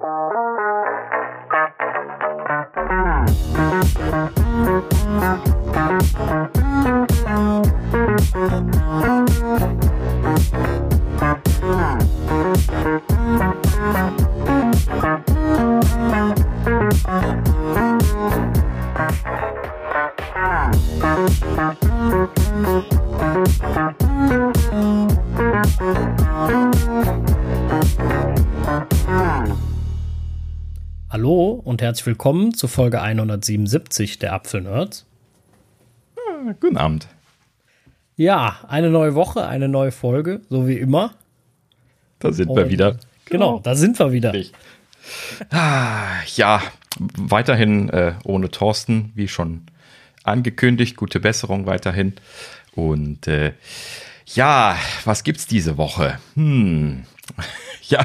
Hallo herzlich willkommen zu Folge 177 der Apfelnerds. Ja, guten Abend. Ja, eine neue Woche, eine neue Folge, so wie immer. Da sind und wir wieder. Genau, da sind wir wieder. Ah, ja, weiterhin äh, ohne Thorsten, wie schon angekündigt. Gute Besserung weiterhin. Und äh, ja, was gibt's diese Woche? Hm, ja,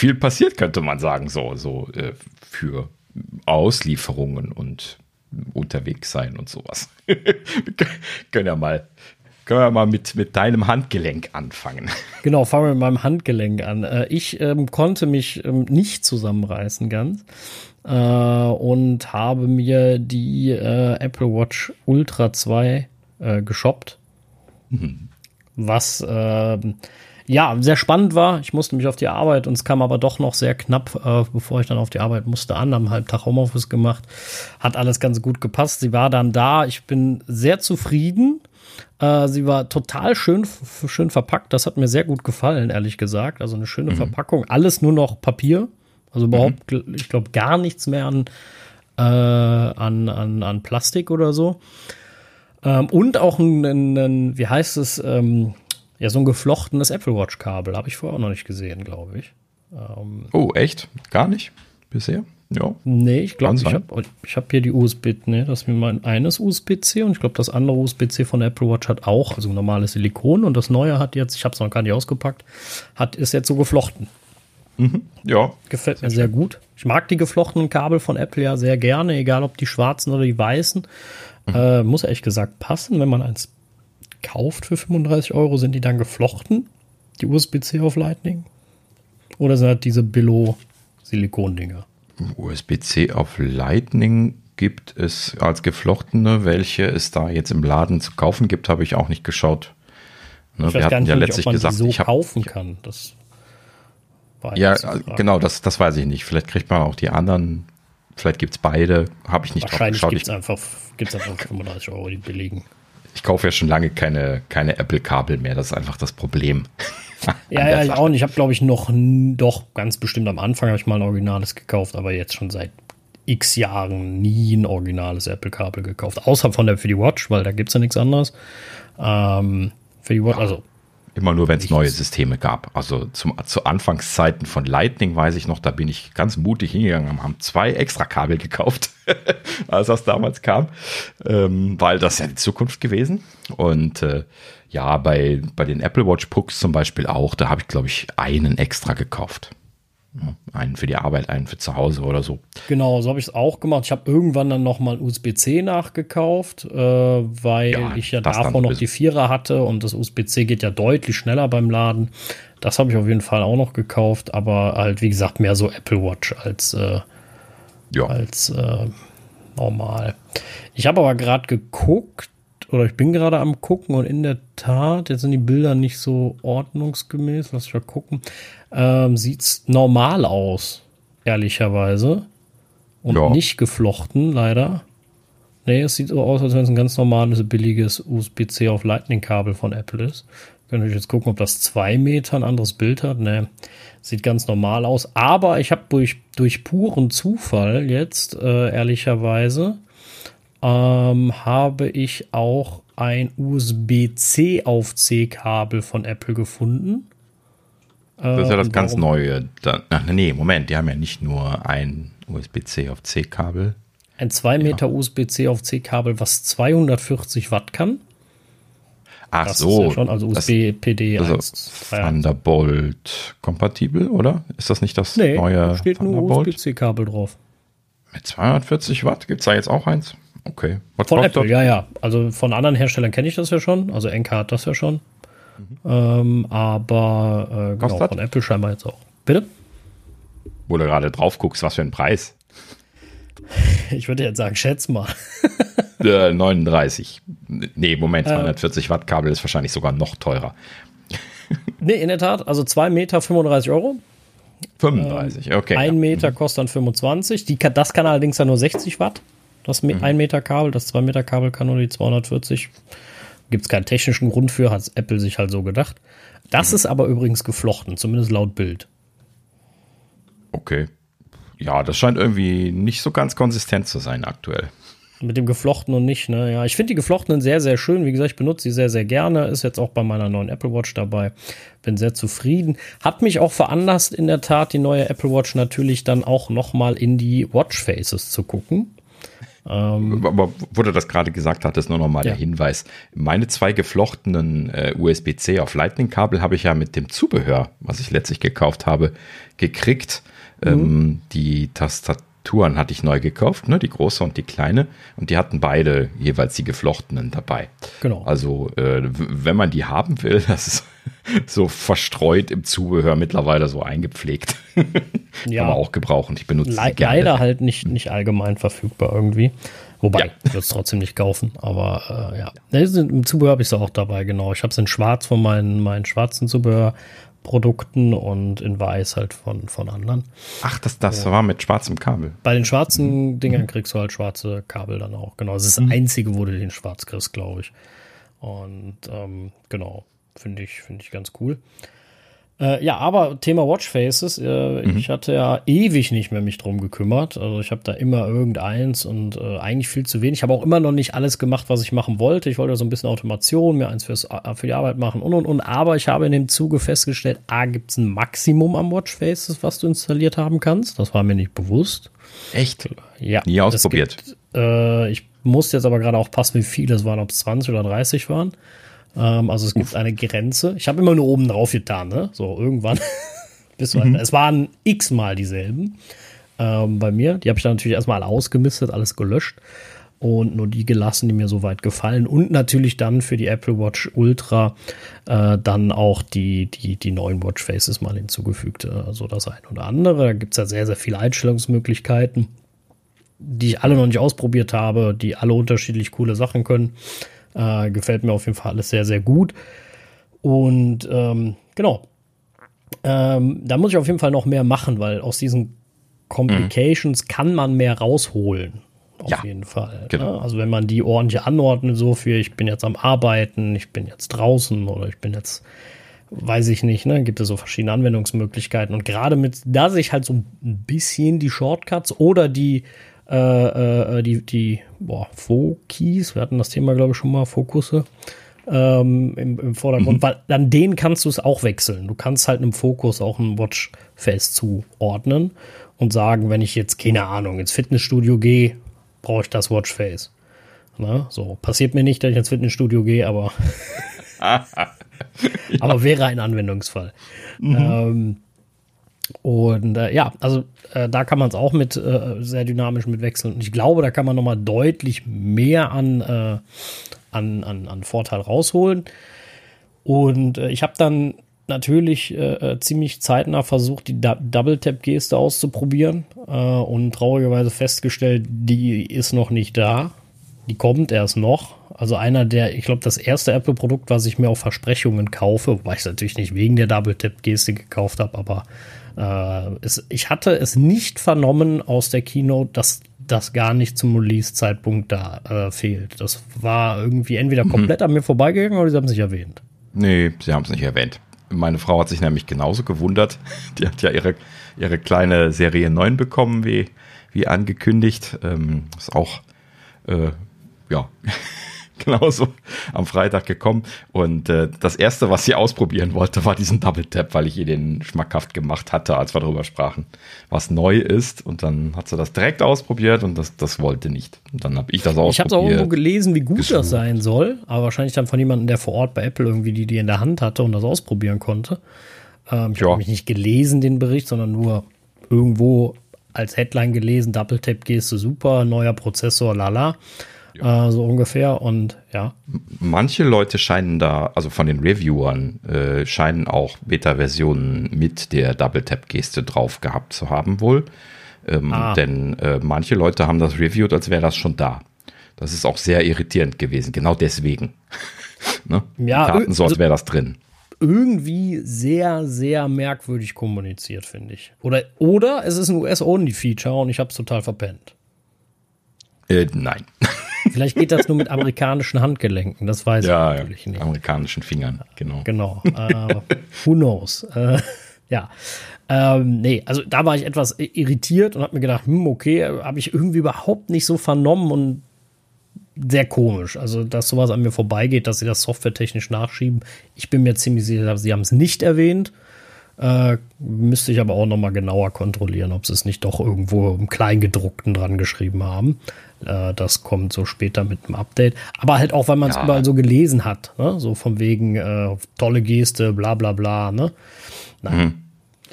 viel passiert, könnte man sagen, so, so äh, für Auslieferungen und unterwegs sein und sowas. können ja mal, können wir mal mit, mit deinem Handgelenk anfangen. Genau, fangen wir mit meinem Handgelenk an. Äh, ich ähm, konnte mich ähm, nicht zusammenreißen ganz äh, und habe mir die äh, Apple Watch Ultra 2 äh, geshoppt. Mhm. Was ähm, ja, sehr spannend war. Ich musste mich auf die Arbeit und es kam aber doch noch sehr knapp, äh, bevor ich dann auf die Arbeit musste, an. Am halben Tag Homeoffice gemacht. Hat alles ganz gut gepasst. Sie war dann da. Ich bin sehr zufrieden. Äh, sie war total schön, schön verpackt. Das hat mir sehr gut gefallen, ehrlich gesagt. Also eine schöne mhm. Verpackung. Alles nur noch Papier. Also überhaupt, mhm. ich glaube, gar nichts mehr an, äh, an, an, an Plastik oder so. Ähm, und auch ein, ein, ein, wie heißt es, ähm, ja, so ein geflochtenes Apple Watch-Kabel habe ich vorher auch noch nicht gesehen, glaube ich. Ähm, oh, echt? Gar nicht? Bisher? Ja. Nee, ich glaube, ich habe ich hab hier die USB, nee, das ist mir mein eines USB-C und ich glaube, das andere USB-C von der Apple Watch hat auch, also normales Silikon und das neue hat jetzt, ich habe es noch gar nicht ausgepackt, hat ist jetzt so geflochten. Mhm. Ja. Gefällt mir sehr gut. Ich mag die geflochtenen Kabel von Apple ja sehr gerne, egal ob die schwarzen oder die weißen. Mhm. Äh, muss ehrlich gesagt passen, wenn man eins kauft für 35 Euro, sind die dann geflochten? Die USB-C auf Lightning? Oder sind das diese Billo-Silikon-Dinger? USB-C auf Lightning gibt es als geflochtene. Welche es da jetzt im Laden zu kaufen gibt, habe ich auch nicht geschaut. Ne, ich wir hatten nicht, ja letztlich gesagt, so ich hab, kaufen kann. Das ja, genau, das, das weiß ich nicht. Vielleicht kriegt man auch die anderen. Vielleicht gibt es beide. Habe ich nicht Wahrscheinlich gibt es einfach, gibt's einfach 35 Euro, die billigen ich kaufe ja schon lange keine, keine Apple-Kabel mehr. Das ist einfach das Problem. ja, ja, ich auch nicht. Ich habe, glaube ich, noch doch ganz bestimmt am Anfang habe ich mal ein originales gekauft, aber jetzt schon seit x Jahren nie ein originales Apple-Kabel gekauft. Außer von der für die Watch, weil da gibt es ja nichts anderes. Ähm, für die Watch, also Immer nur, wenn es neue Systeme gab. Also zum, zu Anfangszeiten von Lightning weiß ich noch, da bin ich ganz mutig hingegangen, haben zwei extra Kabel gekauft, als das damals kam, ähm, weil das ja die Zukunft gewesen. Und äh, ja, bei, bei den Apple Watch Pucks zum Beispiel auch, da habe ich, glaube ich, einen extra gekauft. Einen für die Arbeit, einen für zu Hause oder so. Genau, so habe ich es auch gemacht. Ich habe irgendwann dann nochmal USB-C nachgekauft, äh, weil ja, ich ja davor noch die Vierer hatte und das USB-C geht ja deutlich schneller beim Laden. Das habe ich auf jeden Fall auch noch gekauft, aber halt, wie gesagt, mehr so Apple Watch als, äh, ja. als äh, normal. Ich habe aber gerade geguckt, oder ich bin gerade am gucken und in der Tat, jetzt sind die Bilder nicht so ordnungsgemäß, lass ich mal gucken, ähm, sieht's normal aus, ehrlicherweise. Und ja. nicht geflochten, leider. Nee, es sieht so aus, als wenn es ein ganz normales, billiges USB-C auf Lightning-Kabel von Apple ist. Können wir jetzt gucken, ob das zwei Meter ein anderes Bild hat. Nee, sieht ganz normal aus. Aber ich habe durch, durch puren Zufall jetzt, äh, ehrlicherweise, ähm, habe ich auch ein USB-C auf C-Kabel von Apple gefunden. Das ist ja das äh, ganz Neue. Da, ach, nee, Moment, die haben ja nicht nur ein USB-C auf C-Kabel. Ein 2 Meter ja. USB-C auf C-Kabel, was 240 Watt kann. Ach das so. Ja schon, also USB PD also Thunderbolt kompatibel, oder? Ist das nicht das nee, neue? steht nur USB-C-Kabel drauf. Mit 240 Watt gibt es da jetzt auch eins? Okay. Was von Apple, das? ja, ja. Also von anderen Herstellern kenne ich das ja schon. Also Enka hat das ja schon. Mhm. Ähm, aber äh, genau, von Apple scheinbar jetzt auch. Bitte? wo du gerade drauf guckst, was für ein Preis? Ich würde jetzt sagen, schätz mal. äh, 39. Nee, Moment, 240 äh, Watt Kabel ist wahrscheinlich sogar noch teurer. nee, in der Tat, also 2 Meter 35 Euro. 35, okay. 1 Meter kostet dann 25. Die, das kann allerdings ja nur 60 Watt. Das mhm. 1 Meter Kabel, das 2 Meter Kabel kann nur die 240. Gibt es keinen technischen Grund für, hat Apple sich halt so gedacht. Das mhm. ist aber übrigens geflochten, zumindest laut Bild. Okay. Ja, das scheint irgendwie nicht so ganz konsistent zu sein aktuell. Mit dem Geflochten und nicht, ne? Ja, ich finde die Geflochtenen sehr, sehr schön. Wie gesagt, ich benutze sie sehr, sehr gerne. Ist jetzt auch bei meiner neuen Apple Watch dabei. Bin sehr zufrieden. Hat mich auch veranlasst, in der Tat, die neue Apple Watch natürlich dann auch nochmal in die Watch Faces zu gucken. Ähm, Aber wo du das gerade gesagt hattest, nur nochmal ja. der Hinweis. Meine zwei geflochtenen äh, USB-C auf Lightning-Kabel habe ich ja mit dem Zubehör, was ich letztlich gekauft habe, gekriegt. Mhm. Ähm, die Tastatur Touren hatte ich neu gekauft, ne, die große und die kleine. Und die hatten beide jeweils die geflochtenen dabei. Genau. Also, äh, wenn man die haben will, das ist so verstreut im Zubehör mittlerweile so eingepflegt. ja. Kann man auch gebrauchen. Ich benutze Le gerne. Leider halt nicht, nicht allgemein verfügbar irgendwie. Wobei, ja. ich würde es trotzdem nicht kaufen. Aber äh, ja, im Zubehör habe ich es auch dabei, genau. Ich habe es in schwarz von meinen, meinen schwarzen Zubehör Produkten und in weiß halt von, von anderen. Ach, das, das ja. war mit schwarzem Kabel. Bei den schwarzen mhm. Dingern kriegst du halt schwarze Kabel dann auch. Genau, das ist das mhm. einzige, wo du den schwarz kriegst, glaube ich. Und ähm, genau, finde ich, finde ich ganz cool. Äh, ja, aber Thema Watchfaces, äh, mhm. ich hatte ja ewig nicht mehr mich drum gekümmert. Also ich habe da immer irgendeins und äh, eigentlich viel zu wenig. Ich habe auch immer noch nicht alles gemacht, was ich machen wollte. Ich wollte so ein bisschen Automation, mir eins fürs, äh, für die Arbeit machen und und und. Aber ich habe in dem Zuge festgestellt, A, gibt es ein Maximum am Watchfaces, was du installiert haben kannst. Das war mir nicht bewusst. Echt? Ja. Nie ausprobiert. Gibt, äh, ich musste jetzt aber gerade auch passen, wie viele es waren, ob es 20 oder 30 waren. Ähm, also es gibt Uff. eine Grenze. Ich habe immer nur oben drauf getan, ne? So irgendwann. bis mhm. Es waren x-mal dieselben ähm, bei mir. Die habe ich dann natürlich erstmal ausgemistet, alles gelöscht und nur die gelassen, die mir soweit gefallen. Und natürlich dann für die Apple Watch Ultra äh, dann auch die, die, die neuen Watch Faces mal hinzugefügt. Also das ein oder andere. Da gibt es ja sehr, sehr viele Einstellungsmöglichkeiten, die ich alle noch nicht ausprobiert habe, die alle unterschiedlich coole Sachen können. Äh, gefällt mir auf jeden Fall alles sehr, sehr gut. Und ähm, genau. Ähm, da muss ich auf jeden Fall noch mehr machen, weil aus diesen Complications mhm. kann man mehr rausholen. Auf ja, jeden Fall. Genau. Also wenn man die ordentlich anordnet, so für ich bin jetzt am Arbeiten, ich bin jetzt draußen oder ich bin jetzt, weiß ich nicht, ne, gibt es so verschiedene Anwendungsmöglichkeiten. Und gerade mit, da sich halt so ein bisschen die Shortcuts oder die äh, äh, die, die boah, Fokis, wir hatten das Thema, glaube ich, schon mal, Fokusse ähm, im, im, Vordergrund, mhm. weil an denen kannst du es auch wechseln. Du kannst halt einem Fokus auch ein Watchface zuordnen und sagen, wenn ich jetzt, keine Ahnung, ins Fitnessstudio gehe, brauche ich das Watchface. Na, so, passiert mir nicht, dass ich ins Fitnessstudio gehe, aber, aber wäre ein Anwendungsfall. Mhm. Ähm, und äh, ja, also äh, da kann man es auch mit äh, sehr dynamisch mitwechseln. Und ich glaube, da kann man nochmal deutlich mehr an, äh, an, an, an Vorteil rausholen. Und äh, ich habe dann natürlich äh, ziemlich zeitnah versucht, die Double-Tap-Geste auszuprobieren und traurigerweise festgestellt, die ist noch nicht da. Die kommt erst noch. Also einer der, ich glaube, das erste Apple-Produkt, was ich mir auf Versprechungen kaufe, wobei ich es natürlich nicht wegen der Double-Tap-Geste gekauft habe, aber äh, es, ich hatte es nicht vernommen aus der Keynote, dass das gar nicht zum Release-Zeitpunkt da äh, fehlt. Das war irgendwie entweder mhm. komplett mhm. an mir vorbeigegangen oder sie haben es nicht erwähnt. Nee, sie haben es nicht erwähnt. Meine Frau hat sich nämlich genauso gewundert. Die hat ja ihre, ihre kleine Serie 9 bekommen, wie, wie angekündigt. Ähm, ist auch, äh, ja, genauso am Freitag gekommen. Und äh, das erste, was sie ausprobieren wollte, war diesen Double Tap, weil ich ihr den schmackhaft gemacht hatte, als wir darüber sprachen, was neu ist. Und dann hat sie das direkt ausprobiert und das, das wollte nicht. Und dann habe ich das ausprobiert. Ich habe es auch irgendwo gelesen, wie gut gesucht. das sein soll, aber wahrscheinlich dann von jemandem, der vor Ort bei Apple irgendwie die, die in der Hand hatte und das ausprobieren konnte. Ähm, ich ja. habe mich nicht gelesen, den Bericht, sondern nur irgendwo als Headline gelesen, Double Tap Geste super, neuer Prozessor, lala. Ja. äh, so ungefähr. Und ja. Manche Leute scheinen da, also von den Reviewern, äh, scheinen auch Beta-Versionen mit der Double-Tap-Geste drauf gehabt zu haben, wohl. Ähm, ah. Denn äh, manche Leute haben das reviewed, als wäre das schon da. Das ist auch sehr irritierend gewesen, genau deswegen. ne? Ja, Kartensort also, wäre das drin. Irgendwie sehr, sehr merkwürdig kommuniziert, finde ich. Oder, oder es ist ein US-Only-Feature und ich habe es total verpennt. Äh, nein. Vielleicht geht das nur mit amerikanischen Handgelenken, das weiß ja, ich natürlich nicht. Amerikanischen Fingern, genau. Genau. Äh, who knows? Äh, ja. Ähm, nee, also da war ich etwas irritiert und habe mir gedacht, hm, okay, habe ich irgendwie überhaupt nicht so vernommen und sehr komisch. Also, dass sowas an mir vorbeigeht, dass sie das softwaretechnisch nachschieben. Ich bin mir ziemlich sicher, sie haben es nicht erwähnt. Äh, müsste ich aber auch noch mal genauer kontrollieren, ob sie es nicht doch irgendwo im Kleingedruckten dran geschrieben haben. Äh, das kommt so später mit dem Update. Aber halt auch, weil man es ja. überall so gelesen hat. Ne? So von wegen äh, tolle Geste, bla bla bla. Ne? Nein. Mhm.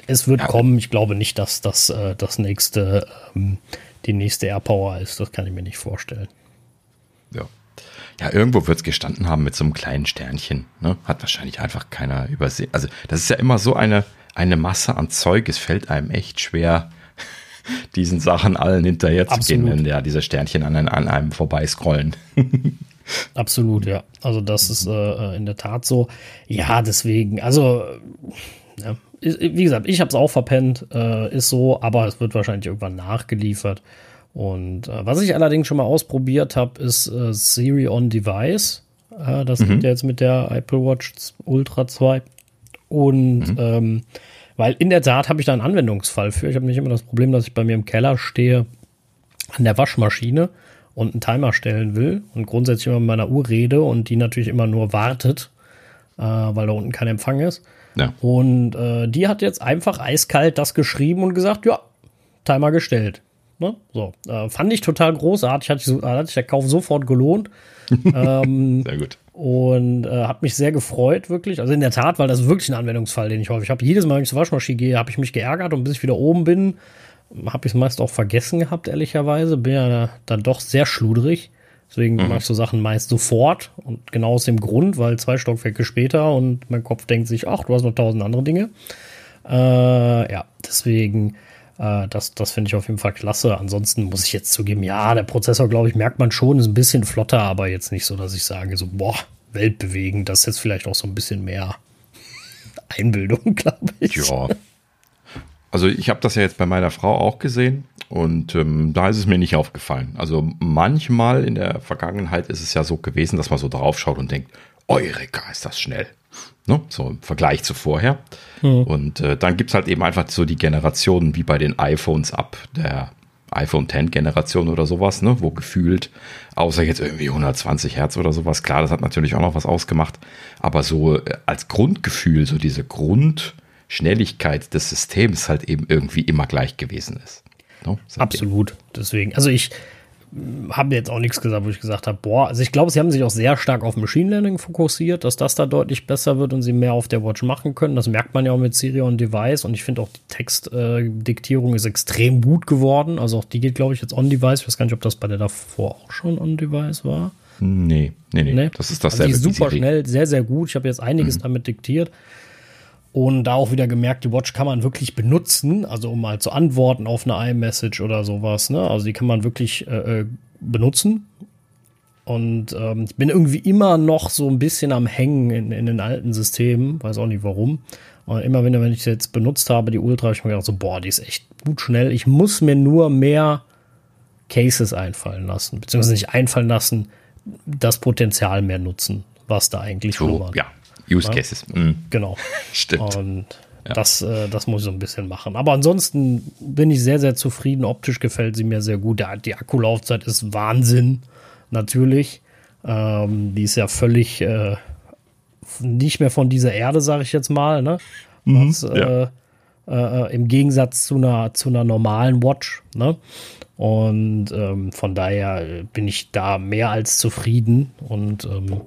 Es wird ja. kommen. Ich glaube nicht, dass das äh, das nächste, ähm, die nächste AirPower ist. Das kann ich mir nicht vorstellen. Ja. Ja, irgendwo wird es gestanden haben mit so einem kleinen Sternchen. Ne? Hat wahrscheinlich einfach keiner übersehen. Also, das ist ja immer so eine eine Masse an Zeug. Es fällt einem echt schwer, diesen Sachen allen hinterher zu gehen, wenn ja diese Sternchen an, an einem vorbeiscrollen. Absolut, ja. Also das ist äh, in der Tat so. Ja, deswegen, also ja, wie gesagt, ich habe es auch verpennt, äh, ist so, aber es wird wahrscheinlich irgendwann nachgeliefert. Und äh, was ich allerdings schon mal ausprobiert habe, ist äh, Siri on Device. Äh, das mhm. geht ja jetzt mit der Apple Watch Ultra 2. Und mhm. ähm, weil in der Tat habe ich da einen Anwendungsfall für. Ich habe nicht immer das Problem, dass ich bei mir im Keller stehe an der Waschmaschine und einen Timer stellen will und grundsätzlich immer mit meiner Uhr rede und die natürlich immer nur wartet, äh, weil da unten kein Empfang ist. Ja. Und äh, die hat jetzt einfach eiskalt das geschrieben und gesagt, ja, Timer gestellt. Ne? So, äh, fand ich total großartig, hat sich, hat sich der Kauf sofort gelohnt. ähm, Sehr gut und äh, hat mich sehr gefreut, wirklich. Also in der Tat, weil das ist wirklich ein Anwendungsfall, den ich häufig habe. Jedes Mal, wenn ich zur Waschmaschine gehe, habe ich mich geärgert und bis ich wieder oben bin, habe ich es meist auch vergessen gehabt, ehrlicherweise. Bin ja dann doch sehr schludrig. Deswegen mhm. mache ich so Sachen meist sofort und genau aus dem Grund, weil zwei Stockwerke später und mein Kopf denkt sich, ach, du hast noch tausend andere Dinge. Äh, ja, deswegen äh, das das finde ich auf jeden Fall klasse. Ansonsten muss ich jetzt zugeben, ja, der Prozessor, glaube ich, merkt man schon, ist ein bisschen flotter, aber jetzt nicht so, dass ich sage, so, boah, weltbewegend. Das ist jetzt vielleicht auch so ein bisschen mehr Einbildung, glaube ich. Ja. Also ich habe das ja jetzt bei meiner Frau auch gesehen und ähm, da ist es mir nicht aufgefallen. Also manchmal in der Vergangenheit ist es ja so gewesen, dass man so draufschaut und denkt, Eureka, ist das schnell. Ne? So im Vergleich zu vorher. Mhm. Und äh, dann gibt es halt eben einfach so die Generationen wie bei den iPhones ab der iPhone 10 Generation oder sowas, ne, wo gefühlt, außer jetzt irgendwie 120 Hertz oder sowas, klar, das hat natürlich auch noch was ausgemacht, aber so äh, als Grundgefühl, so diese Grundschnelligkeit des Systems halt eben irgendwie immer gleich gewesen ist. Ne, Absolut. Deswegen, also ich, haben jetzt auch nichts gesagt, wo ich gesagt habe, boah, also ich glaube, sie haben sich auch sehr stark auf Machine Learning fokussiert, dass das da deutlich besser wird und sie mehr auf der Watch machen können. Das merkt man ja auch mit Siri on Device und ich finde auch die Textdiktierung äh, ist extrem gut geworden. Also auch die geht, glaube ich, jetzt on Device. Ich weiß gar nicht, ob das bei der davor auch schon on Device war. Nee, nee, nee. nee? Das ist dasselbe. Also die ist super schnell, sehr, sehr gut. Ich habe jetzt einiges mhm. damit diktiert. Und da auch wieder gemerkt, die Watch kann man wirklich benutzen, also um mal zu antworten auf eine iMessage oder sowas. Ne? Also die kann man wirklich äh, äh, benutzen. Und ähm, ich bin irgendwie immer noch so ein bisschen am Hängen in, in den alten Systemen, weiß auch nicht warum. Und immer wenn, wenn ich sie jetzt benutzt habe, die Ultra, habe ich mir gedacht, so, boah, die ist echt gut schnell. Ich muss mir nur mehr Cases einfallen lassen, beziehungsweise nicht einfallen lassen, das Potenzial mehr nutzen, was da eigentlich so, schlummert. Ja, Use Cases. Mhm. Genau. Stimmt. Und ja. das, äh, das muss ich so ein bisschen machen. Aber ansonsten bin ich sehr, sehr zufrieden. Optisch gefällt sie mir sehr gut. Die Akkulaufzeit ist Wahnsinn, natürlich. Ähm, die ist ja völlig äh, nicht mehr von dieser Erde, sage ich jetzt mal. Ne? Mhm, Was, ja. äh, äh, im Gegensatz zu einer, zu einer normalen Watch. Ne? Und ähm, von daher bin ich da mehr als zufrieden und ähm,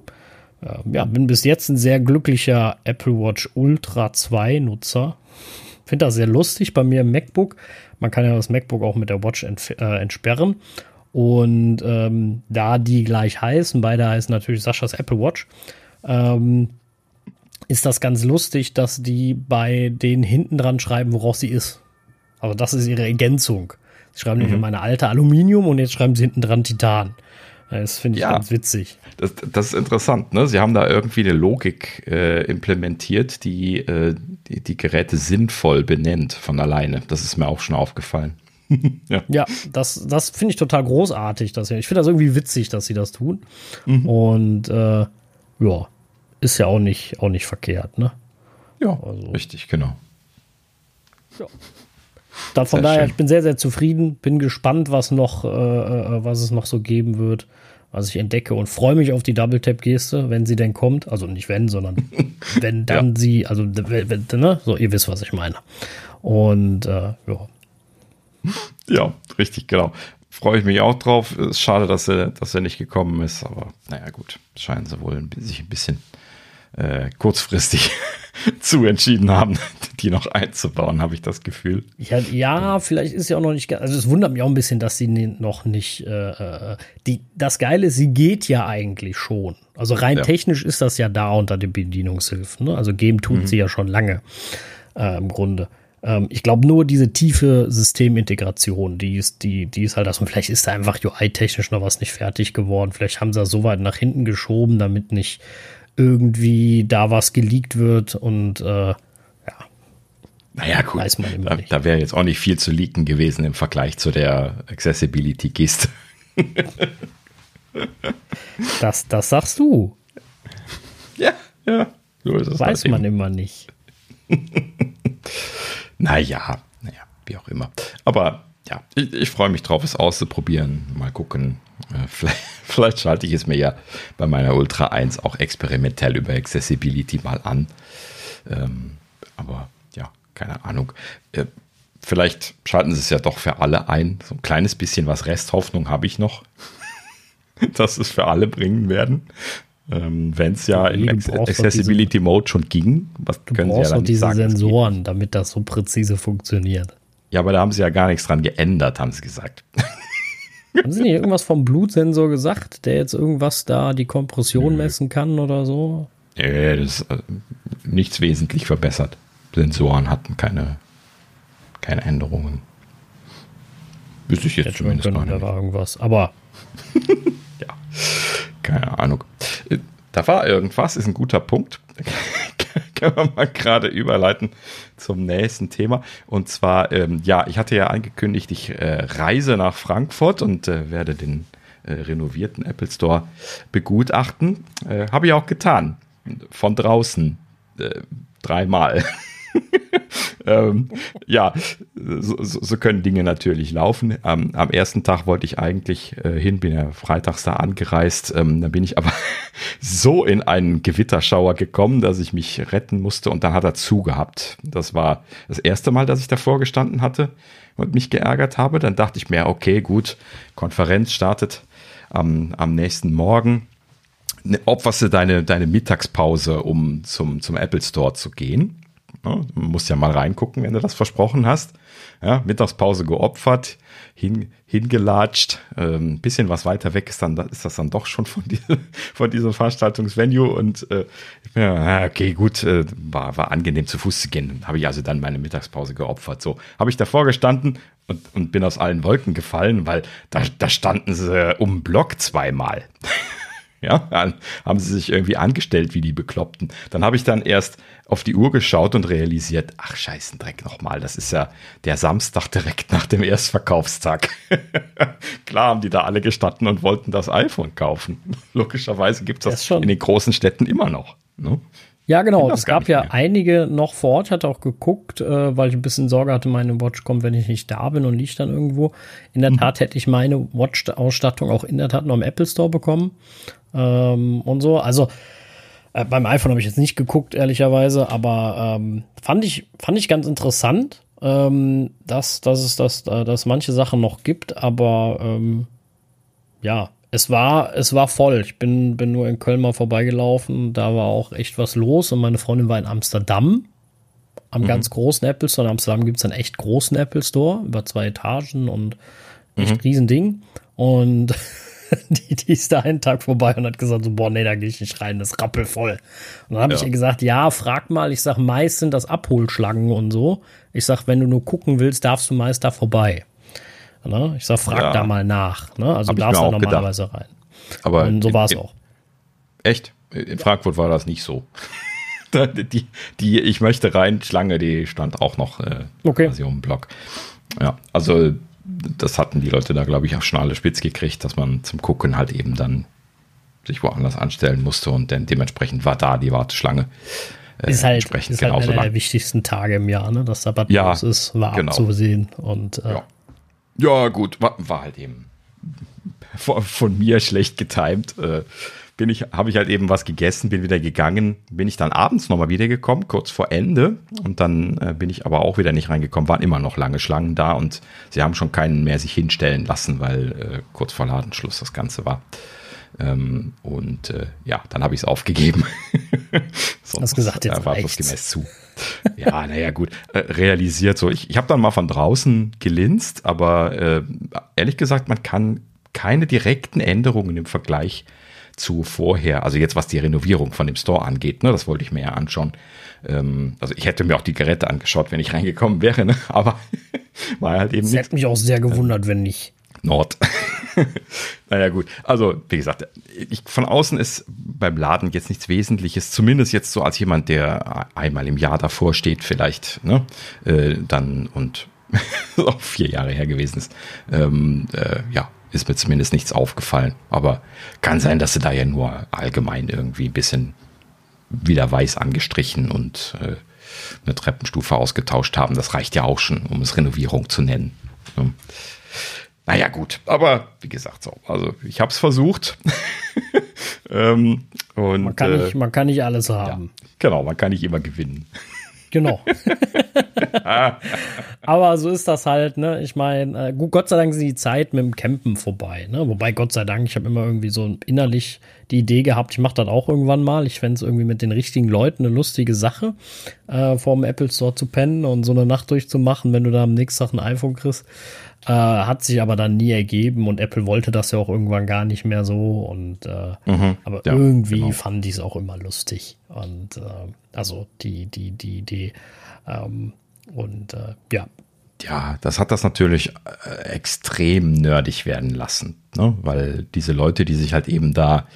ja, bin bis jetzt ein sehr glücklicher Apple Watch Ultra 2 Nutzer. Finde das sehr lustig bei mir im MacBook. Man kann ja das MacBook auch mit der Watch äh, entsperren. Und ähm, da die gleich heißen, beide heißen natürlich Saschas Apple Watch, ähm, ist das ganz lustig, dass die bei denen hinten dran schreiben, woraus sie ist. Also das ist ihre Ergänzung. Sie schreiben mhm. nämlich meine alte Aluminium und jetzt schreiben sie hinten dran Titan. Das finde ich ja, ganz witzig. Das, das, ist interessant. Ne? Sie haben da irgendwie eine Logik äh, implementiert, die, äh, die, die Geräte sinnvoll benennt von alleine. Das ist mir auch schon aufgefallen. ja. ja, das, das finde ich total großartig. Dass, ich finde das irgendwie witzig, dass sie das tun. Mhm. Und äh, ja, ist ja auch nicht, auch nicht verkehrt, ne? Ja, also, richtig, genau. Ja. Dann von sehr daher, schön. ich bin sehr, sehr zufrieden, bin gespannt, was noch, äh, äh, was es noch so geben wird, was ich entdecke und freue mich auf die Double Tap Geste, wenn sie denn kommt. Also nicht wenn, sondern wenn dann ja. sie, also wenn, ne? so ihr wisst, was ich meine. Und äh, ja. Ja, richtig, genau. Freue ich mich auch drauf. Ist schade, dass er, dass er nicht gekommen ist, aber naja, gut. Scheinen sie wohl sich ein bisschen äh, kurzfristig zu entschieden haben, die noch einzubauen, habe ich das Gefühl. Ja, ja, vielleicht ist ja auch noch nicht, also es wundert mich auch ein bisschen, dass sie noch nicht, äh, äh, die, das Geile ist, sie geht ja eigentlich schon. Also rein ja. technisch ist das ja da unter den Bedienungshilfen. Ne? Also geben tut mhm. sie ja schon lange äh, im Grunde. Ähm, ich glaube nur diese tiefe Systemintegration, die ist, die, die ist halt das. Und vielleicht ist da einfach UI-technisch noch was nicht fertig geworden. Vielleicht haben sie das so weit nach hinten geschoben, damit nicht irgendwie da was geleakt wird und äh, ja. Naja, gut. Weiß man immer da, nicht. da wäre jetzt auch nicht viel zu leaken gewesen im Vergleich zu der Accessibility-Geste. das, das sagst du. Ja, ja. So ist es Weiß halt man immer nicht. naja, naja, wie auch immer. Aber ja, ich, ich freue mich drauf, es auszuprobieren. Mal gucken. Äh, vielleicht, vielleicht, schalte ich es mir ja bei meiner Ultra 1 auch experimentell über Accessibility mal an. Ähm, aber ja, keine Ahnung. Äh, vielleicht schalten sie es ja doch für alle ein. So ein kleines bisschen was Resthoffnung habe ich noch, dass es für alle bringen werden. Ähm, Wenn es ja in Accessibility diese, Mode schon ging, was du können brauchst sie ja dann diese sagen, Sensoren, damit das so präzise funktioniert. Ja, aber da haben sie ja gar nichts dran geändert, haben sie gesagt. Haben sie nicht irgendwas vom Blutsensor gesagt, der jetzt irgendwas da die Kompression messen kann oder so? Nee, das ist äh, nichts wesentlich verbessert. Sensoren hatten keine, keine Änderungen. Wüsste ich jetzt Hätte zumindest können, Da war irgendwas, aber. ja, keine Ahnung. Äh, da war irgendwas, ist ein guter Punkt. können wir mal gerade überleiten zum nächsten Thema. Und zwar, ähm, ja, ich hatte ja angekündigt, ich äh, reise nach Frankfurt und äh, werde den äh, renovierten Apple Store begutachten. Äh, Habe ich auch getan. Von draußen. Äh, dreimal. ähm, ja, so, so, können Dinge natürlich laufen. Ähm, am ersten Tag wollte ich eigentlich äh, hin, bin ja freitags da angereist. Ähm, dann bin ich aber so in einen Gewitterschauer gekommen, dass ich mich retten musste und dann hat er zugehabt. Das war das erste Mal, dass ich davor gestanden hatte und mich geärgert habe. Dann dachte ich mir, okay, gut, Konferenz startet am, am nächsten Morgen ne, opferst du deine, deine Mittagspause, um zum, zum Apple Store zu gehen. Ne? Du musst ja mal reingucken, wenn du das versprochen hast. Ja, Mittagspause geopfert, hin, hingelatscht. Ein ähm, bisschen was weiter weg ist dann ist das dann doch schon von, die, von diesem Veranstaltungsvenue und äh, ja, okay, gut, äh, war, war angenehm zu Fuß zu gehen. Habe ich also dann meine Mittagspause geopfert. So habe ich davor gestanden und, und bin aus allen Wolken gefallen, weil da, da standen sie um Block zweimal. Ja, dann haben sie sich irgendwie angestellt wie die Bekloppten. Dann habe ich dann erst auf die Uhr geschaut und realisiert, ach scheißen Dreck nochmal, das ist ja der Samstag direkt nach dem Erstverkaufstag. Klar haben die da alle gestanden und wollten das iPhone kaufen. Logischerweise gibt es das, das in den großen Städten immer noch. Ne? Ja, genau. Es gab ja mehr. einige noch vor Ort. Hatte auch geguckt, äh, weil ich ein bisschen Sorge hatte, meine Watch kommt, wenn ich nicht da bin und liegt dann irgendwo. In der mhm. Tat hätte ich meine Watch-Ausstattung auch in der Tat noch im Apple Store bekommen ähm, und so. Also äh, beim iPhone habe ich jetzt nicht geguckt, ehrlicherweise, aber ähm, fand, ich, fand ich ganz interessant, ähm, dass, dass es das, äh, dass manche Sachen noch gibt, aber ähm, ja, es war, es war voll. Ich bin, bin nur in Köln mal vorbeigelaufen. Da war auch echt was los. Und meine Freundin war in Amsterdam am mhm. ganz großen Apple Store. In Amsterdam gibt es einen echt großen Apple Store über zwei Etagen und echt mhm. riesen Ding. Und die, die ist da einen Tag vorbei und hat gesagt, so, boah, nee, da gehe ich nicht rein, das ist rappelvoll. Und dann habe ja. ich ihr gesagt, ja, frag mal, ich sag, meist sind das Abholschlangen und so. Ich sag, wenn du nur gucken willst, darfst du meist da vorbei. Ne? Ich sag, frag ja. da mal nach. Ne? Also du darfst da normalerweise gedacht. rein. Aber und so war es auch. Echt? In Frankfurt war das nicht so. die, die Ich möchte rein Schlange, die stand auch noch äh, okay. quasi um den Block. Ja, also das hatten die Leute da, glaube ich, auch schon alle spitz gekriegt, dass man zum Gucken halt eben dann sich woanders anstellen musste und dann dementsprechend war da die Warteschlange. Äh, ist halt, entsprechend ist halt einer lang. der wichtigsten Tage im Jahr, ne? dass da was ja, los ist, war genau. abzusehen. Und, äh, ja. Ja. gut, war, war halt eben von, von, mir schlecht getimt. Äh, bin ich, habe ich halt eben was gegessen, bin wieder gegangen, bin ich dann abends nochmal wiedergekommen, kurz vor Ende. Und dann äh, bin ich aber auch wieder nicht reingekommen, waren immer noch lange Schlangen da und sie haben schon keinen mehr sich hinstellen lassen, weil äh, kurz vor Ladenschluss das Ganze war. Ähm, und äh, ja, dann habe ich es aufgegeben. Sonst Hast gesagt, jetzt war gemäß zu. ja, naja, gut. Äh, realisiert so. Ich, ich habe dann mal von draußen gelinst, aber äh, ehrlich gesagt, man kann keine direkten Änderungen im Vergleich zu vorher, also jetzt was die Renovierung von dem Store angeht, ne, das wollte ich mir ja anschauen. Ähm, also ich hätte mir auch die Geräte angeschaut, wenn ich reingekommen wäre, ne, aber war halt eben. Das hätte mich auch sehr gewundert, wenn nicht. Nord. naja, gut. Also, wie gesagt, ich, von außen ist beim Laden jetzt nichts Wesentliches. Zumindest jetzt so als jemand, der einmal im Jahr davor steht, vielleicht, ne, äh, dann und auch vier Jahre her gewesen ist. Ähm, äh, ja, ist mir zumindest nichts aufgefallen. Aber kann sein, dass sie da ja nur allgemein irgendwie ein bisschen wieder weiß angestrichen und äh, eine Treppenstufe ausgetauscht haben. Das reicht ja auch schon, um es Renovierung zu nennen. Ne? Naja, gut, aber wie gesagt, so, also ich habe es versucht. ähm, und, man, kann nicht, äh, man kann nicht alles haben. Ja, genau, man kann nicht immer gewinnen. Genau. Aber so ist das halt, ne? Ich meine, äh, Gott sei Dank sind die Zeit mit dem Campen vorbei, ne? Wobei, Gott sei Dank, ich habe immer irgendwie so innerlich die Idee gehabt, ich mache das auch irgendwann mal. Ich fände es irgendwie mit den richtigen Leuten eine lustige Sache, äh, vor dem Apple Store zu pennen und so eine Nacht durchzumachen, wenn du da am nächsten Tag ein iPhone kriegst. Äh, hat sich aber dann nie ergeben und Apple wollte das ja auch irgendwann gar nicht mehr so. Und äh, mhm, aber ja, irgendwie genau. fand ich es auch immer lustig. Und äh, also die, die, die, die, ähm, und äh, ja. Ja, das hat das natürlich äh, extrem nerdig werden lassen, ne? weil diese Leute, die sich halt eben da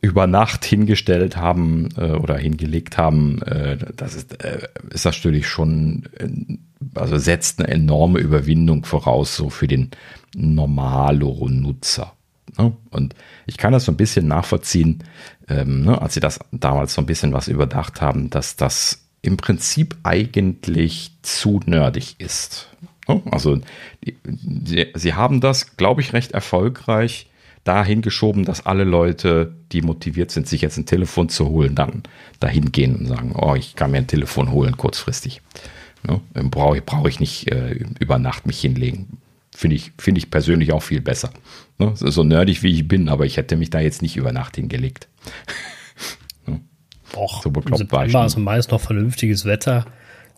über Nacht hingestellt haben äh, oder hingelegt haben, äh, das ist, äh, ist das natürlich schon, äh, also setzt eine enorme Überwindung voraus, so für den normaleren Nutzer. Ne? Und ich kann das so ein bisschen nachvollziehen, ähm, ne, als sie das damals so ein bisschen was überdacht haben, dass das im Prinzip eigentlich zu nerdig ist. Ne? Also sie haben das, glaube ich, recht erfolgreich dahin geschoben, dass alle Leute, die motiviert sind, sich jetzt ein Telefon zu holen, dann dahin gehen und sagen, oh, ich kann mir ein Telefon holen kurzfristig. Ne? Brauche ich, brauch ich nicht äh, über Nacht mich hinlegen. Finde ich, find ich persönlich auch viel besser. Ne? So nerdig wie ich bin, aber ich hätte mich da jetzt nicht über Nacht hingelegt. ne? Och, so bekloppt war ich schon. ist meist noch vernünftiges Wetter.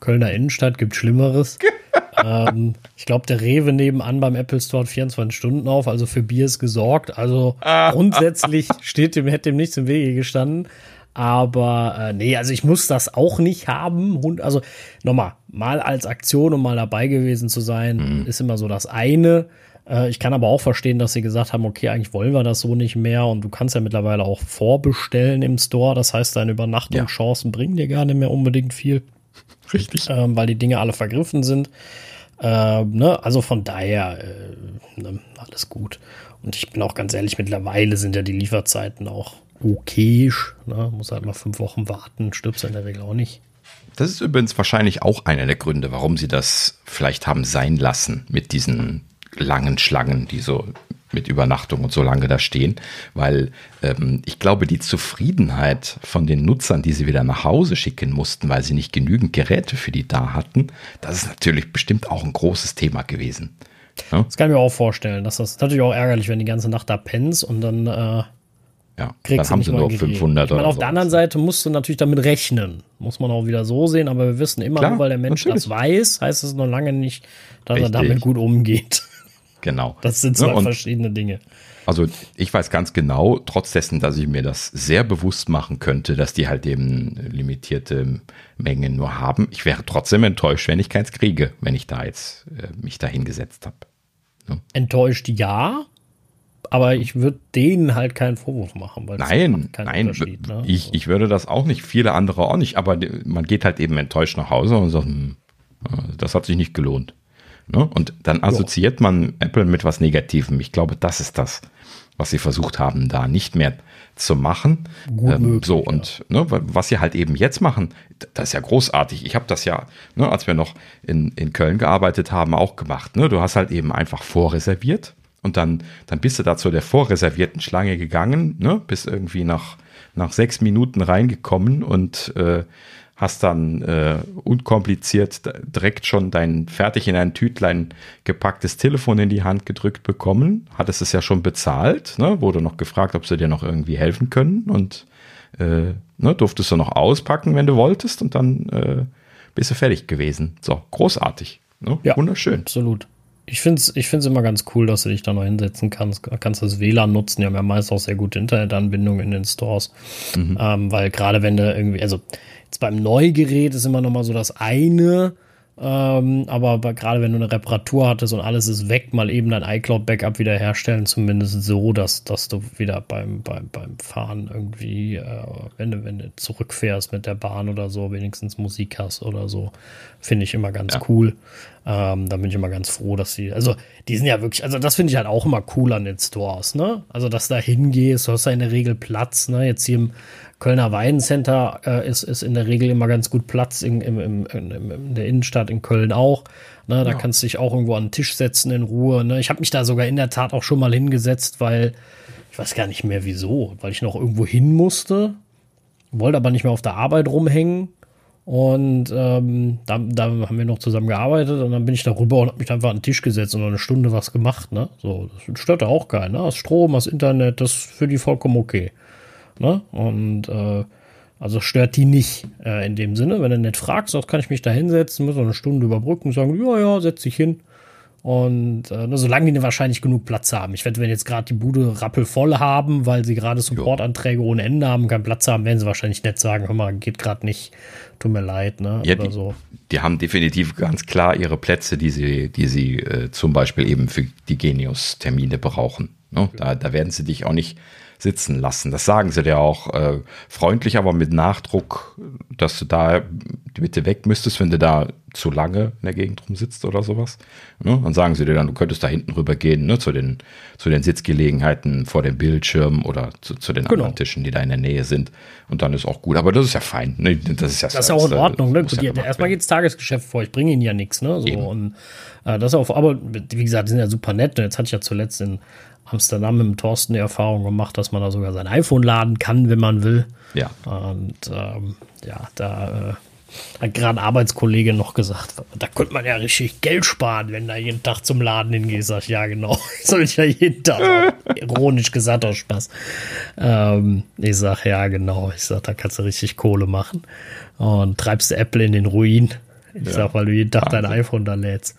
Kölner Innenstadt gibt Schlimmeres. ähm, ich glaube, der Rewe nebenan beim Apple Store hat 24 Stunden auf, also für Bier ist gesorgt. Also grundsätzlich steht dem, hätte dem nichts im Wege gestanden. Aber äh, nee, also ich muss das auch nicht haben. Also nochmal, mal als Aktion, um mal dabei gewesen zu sein, mhm. ist immer so das eine. Äh, ich kann aber auch verstehen, dass sie gesagt haben, okay, eigentlich wollen wir das so nicht mehr. Und du kannst ja mittlerweile auch vorbestellen im Store. Das heißt, deine Übernachtungschancen ja. bringen dir gar nicht mehr unbedingt viel. Richtig. Ähm, weil die Dinge alle vergriffen sind. Äh, ne? Also von daher, äh, ne, alles gut. Und ich bin auch ganz ehrlich, mittlerweile sind ja die Lieferzeiten auch okay. Ne? Muss halt mal fünf Wochen warten, stirbst in der Regel auch nicht. Das ist übrigens wahrscheinlich auch einer der Gründe, warum sie das vielleicht haben sein lassen mit diesen langen Schlangen, die so mit Übernachtung und so lange da stehen, weil ähm, ich glaube, die Zufriedenheit von den Nutzern, die sie wieder nach Hause schicken mussten, weil sie nicht genügend Geräte für die da hatten, das ist natürlich bestimmt auch ein großes Thema gewesen. Ja? Das kann ich mir auch vorstellen. Das ist natürlich auch ärgerlich, wenn die ganze Nacht da pennst und dann äh, ja, dann haben sie nur 500 ich meine, Auf so. der anderen Seite musst du natürlich damit rechnen. Muss man auch wieder so sehen, aber wir wissen immer, Klar, nur weil der Mensch natürlich. das weiß, heißt es noch lange nicht, dass Richtig. er damit gut umgeht. Genau. Das sind zwei ja, verschiedene Dinge. Also ich weiß ganz genau, trotz dessen, dass ich mir das sehr bewusst machen könnte, dass die halt eben limitierte Mengen nur haben, ich wäre trotzdem enttäuscht, wenn ich keins kriege, wenn ich da jetzt äh, mich da hingesetzt habe. Ja. Enttäuscht ja, aber ich würde denen halt keinen Vorwurf machen. Weil nein, nein, ne? ich, ich würde das auch nicht, viele andere auch nicht, aber man geht halt eben enttäuscht nach Hause und sagt, hm, das hat sich nicht gelohnt. Ne? Und dann assoziiert man Apple mit was Negativem. Ich glaube, das ist das, was sie versucht haben, da nicht mehr zu machen. Ähm, möglich, so, und ja. ne, was sie halt eben jetzt machen, das ist ja großartig. Ich habe das ja, ne, als wir noch in, in Köln gearbeitet haben, auch gemacht. Ne? Du hast halt eben einfach vorreserviert und dann, dann bist du da zu der vorreservierten Schlange gegangen, ne? bist irgendwie nach, nach sechs Minuten reingekommen und äh, hast dann äh, unkompliziert direkt schon dein fertig in ein Tütlein gepacktes Telefon in die Hand gedrückt bekommen, hattest es ja schon bezahlt, ne? wurde noch gefragt, ob sie dir noch irgendwie helfen können und äh, ne, durftest du noch auspacken, wenn du wolltest und dann äh, bist du fertig gewesen. So, großartig. Ne? Ja, Wunderschön. Absolut. Ich finde es ich find's immer ganz cool, dass du dich da noch hinsetzen kannst. Kannst das WLAN nutzen. Die haben ja meist auch sehr gute Internetanbindungen in den Stores. Mhm. Ähm, weil gerade wenn du irgendwie, also Jetzt beim Neugerät ist immer noch mal so das eine, ähm, aber gerade wenn du eine Reparatur hattest und alles ist weg, mal eben dein iCloud-Backup wiederherstellen, zumindest so, dass, dass du wieder beim, beim, beim Fahren irgendwie, äh, wenn, du, wenn du zurückfährst mit der Bahn oder so, wenigstens Musik hast oder so, finde ich immer ganz ja. cool. Ähm, da bin ich immer ganz froh, dass sie, also die sind ja wirklich, also das finde ich halt auch immer cool an den Stores, ne? Also, dass da hingehst, du hast da in der Regel Platz, ne? Jetzt hier im Kölner Weidencenter äh, ist, ist in der Regel immer ganz gut Platz in, im, im, im, in der Innenstadt in Köln auch. Ne, da ja. kannst du dich auch irgendwo an den Tisch setzen in Ruhe. Ne? Ich habe mich da sogar in der Tat auch schon mal hingesetzt, weil ich weiß gar nicht mehr wieso, weil ich noch irgendwo hin musste, wollte aber nicht mehr auf der Arbeit rumhängen. Und ähm, da, da haben wir noch zusammen gearbeitet und dann bin ich da rüber und habe mich einfach an den Tisch gesetzt und eine Stunde was gemacht. Ne? So, das stört auch keinen. Ne? Das Strom, das Internet, das ist für die vollkommen okay. Ne? Und äh, also stört die nicht äh, in dem Sinne. Wenn du nicht fragst, auch kann ich mich da hinsetzen, muss eine Stunde überbrücken und sagen, ja, ja, setz dich hin. Und äh, solange die wahrscheinlich genug Platz haben. Ich wette, wenn jetzt gerade die Bude rappelvoll haben, weil sie gerade Supportanträge ohne Ende haben, keinen Platz haben, werden sie wahrscheinlich nicht sagen, hör mal, geht gerade nicht, tut mir leid, ne? Ja, Oder die, so. Die haben definitiv ganz klar ihre Plätze, die sie, die sie äh, zum Beispiel eben für die Genius-Termine brauchen. Ne? Da, da werden sie dich auch nicht sitzen lassen. Das sagen sie dir auch äh, freundlich, aber mit Nachdruck, dass du da bitte weg müsstest, wenn du da zu lange in der Gegend rumsitzt oder sowas. Ne? Dann sagen sie dir dann, du könntest da hinten rüber gehen, ne? zu, den, zu den Sitzgelegenheiten vor dem Bildschirm oder zu, zu den genau. anderen Tischen, die da in der Nähe sind. Und dann ist auch gut. Aber das ist ja fein. Ne? Das ist ja das ist auch in Ordnung. Ne? Gut, ja erstmal geht das Tagesgeschäft vor. Ich bringe ihnen ja nichts. Ne? So, und äh, das aber wie gesagt, die sind ja super nett. Und jetzt hatte ich ja zuletzt in Amsterdam mit dem Thorsten die Erfahrung gemacht, dass man da sogar sein iPhone laden kann, wenn man will. Ja. Und ähm, ja, da äh, hat gerade ein Arbeitskollege noch gesagt, da könnte man ja richtig Geld sparen, wenn da jeden Tag zum Laden hingeht. Sag ich, ja, genau. Ich soll ja jeden Tag, ironisch gesagt, aus Spaß. Ähm, ich sag, ja, genau. Ich sag, da kannst du richtig Kohle machen. Und treibst du Apple in den Ruin. Ich ja. sag, weil du jeden Tag Wahnsinn. dein iPhone da lädst.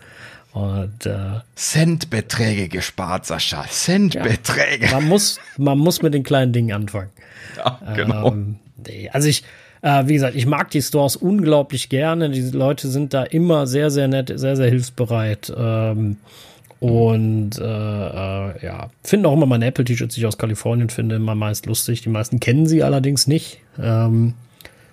Und, äh, Centbeträge gespart, Sascha. Centbeträge. Ja, man, muss, man muss mit den kleinen Dingen anfangen. Ja, genau. Ähm, nee, also ich, äh, wie gesagt, ich mag die Stores unglaublich gerne. Die Leute sind da immer sehr, sehr nett, sehr, sehr hilfsbereit. Ähm, und äh, äh, ja, finden auch immer meine Apple-T-Shirts, die ich aus Kalifornien finde, immer meist lustig. Die meisten kennen sie allerdings nicht. Ähm,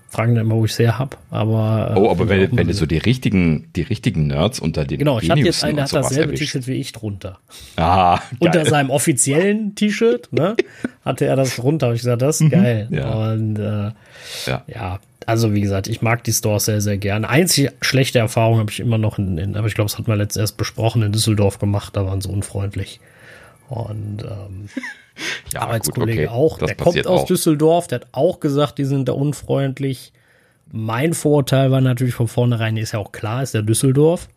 fragen dann immer, wo ich her habe. Aber, äh, oh, aber wenn, wenn du so die richtigen, die richtigen Nerds unter den Genau, ich hatte jetzt einen, der hat dasselbe T-Shirt wie ich drunter. Ah, geil. Unter seinem offiziellen T-Shirt, ne, hatte er das drunter. Ich gesagt, das ist mhm. geil. Ja. Und äh, ja. ja. also wie gesagt, ich mag die Stores sehr, sehr gerne. Einzige schlechte Erfahrung habe ich immer noch in, in aber ich glaube, das hat man letztens erst besprochen, in Düsseldorf gemacht, da waren sie unfreundlich. Und ähm, ja, Arbeitskollege gut, okay. auch. Das der kommt aus auch. Düsseldorf, der hat auch gesagt, die sind da unfreundlich. Mein Vorurteil war natürlich von vornherein, ist ja auch klar, ist der Düsseldorf.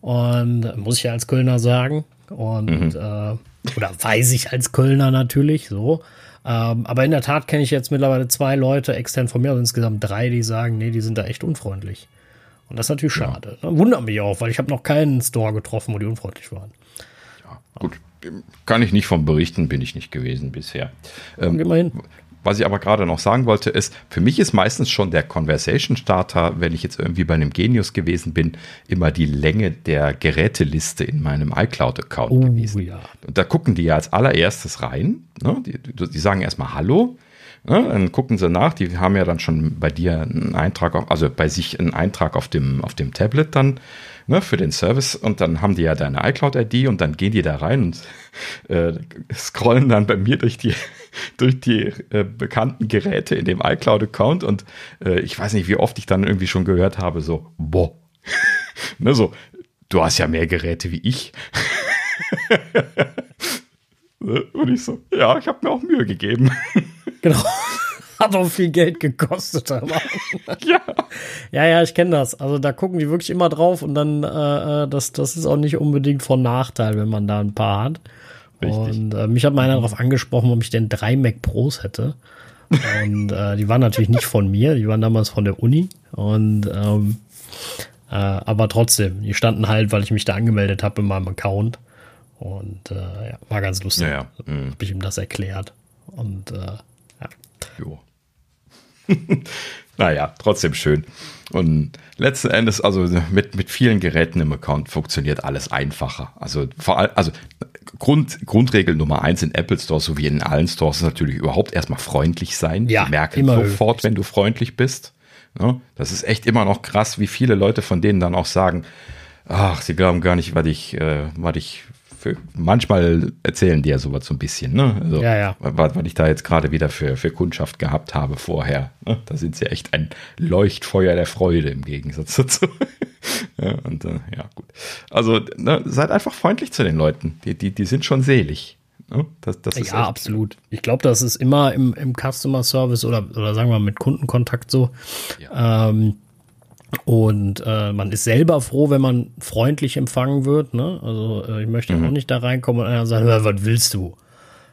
Und muss ich ja als Kölner sagen. Und mhm. äh, oder weiß ich als Kölner natürlich so. Ähm, aber in der Tat kenne ich jetzt mittlerweile zwei Leute extern von mir, also insgesamt drei, die sagen, nee, die sind da echt unfreundlich. Und das ist natürlich schade. Ja. Ne? Wundert mich auch, weil ich habe noch keinen Store getroffen, wo die unfreundlich waren. Ja, gut. Kann ich nicht von berichten, bin ich nicht gewesen bisher. Ähm. Was ich aber gerade noch sagen wollte, ist, für mich ist meistens schon der Conversation Starter, wenn ich jetzt irgendwie bei einem Genius gewesen bin, immer die Länge der Geräteliste in meinem iCloud-Account oh, gewesen. Ja. Und da gucken die ja als allererstes rein. Ne? Die, die sagen erstmal Hallo. Ne? Dann gucken sie nach, die haben ja dann schon bei dir einen Eintrag, auf, also bei sich einen Eintrag auf dem, auf dem Tablet dann ne, für den Service und dann haben die ja deine iCloud-ID und dann gehen die da rein und äh, scrollen dann bei mir durch die, durch die äh, bekannten Geräte in dem iCloud-Account und äh, ich weiß nicht, wie oft ich dann irgendwie schon gehört habe, so, boah, ne, so, du hast ja mehr Geräte wie ich. Ne, und ich so, ja, ich habe mir auch Mühe gegeben. Genau. Hat auch viel Geld gekostet. Aber. ja. Ja, ja, ich kenne das. Also da gucken die wirklich immer drauf und dann, äh, äh, das, das ist auch nicht unbedingt von Nachteil, wenn man da ein paar hat. Richtig. Und äh, mich hat mal einer darauf angesprochen, ob ich denn drei Mac Pros hätte. Und äh, die waren natürlich nicht von mir, die waren damals von der Uni. Und ähm, äh, aber trotzdem, die standen halt, weil ich mich da angemeldet habe in meinem Account. Und äh, ja, war ganz lustig. Ja, ja. Mhm. Habe ich ihm das erklärt. Und äh. Jo. naja, trotzdem schön. Und letzten Endes, also mit, mit vielen Geräten im Account funktioniert alles einfacher. Also vor allem, also Grund, Grundregel Nummer eins in Apple Stores sowie in allen Stores ist natürlich überhaupt erstmal freundlich sein. Ja, Die merken sofort, höchst. wenn du freundlich bist. Ja, das ist echt immer noch krass, wie viele Leute von denen dann auch sagen, ach, sie glauben gar nicht, was ich, äh, was ich für, manchmal erzählen die ja sowas so ein bisschen, ne? Also, ja, ja. Was, was ich da jetzt gerade wieder für, für Kundschaft gehabt habe vorher. Ne? Da sind sie echt ein Leuchtfeuer der Freude im Gegensatz dazu. ja, und äh, ja, gut. Also ne, seid einfach freundlich zu den Leuten. Die, die, die sind schon selig. Ne? Das, das ja, absolut. Ich glaube, das ist immer im, im Customer Service oder, oder sagen wir mal mit Kundenkontakt so. Ja. Ähm, und äh, man ist selber froh, wenn man freundlich empfangen wird. Ne? Also äh, ich möchte mhm. auch nicht da reinkommen und einer sagt, was willst du?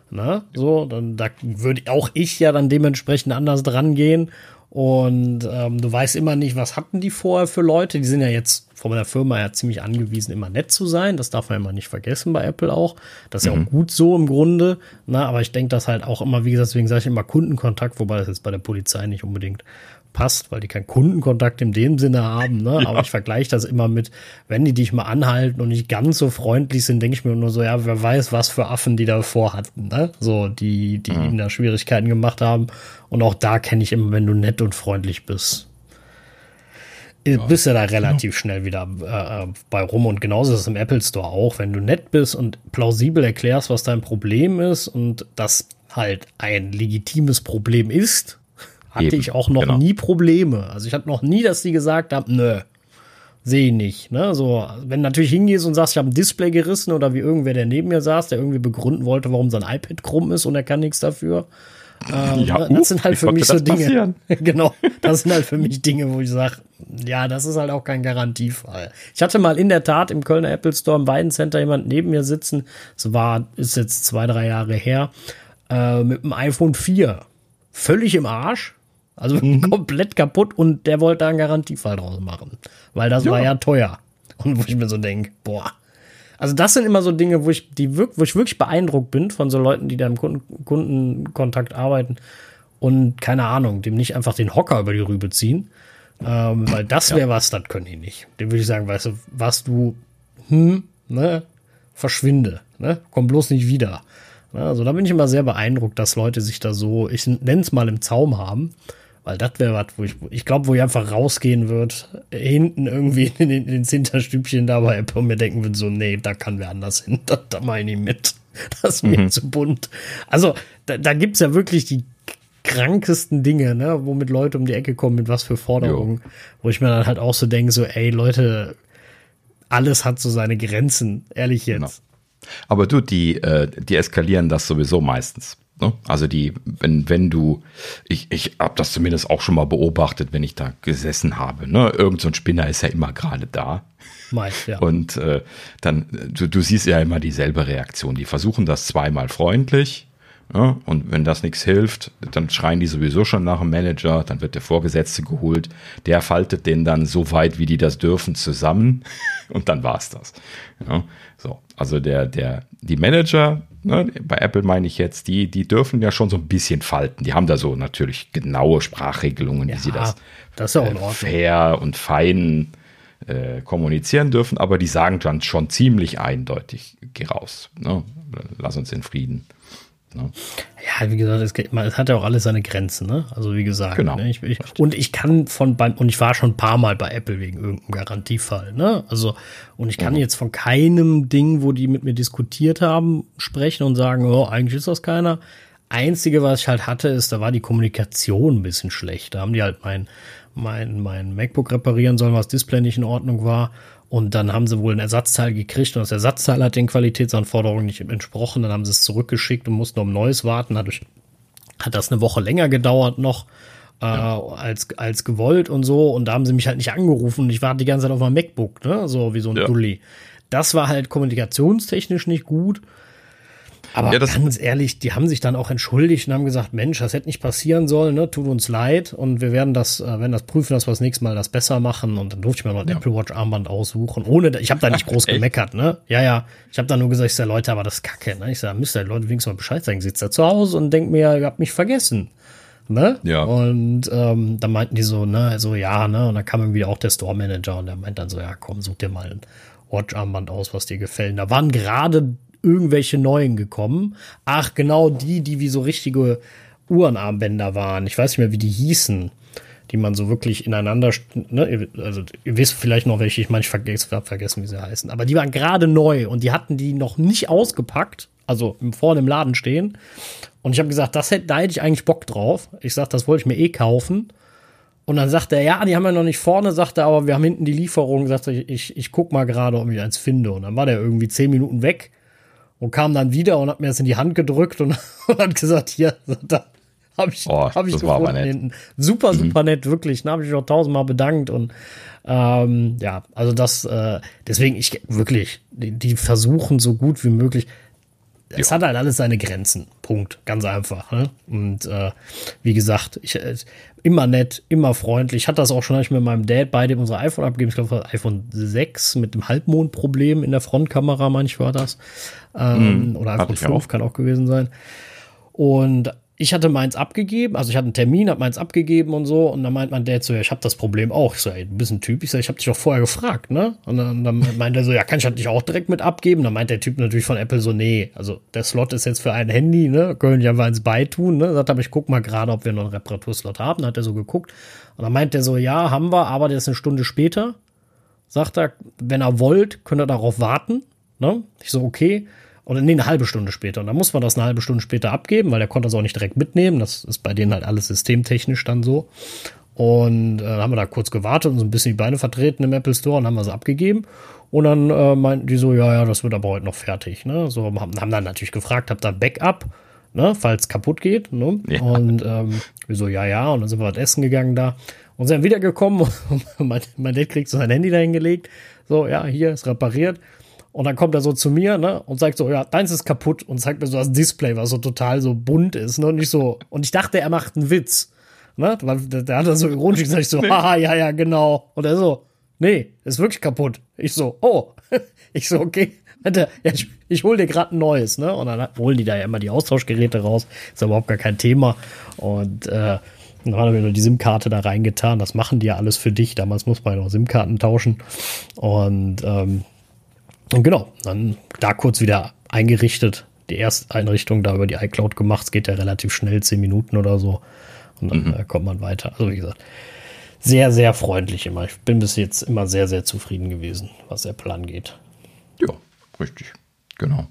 Na, so, dann da würde auch ich ja dann dementsprechend anders dran gehen. Und ähm, du weißt immer nicht, was hatten die vorher für Leute. Die sind ja jetzt von der Firma ja ziemlich angewiesen, immer nett zu sein. Das darf man immer nicht vergessen bei Apple auch. Das ist mhm. ja auch gut so im Grunde. Na, aber ich denke, das halt auch immer, wie gesagt, deswegen sage ich immer Kundenkontakt, wobei das jetzt bei der Polizei nicht unbedingt passt, weil die keinen Kundenkontakt in dem Sinne haben. Ne? Ja. Aber ich vergleiche das immer mit, wenn die dich mal anhalten und nicht ganz so freundlich sind, denke ich mir nur so, ja, wer weiß, was für Affen die davor hatten. Ne? So, die, die mhm. ihnen da Schwierigkeiten gemacht haben. Und auch da kenne ich immer, wenn du nett und freundlich bist. Ja. Bist du da relativ genau. schnell wieder äh, bei rum. Und genauso ist es im Apple Store auch. Wenn du nett bist und plausibel erklärst, was dein Problem ist und das halt ein legitimes Problem ist, hatte Eben, ich auch noch genau. nie Probleme. Also ich hatte noch nie, dass die gesagt haben, nö, sehe ich nicht. Ne? So, wenn du natürlich hingehst und sagst, ich habe ein Display gerissen oder wie irgendwer, der neben mir saß, der irgendwie begründen wollte, warum sein iPad krumm ist und er kann nichts dafür. Ähm, ja, das uh, sind halt für mich so Dinge. genau, das sind halt für mich Dinge, wo ich sage, ja, das ist halt auch kein Garantiefall. Ich hatte mal in der Tat im Kölner Apple Store im Weidencenter jemand neben mir sitzen. Es war, ist jetzt zwei, drei Jahre her, äh, mit dem iPhone 4. Völlig im Arsch also mhm. komplett kaputt und der wollte da einen Garantiefall draus machen. Weil das ja. war ja teuer. Und wo ich mir so denke, boah. Also das sind immer so Dinge, wo ich, die wo ich wirklich beeindruckt bin von so Leuten, die da im Kunden Kundenkontakt arbeiten und keine Ahnung, dem nicht einfach den Hocker über die Rübe ziehen. Ähm, weil das wäre ja. was, das können die nicht. Dem würde ich sagen, weißt du, was du, hm, ne, verschwinde, ne, komm bloß nicht wieder. Also da bin ich immer sehr beeindruckt, dass Leute sich da so, ich nenne es mal im Zaum haben. Weil das wäre was, wo ich, ich glaube, wo ich einfach rausgehen wird, hinten irgendwie in den, ins Hinterstübchen da bei Apple und mir denken würde, so, nee, da kann wer anders hin, da, da meine ich mit. Das ist mir mhm. zu bunt. Also, da, da gibt es ja wirklich die krankesten Dinge, ne, womit Leute um die Ecke kommen, mit was für Forderungen, jo. wo ich mir dann halt auch so denke, so, ey, Leute, alles hat so seine Grenzen, ehrlich jetzt. Genau. Aber du, die, äh, die eskalieren das sowieso meistens. Ne? Also die, wenn, wenn du, ich, ich habe das zumindest auch schon mal beobachtet, wenn ich da gesessen habe. Ne? Irgend so ein Spinner ist ja immer gerade da. Meist, ja. Und äh, dann, du, du siehst ja immer dieselbe Reaktion. Die versuchen das zweimal freundlich Ja, und wenn das nichts hilft, dann schreien die sowieso schon nach dem Manager, dann wird der Vorgesetzte geholt, der faltet den dann so weit, wie die das dürfen, zusammen und dann war's das. Ja, so, also der, der, die Manager, ne, bei Apple meine ich jetzt, die, die dürfen ja schon so ein bisschen falten. Die haben da so natürlich genaue Sprachregelungen, ja, wie sie das, das äh, fair und fein äh, kommunizieren dürfen, aber die sagen dann schon ziemlich eindeutig, geh raus, ne? lass uns in Frieden. Ne? Ja, wie gesagt, es, es, hat ja auch alles seine Grenzen, ne? Also wie gesagt, genau. Ne? Ich, ich, und ich kann von beim, und ich war schon ein paar Mal bei Apple wegen irgendeinem Garantiefall, ne? Also, und ich kann mhm. jetzt von keinem Ding, wo die mit mir diskutiert haben, sprechen und sagen, oh, eigentlich ist das keiner. Einzige, was ich halt hatte, ist, da war die Kommunikation ein bisschen schlecht. Da haben die halt mein, mein, mein MacBook reparieren sollen, was Display nicht in Ordnung war. Und dann haben sie wohl ein Ersatzteil gekriegt und das Ersatzteil hat den Qualitätsanforderungen nicht entsprochen. Dann haben sie es zurückgeschickt und mussten um Neues warten. Dadurch hat das eine Woche länger gedauert noch äh, ja. als, als gewollt und so. Und da haben sie mich halt nicht angerufen und ich war die ganze Zeit auf meinem MacBook, ne? So wie so ein ja. Dulli. Das war halt kommunikationstechnisch nicht gut. Aber ja, ganz ehrlich, die haben sich dann auch entschuldigt und haben gesagt, Mensch, das hätte nicht passieren sollen, ne? tut uns leid und wir werden das, äh, werden das prüfen, dass wir das nächste Mal das besser machen und dann durfte ich mir noch ein ja. Apple Watch Armband aussuchen, ohne, ich habe da nicht groß gemeckert, ne? Ja, ja, ich habe da nur gesagt, ich sage, Leute, aber das ist kacke, ne? Ich sage, müsst ihr Leute wenigstens mal Bescheid sagen, sitzt da zu Hause und denkt mir, ihr habt mich vergessen. Ne? Ja. Und ähm, dann meinten die so, ne, so ja, ne? Und dann kam irgendwie auch der Store Manager und der meint dann so, ja, komm, such dir mal ein Watch-Armband aus, was dir gefällt. Da waren gerade irgendwelche neuen gekommen. Ach, genau die, die wie so richtige Uhrenarmbänder waren. Ich weiß nicht mehr, wie die hießen, die man so wirklich ineinander, ne, also ihr wisst vielleicht noch welche, ich meine, ich vergesse, hab vergessen, wie sie heißen. Aber die waren gerade neu und die hatten die noch nicht ausgepackt, also vorne im Laden stehen. Und ich habe gesagt, das hätte, da hätte ich eigentlich Bock drauf. Ich sag, das wollte ich mir eh kaufen. Und dann sagt er, ja, die haben wir noch nicht vorne, sagt er, aber wir haben hinten die Lieferung. Sagt er, ich, ich, ich guck mal gerade, ob ich eins finde. Und dann war der irgendwie zehn Minuten weg und kam dann wieder und hat mir das in die Hand gedrückt und, und hat gesagt, hier, da habe ich, oh, hab ich gefunden hinten. Super, mhm. super mhm. nett, wirklich. Da habe ich mich auch tausendmal bedankt und ähm, ja, also das, äh, deswegen, ich wirklich, die, die versuchen so gut wie möglich. Es ja. hat halt alles seine Grenzen. Punkt. Ganz einfach. Ne? Und äh, wie gesagt, ich, äh, immer nett, immer freundlich. Ich hatte das auch schon, als ich mit meinem Dad beide unsere iPhone abgegeben. Ich glaube, iPhone 6 mit dem Halbmondproblem in der Frontkamera, manchmal war das. Ähm, mm, oder iPhone 5 auch. kann auch gewesen sein. Und ich hatte meins abgegeben, also ich hatte einen Termin, habe meins abgegeben und so, und dann meint mein Dad so, ja, ich habe das Problem auch. Ich so, ey, du bist ein Typ. Ich so, ich habe dich doch vorher gefragt, ne? Und dann, dann meint er so, ja, kann ich das nicht auch direkt mit abgeben? Dann meint der Typ natürlich von Apple so, nee, also der Slot ist jetzt für ein Handy, ne? Können ja einfach ins beitun, ne? Sagt aber, ich guck mal gerade, ob wir noch einen Reparaturslot haben. Dann hat er so geguckt. Und dann meint er so, ja, haben wir, aber der ist eine Stunde später. Sagt er, wenn er wollt, könnt ihr darauf warten. Ne? Ich so, okay. Oder nee, eine halbe Stunde später. Und dann muss man das eine halbe Stunde später abgeben, weil der konnte das auch nicht direkt mitnehmen. Das ist bei denen halt alles systemtechnisch dann so. Und äh, haben wir da kurz gewartet und so ein bisschen die Beine vertreten im Apple Store und haben wir sie abgegeben. Und dann äh, meinten die so, ja, ja, das wird aber heute noch fertig. Ne? So haben, haben dann natürlich gefragt, habt ihr Backup, ne, falls kaputt geht. Ne? Ja. Und ähm, wir so, ja, ja. Und dann sind wir was essen gegangen da. Und sind dann wiedergekommen und mein, mein Dad kriegt so sein Handy dahingelegt. So, ja, hier ist repariert. Und dann kommt er so zu mir, ne, und sagt so, ja, deins ist kaputt und zeigt mir so das Display, was so total so bunt ist, ne, und nicht so, und ich dachte, er macht einen Witz, ne, weil der, der hat dann so ironisch gesagt, ich so, nee. haha, ja, ja, genau. Und er so, nee, ist wirklich kaputt. Ich so, oh, ich so, okay. Ja, ich, ich hol dir gerade ein neues, ne? Und dann holen die da ja immer die Austauschgeräte raus. Ist überhaupt gar kein Thema. Und äh, dann haben wir nur die SIM-Karte da reingetan. Das machen die ja alles für dich. Damals muss man ja noch SIM-Karten tauschen. Und ähm, und genau, dann da kurz wieder eingerichtet. Die erste Einrichtung da über die iCloud gemacht. Es geht ja relativ schnell, zehn Minuten oder so. Und dann mhm. äh, kommt man weiter. Also wie gesagt, sehr, sehr freundlich immer. Ich bin bis jetzt immer sehr, sehr zufrieden gewesen, was Apple angeht. Ja, richtig. Genau.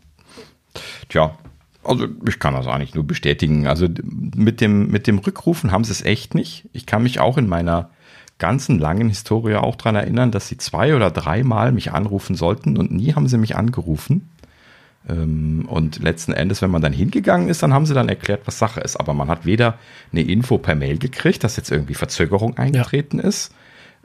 Tja, also ich kann das eigentlich nur bestätigen. Also mit dem, mit dem Rückrufen haben sie es echt nicht. Ich kann mich auch in meiner ganzen langen Historie auch daran erinnern, dass sie zwei oder dreimal mich anrufen sollten und nie haben sie mich angerufen. Ähm, und letzten Endes, wenn man dann hingegangen ist, dann haben sie dann erklärt, was Sache ist. Aber man hat weder eine Info per Mail gekriegt, dass jetzt irgendwie Verzögerung eingetreten ja. ist.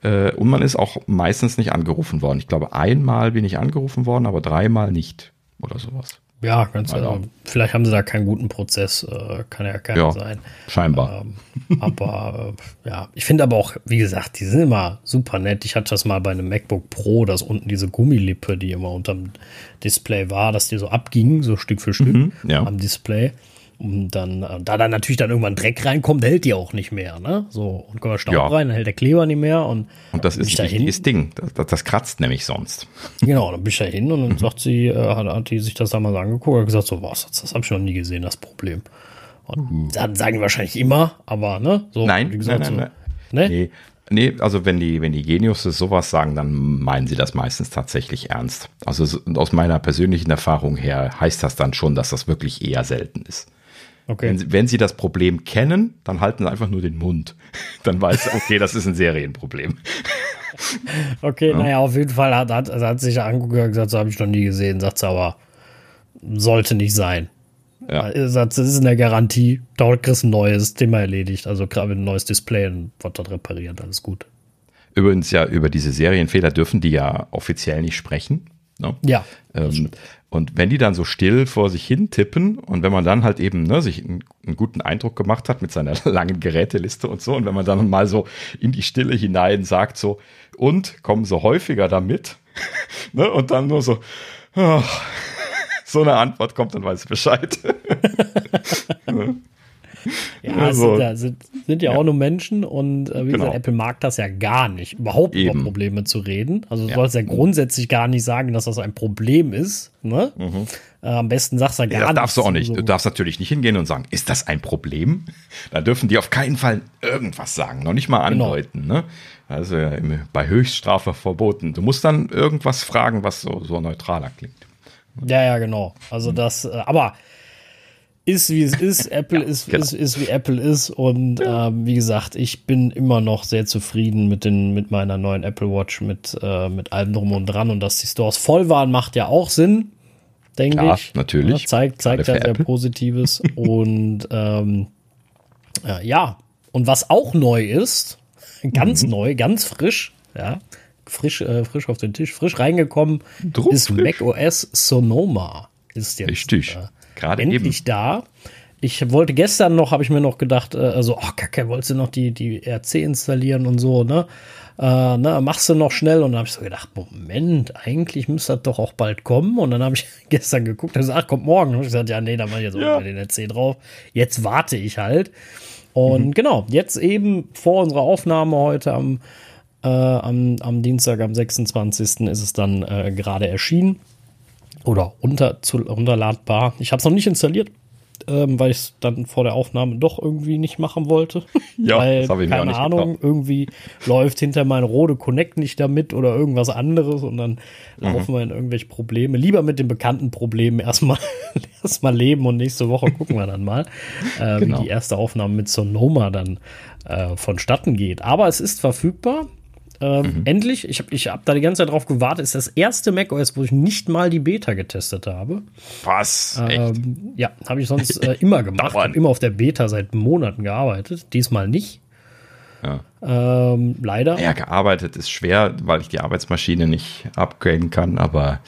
Äh, und man ist auch meistens nicht angerufen worden. Ich glaube, einmal bin ich angerufen worden, aber dreimal nicht. Oder sowas. Ja, ganz also. genau. Vielleicht haben sie da keinen guten Prozess, äh, kann ja keiner ja, sein. Scheinbar. Ähm, aber äh, ja, ich finde aber auch, wie gesagt, die sind immer super nett. Ich hatte das mal bei einem MacBook Pro, dass unten diese Gummilippe, die immer unterm Display war, dass die so abging, so Stück für Stück mhm, ja. am Display. Und dann, äh, da dann natürlich dann irgendwann Dreck reinkommt, hält die auch nicht mehr, ne? So, und kommt Staub ja. rein, dann hält der Kleber nicht mehr und. Und das ist ein wichtiges Ding. Das, das, kratzt nämlich sonst. Genau, dann bin ich da hin und dann mhm. sagt sie, äh, hat, hat die sich das damals angeguckt und gesagt, so, was, das, das habe ich noch nie gesehen, das Problem. Und mhm. dann sagen die wahrscheinlich immer, aber, ne? So, nein, gesagt, nein, nein, so, nein. Nee? Nee, also wenn die, wenn die Genius sowas sagen, dann meinen sie das meistens tatsächlich ernst. Also aus meiner persönlichen Erfahrung her heißt das dann schon, dass das wirklich eher selten ist. Okay. Wenn, wenn, Sie das Problem kennen, dann halten Sie einfach nur den Mund. Dann weiß Sie, okay, das ist ein Serienproblem. okay, ja. naja, auf jeden Fall hat, hat, hat sich angeguckt und gesagt, so habe ich noch nie gesehen. Sagt sie aber, sollte nicht sein. Ja. Sagt, das ist in der Garantie, dort kriegst du ein neues, Thema erledigt. Also gerade ein neues Display und wird dort repariert, alles gut. Übrigens ja, über diese Serienfehler dürfen die ja offiziell nicht sprechen. Ne? Ja. Ähm, und wenn die dann so still vor sich hin tippen und wenn man dann halt eben ne, sich einen, einen, guten Eindruck gemacht hat mit seiner langen Geräteliste und so und wenn man dann mal so in die Stille hinein sagt so und kommen so häufiger damit? Ne, und dann nur so oh, so eine Antwort kommt, dann weiß ich Bescheid. Ja, also, sind, sind, sind, ja, ja, auch nur Menschen und äh, wie genau. gesagt, Apple mag das ja gar nicht, überhaupt Eben. über Probleme zu reden. Also du ja. sollst ja grundsätzlich gar nicht sagen, dass das ein Problem ist. Ne? Mhm. Äh, am besten sagst du ja gar ja, das darfst du auch nicht. So. Du darfst natürlich nicht hingehen und sagen, ist das ein Problem? Da dürfen die auf keinen Fall irgendwas sagen, noch nicht mal genau. andeuten. Genau. Ne? Also bei Höchststrafe verboten. Du musst dann irgendwas fragen, was so, so neutraler klingt. Ja, ja, genau. Also das, äh, aber ist wie es ist. Apple ja, ist, genau. ist, ist wie Apple ist. Und ja. ähm, wie gesagt, ich bin immer noch sehr zufrieden mit, den, mit meiner neuen Apple Watch, mit, äh, mit allem drum und dran. Und dass die Stores voll waren, macht ja auch Sinn, denke Klar, ich. Natürlich. Ja, zeigt zeigt ja sehr Positives. und ähm, äh, ja, und was auch neu ist, ganz mhm. neu, ganz frisch, ja, frisch, äh, frisch auf den Tisch, frisch reingekommen, Druck ist macOS Sonoma. Ist jetzt, Richtig. Äh, Gerade endlich eben. da. Ich wollte gestern noch, habe ich mir noch gedacht, äh, also, ach, Kacke, wolltest du noch die, die RC installieren und so, ne? Äh, ne, machst du noch schnell und dann habe ich so gedacht, Moment, eigentlich müsste das doch auch bald kommen. Und dann habe ich gestern geguckt und gesagt, ach, kommt morgen. Und ich gesagt, ja, nee, dann mach ich jetzt ja. den RC drauf. Jetzt warte ich halt. Und mhm. genau, jetzt eben vor unserer Aufnahme heute am, äh, am, am Dienstag, am 26. ist es dann äh, gerade erschienen oder runter zu, runterladbar. Ich habe es noch nicht installiert, ähm, weil ich es dann vor der Aufnahme doch irgendwie nicht machen wollte. Ja, weil, das habe ich mir keine auch nicht Ahnung, getraut. irgendwie läuft hinter mein Rode Connect nicht damit oder irgendwas anderes und dann mhm. laufen wir in irgendwelche Probleme. Lieber mit den bekannten Problemen erstmal erstmal leben und nächste Woche gucken wir dann mal, äh, genau. wie die erste Aufnahme mit Sonoma dann äh, vonstatten geht. Aber es ist verfügbar. Ähm, mhm. Endlich, ich habe ich hab da die ganze Zeit drauf gewartet, ist das erste macOS, wo ich nicht mal die Beta getestet habe. Was? Ähm, ja, habe ich sonst äh, immer gemacht. habe immer auf der Beta seit Monaten gearbeitet. Diesmal nicht. Ja. Ähm, leider. Ja, gearbeitet ist schwer, weil ich die Arbeitsmaschine nicht upgraden kann, aber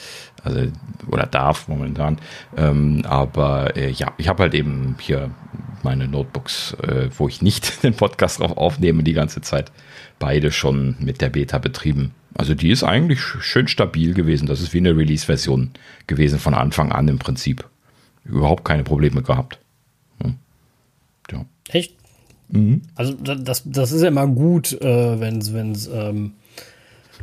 also oder darf momentan. Ähm, aber äh, ja, ich habe halt eben hier meine Notebooks, äh, wo ich nicht den Podcast drauf aufnehme die ganze Zeit beide schon mit der Beta betrieben. Also die ist eigentlich schön stabil gewesen. Das ist wie eine Release-Version gewesen von Anfang an im Prinzip. Überhaupt keine Probleme gehabt. Hm. Ja. Echt? Mhm. Also das, das ist ja immer gut, äh, wenn es ähm,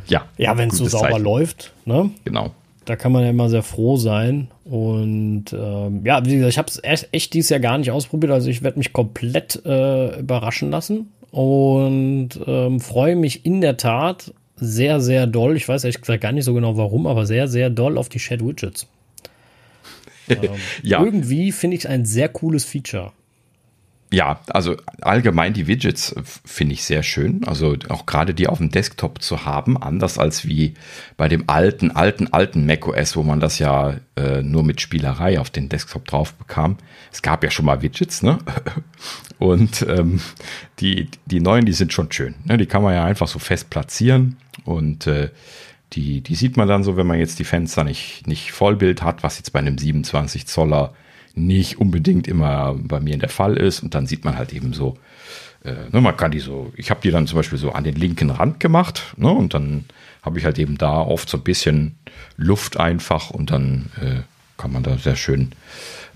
ja, ja wenn es so sauber Zeichen. läuft. Ne? Genau. Da kann man ja immer sehr froh sein. Und ähm, ja, wie gesagt, ich habe es echt, echt dieses Jahr gar nicht ausprobiert. Also ich werde mich komplett äh, überraschen lassen und ähm, freue mich in der Tat sehr, sehr doll. Ich weiß ehrlich gesagt gar nicht so genau warum, aber sehr, sehr doll auf die Chat Widgets. ähm, ja. Irgendwie finde ich es ein sehr cooles Feature. Ja, also allgemein die Widgets äh, finde ich sehr schön. Also auch gerade die auf dem Desktop zu haben, anders als wie bei dem alten, alten, alten macOS, wo man das ja äh, nur mit Spielerei auf den Desktop drauf bekam. Es gab ja schon mal Widgets, ne? Und ähm, die, die neuen, die sind schon schön. Ne? Die kann man ja einfach so fest platzieren und äh, die, die sieht man dann so, wenn man jetzt die Fenster nicht, nicht Vollbild hat, was jetzt bei einem 27 Zoller nicht unbedingt immer bei mir in der Fall ist. Und dann sieht man halt eben so, äh, ne, man kann die so, ich habe die dann zum Beispiel so an den linken Rand gemacht ne, und dann habe ich halt eben da oft so ein bisschen Luft einfach und dann äh, kann man da sehr schön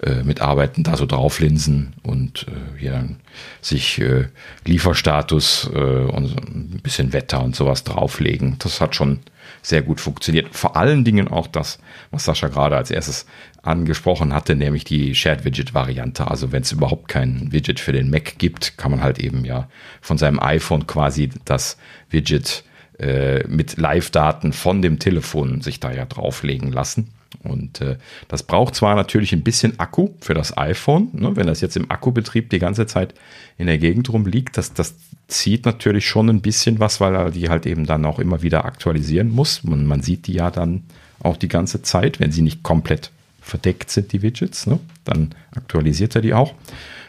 äh, mitarbeiten, da so drauflinsen und äh, hier dann sich äh, Lieferstatus äh, und ein bisschen Wetter und sowas drauflegen. Das hat schon sehr gut funktioniert. Vor allen Dingen auch das, was Sascha gerade als erstes angesprochen hatte, nämlich die Shared Widget Variante. Also wenn es überhaupt kein Widget für den Mac gibt, kann man halt eben ja von seinem iPhone quasi das Widget äh, mit Live-Daten von dem Telefon sich da ja drauflegen lassen. Und äh, das braucht zwar natürlich ein bisschen Akku für das iPhone, ne, wenn das jetzt im Akkubetrieb die ganze Zeit in der Gegend rumliegt, das, das zieht natürlich schon ein bisschen was, weil er die halt eben dann auch immer wieder aktualisieren muss. Man, man sieht die ja dann auch die ganze Zeit, wenn sie nicht komplett verdeckt sind, die Widgets, ne, dann aktualisiert er die auch.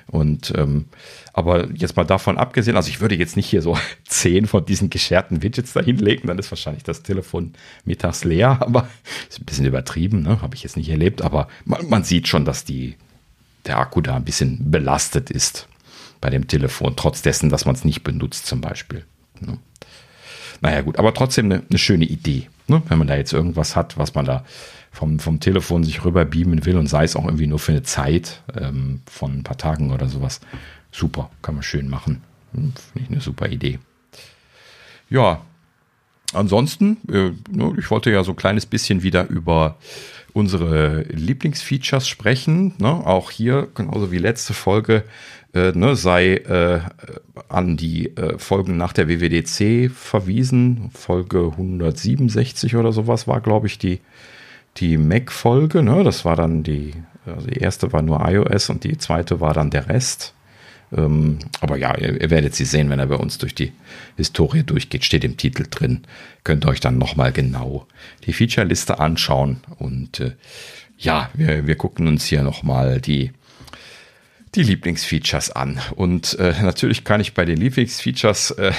Und ähm, aber jetzt mal davon abgesehen, also ich würde jetzt nicht hier so zehn von diesen gescherten Widgets da hinlegen, dann ist wahrscheinlich das Telefon mittags leer, aber ist ein bisschen übertrieben, ne? habe ich jetzt nicht erlebt, aber man, man sieht schon, dass die, der Akku da ein bisschen belastet ist bei dem Telefon, trotz dessen, dass man es nicht benutzt zum Beispiel. Ne? Naja gut, aber trotzdem eine, eine schöne Idee, ne? wenn man da jetzt irgendwas hat, was man da vom, vom Telefon sich rüber beamen will und sei es auch irgendwie nur für eine Zeit ähm, von ein paar Tagen oder sowas, super, kann man schön machen. Hm, Finde ich eine super Idee. Ja, ansonsten, äh, ich wollte ja so ein kleines bisschen wieder über unsere Lieblingsfeatures sprechen. Ne? Auch hier, genauso wie letzte Folge, äh, ne, sei äh, an die äh, Folgen nach der WWDC verwiesen. Folge 167 oder sowas war, glaube ich, die, die Mac-Folge. Ne? Das war dann die, also die erste war nur iOS und die zweite war dann der Rest. Ähm, aber ja, ihr, ihr, werdet sie sehen, wenn er bei uns durch die Historie durchgeht, steht im Titel drin. Könnt ihr euch dann nochmal genau die Feature-Liste anschauen. Und äh, ja, wir, wir gucken uns hier nochmal die die Lieblingsfeatures an. Und äh, natürlich kann ich bei den Lieblingsfeatures äh,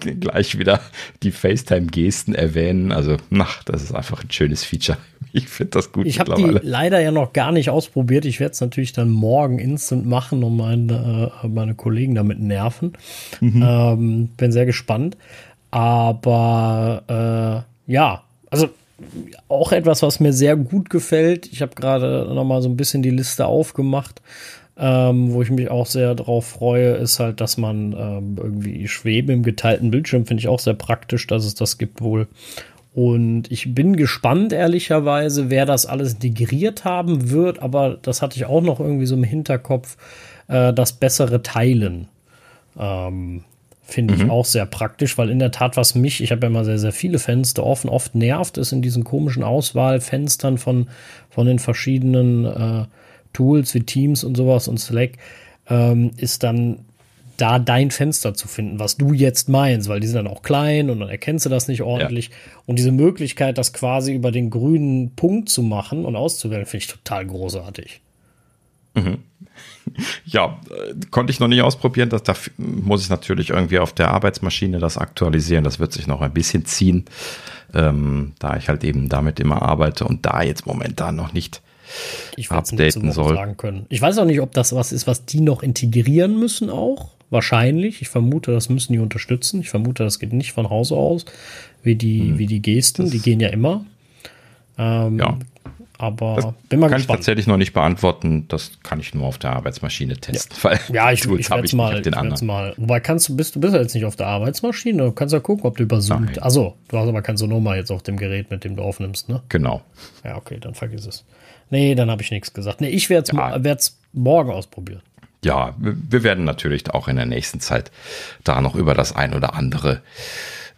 gleich wieder die FaceTime-Gesten erwähnen. Also, ach, das ist einfach ein schönes Feature. Ich finde das gut. Ich habe die leider ja noch gar nicht ausprobiert. Ich werde es natürlich dann morgen instant machen und meine, äh, meine Kollegen damit nerven. Mhm. Ähm, bin sehr gespannt. Aber äh, ja, also auch etwas, was mir sehr gut gefällt. Ich habe gerade noch mal so ein bisschen die Liste aufgemacht. Ähm, wo ich mich auch sehr drauf freue, ist halt, dass man ähm, irgendwie Schwebe im geteilten Bildschirm finde ich auch sehr praktisch, dass es das gibt wohl. Und ich bin gespannt, ehrlicherweise, wer das alles integriert haben wird, aber das hatte ich auch noch irgendwie so im Hinterkopf, äh, das bessere Teilen. Ähm, Finde ich mhm. auch sehr praktisch, weil in der Tat, was mich, ich habe ja immer sehr, sehr viele Fenster offen, oft nervt, ist in diesen komischen Auswahlfenstern von, von den verschiedenen äh, Tools wie Teams und sowas und Slack, ähm, ist dann da dein Fenster zu finden, was du jetzt meinst, weil die sind dann auch klein und dann erkennst du das nicht ordentlich. Ja. Und diese Möglichkeit, das quasi über den grünen Punkt zu machen und auszuwählen, finde ich total großartig. Mhm. Ja, äh, konnte ich noch nicht ausprobieren. Das, da muss ich natürlich irgendwie auf der Arbeitsmaschine das aktualisieren. Das wird sich noch ein bisschen ziehen, ähm, da ich halt eben damit immer arbeite und da jetzt momentan noch nicht ich updaten soll. Sagen können. Ich weiß auch nicht, ob das was ist, was die noch integrieren müssen auch. Wahrscheinlich. Ich vermute, das müssen die unterstützen. Ich vermute, das geht nicht von Hause aus, wie die, hm. wie die Gesten. Das die gehen ja immer. Ähm, ja. Aber das bin mal kann gespannt. ich tatsächlich noch nicht beantworten. Das kann ich nur auf der Arbeitsmaschine testen. Ja, ja ich, ich werde es mal, den anderen. mal. Wobei kannst du bist du bist ja jetzt nicht auf der Arbeitsmaschine. Du kannst ja gucken, ob du über Zoom. Also du hast aber kein Sonoma jetzt auf dem Gerät, mit dem du aufnimmst, ne? Genau. Ja, okay, dann vergiss es. Nee, dann habe ich nichts gesagt. Nee, ich werde es ja. morgen ausprobieren. Ja, wir werden natürlich auch in der nächsten Zeit da noch über das ein oder andere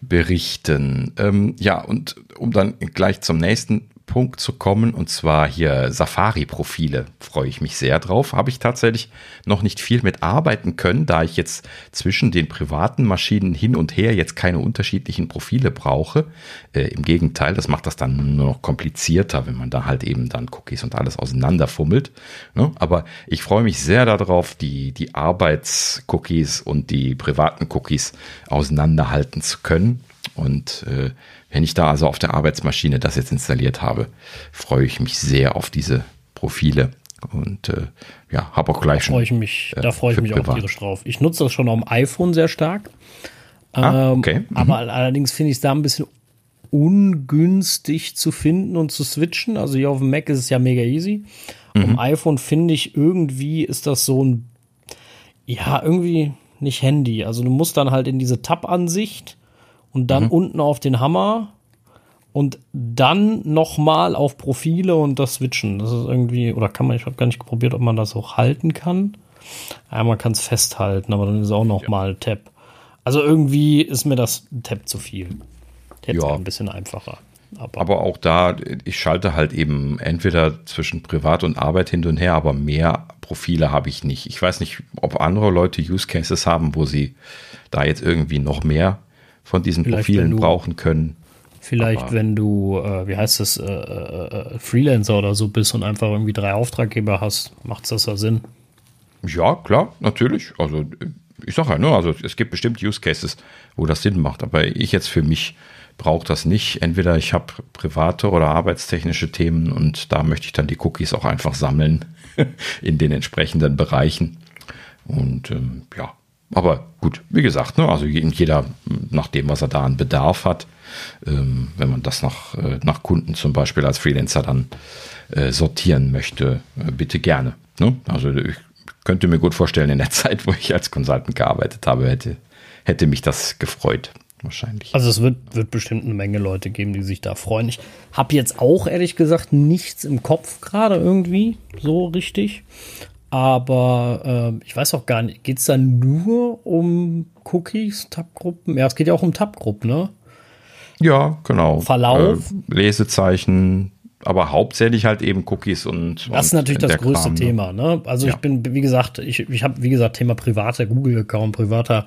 berichten. Ähm, ja, und um dann gleich zum nächsten Punkt zu kommen, und zwar hier Safari-Profile. Freue ich mich sehr drauf. Habe ich tatsächlich noch nicht viel mit arbeiten können, da ich jetzt zwischen den privaten Maschinen hin und her jetzt keine unterschiedlichen Profile brauche. Äh, Im Gegenteil, das macht das dann nur noch komplizierter, wenn man da halt eben dann Cookies und alles auseinanderfummelt. Ne? Aber ich freue mich sehr darauf, die, die Arbeits-Cookies und die privaten Cookies auseinanderhalten zu können Und äh, wenn ich da also auf der Arbeitsmaschine das jetzt installiert habe, freue ich mich sehr auf diese Profile. Und äh, ja, habe auch gleich da freue ich mich, äh, Da freue ich mich auch tierisch drauf. Ich nutze das schon dem iPhone sehr stark. Ah, ähm, okay. Mhm. Aber allerdings finde ich es da ein bisschen ungünstig zu finden und zu switchen. Also hier auf dem Mac ist es ja mega easy. Mhm. Dem iPhone finde ich irgendwie ist das so ein, ja, irgendwie nicht Handy. Also du musst dann halt in diese Tab-Ansicht und dann mhm. unten auf den Hammer und dann nochmal auf Profile und das switchen. Das ist irgendwie, oder kann man, ich habe gar nicht probiert, ob man das auch halten kann. Ja, man kann es festhalten, aber dann ist auch nochmal ja. Tab. Also irgendwie ist mir das Tab zu viel. Jetzt ja. ein bisschen einfacher. Aber, aber, auch da, ich schalte halt eben entweder zwischen Privat und Arbeit hin und her, aber mehr Profile habe ich nicht. Ich weiß nicht, ob andere Leute Use Cases haben, wo sie da jetzt irgendwie noch mehr von diesen Vielleicht Profilen brauchen können. Vielleicht, Aber wenn du, äh, wie heißt das, äh, äh, Freelancer oder so bist und einfach irgendwie drei Auftraggeber hast, macht das ja Sinn. Ja, klar, natürlich. Also ich sage ja, ne, also es gibt bestimmt Use Cases, wo das Sinn macht. Aber ich jetzt für mich brauche das nicht. Entweder ich habe private oder arbeitstechnische Themen und da möchte ich dann die Cookies auch einfach sammeln in den entsprechenden Bereichen. Und ähm, ja, aber gut, wie gesagt, ne, also jeder nach dem, was er da an Bedarf hat, ähm, wenn man das nach, äh, nach Kunden zum Beispiel als Freelancer dann äh, sortieren möchte, äh, bitte gerne. Ne? Also ich könnte mir gut vorstellen, in der Zeit, wo ich als Consultant gearbeitet habe, hätte, hätte mich das gefreut. Wahrscheinlich. Also es wird, wird bestimmt eine Menge Leute geben, die sich da freuen. Ich habe jetzt auch ehrlich gesagt nichts im Kopf gerade irgendwie so richtig. Aber äh, ich weiß auch gar nicht, geht es da nur um Cookies, Tab-Gruppen? Ja, es geht ja auch um Tab-Gruppen, ne? Ja, genau. Verlauf. Äh, Lesezeichen, aber hauptsächlich halt eben Cookies und. Das ist natürlich das größte Kram, ne? Thema, ne? Also ja. ich bin, wie gesagt, ich, ich habe, wie gesagt, Thema privater Google-Account, privater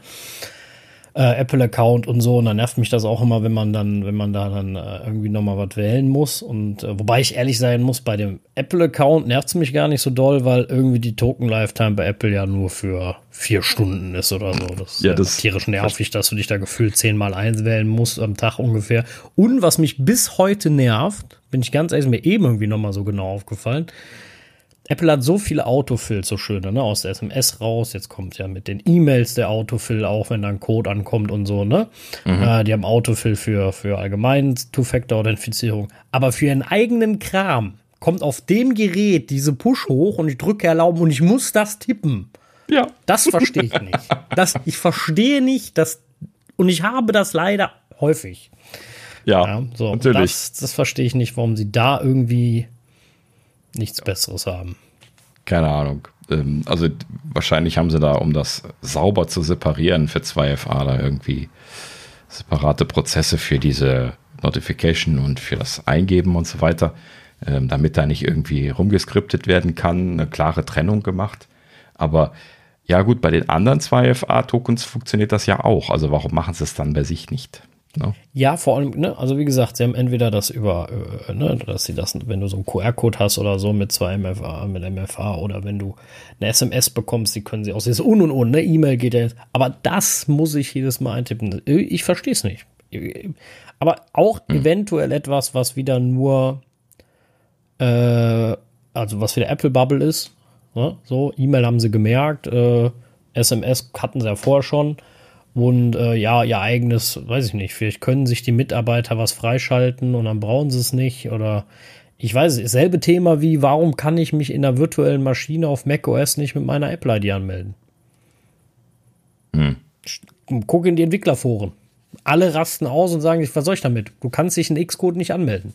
äh, Apple-Account und so. Und dann nervt mich das auch immer, wenn man dann, wenn man da dann äh, irgendwie nochmal was wählen muss. Und äh, wobei ich ehrlich sein muss, bei dem Apple-Account nervt es mich gar nicht so doll, weil irgendwie die Token-Lifetime bei Apple ja nur für vier Stunden ist oder so. Das ja, ist das tierisch nervig, dass du dich da gefühlt zehnmal einwählen musst am Tag ungefähr. Und was mich bis heute nervt, bin ich ganz ehrlich, mir eben irgendwie nochmal so genau aufgefallen, Apple hat so viele Autofill, so schöne, ne, aus der SMS raus. Jetzt kommt ja mit den E-Mails der Autofill auch, wenn da ein Code ankommt und so, ne? Mhm. Äh, die haben Autofill für, für allgemein Two-Factor-Authentifizierung. Aber für ihren eigenen Kram kommt auf dem Gerät diese Push hoch und ich drücke erlauben und ich muss das tippen. Ja. Das verstehe ich nicht. Das, ich verstehe nicht, dass, und ich habe das leider häufig. Ja, ja so, natürlich. Das, das verstehe ich nicht, warum sie da irgendwie nichts Besseres haben. Keine Ahnung. Ähm, also wahrscheinlich haben sie da, um das sauber zu separieren für 2FA, da irgendwie separate Prozesse für diese Notification und für das Eingeben und so weiter, ähm, damit da nicht irgendwie rumgeskriptet werden kann, eine klare Trennung gemacht. Aber ja gut, bei den anderen 2FA-Tokens funktioniert das ja auch. Also warum machen sie es dann bei sich nicht? No. Ne? Ja, vor allem, ne, also wie gesagt, sie haben entweder das über, äh, ne, dass sie das, wenn du so einen QR-Code hast oder so mit zwei MFA, mit MFA oder wenn du eine SMS bekommst, die können sie auch, ist und und und, ne, E-Mail geht ja jetzt, aber das muss ich jedes Mal eintippen. Ich verstehe es nicht. Aber auch hm. eventuell etwas, was wieder nur, äh, also was wieder Apple Bubble ist, ne, so, E-Mail haben sie gemerkt, äh, SMS hatten sie ja vorher schon, und äh, ja, ihr eigenes, weiß ich nicht, vielleicht können sich die Mitarbeiter was freischalten und dann brauchen sie es nicht oder ich weiß, selbe Thema wie, warum kann ich mich in der virtuellen Maschine auf macOS nicht mit meiner Apple-ID anmelden? Hm. Guck in die Entwicklerforen. Alle rasten aus und sagen, was soll ich damit? Du kannst dich in Xcode nicht anmelden.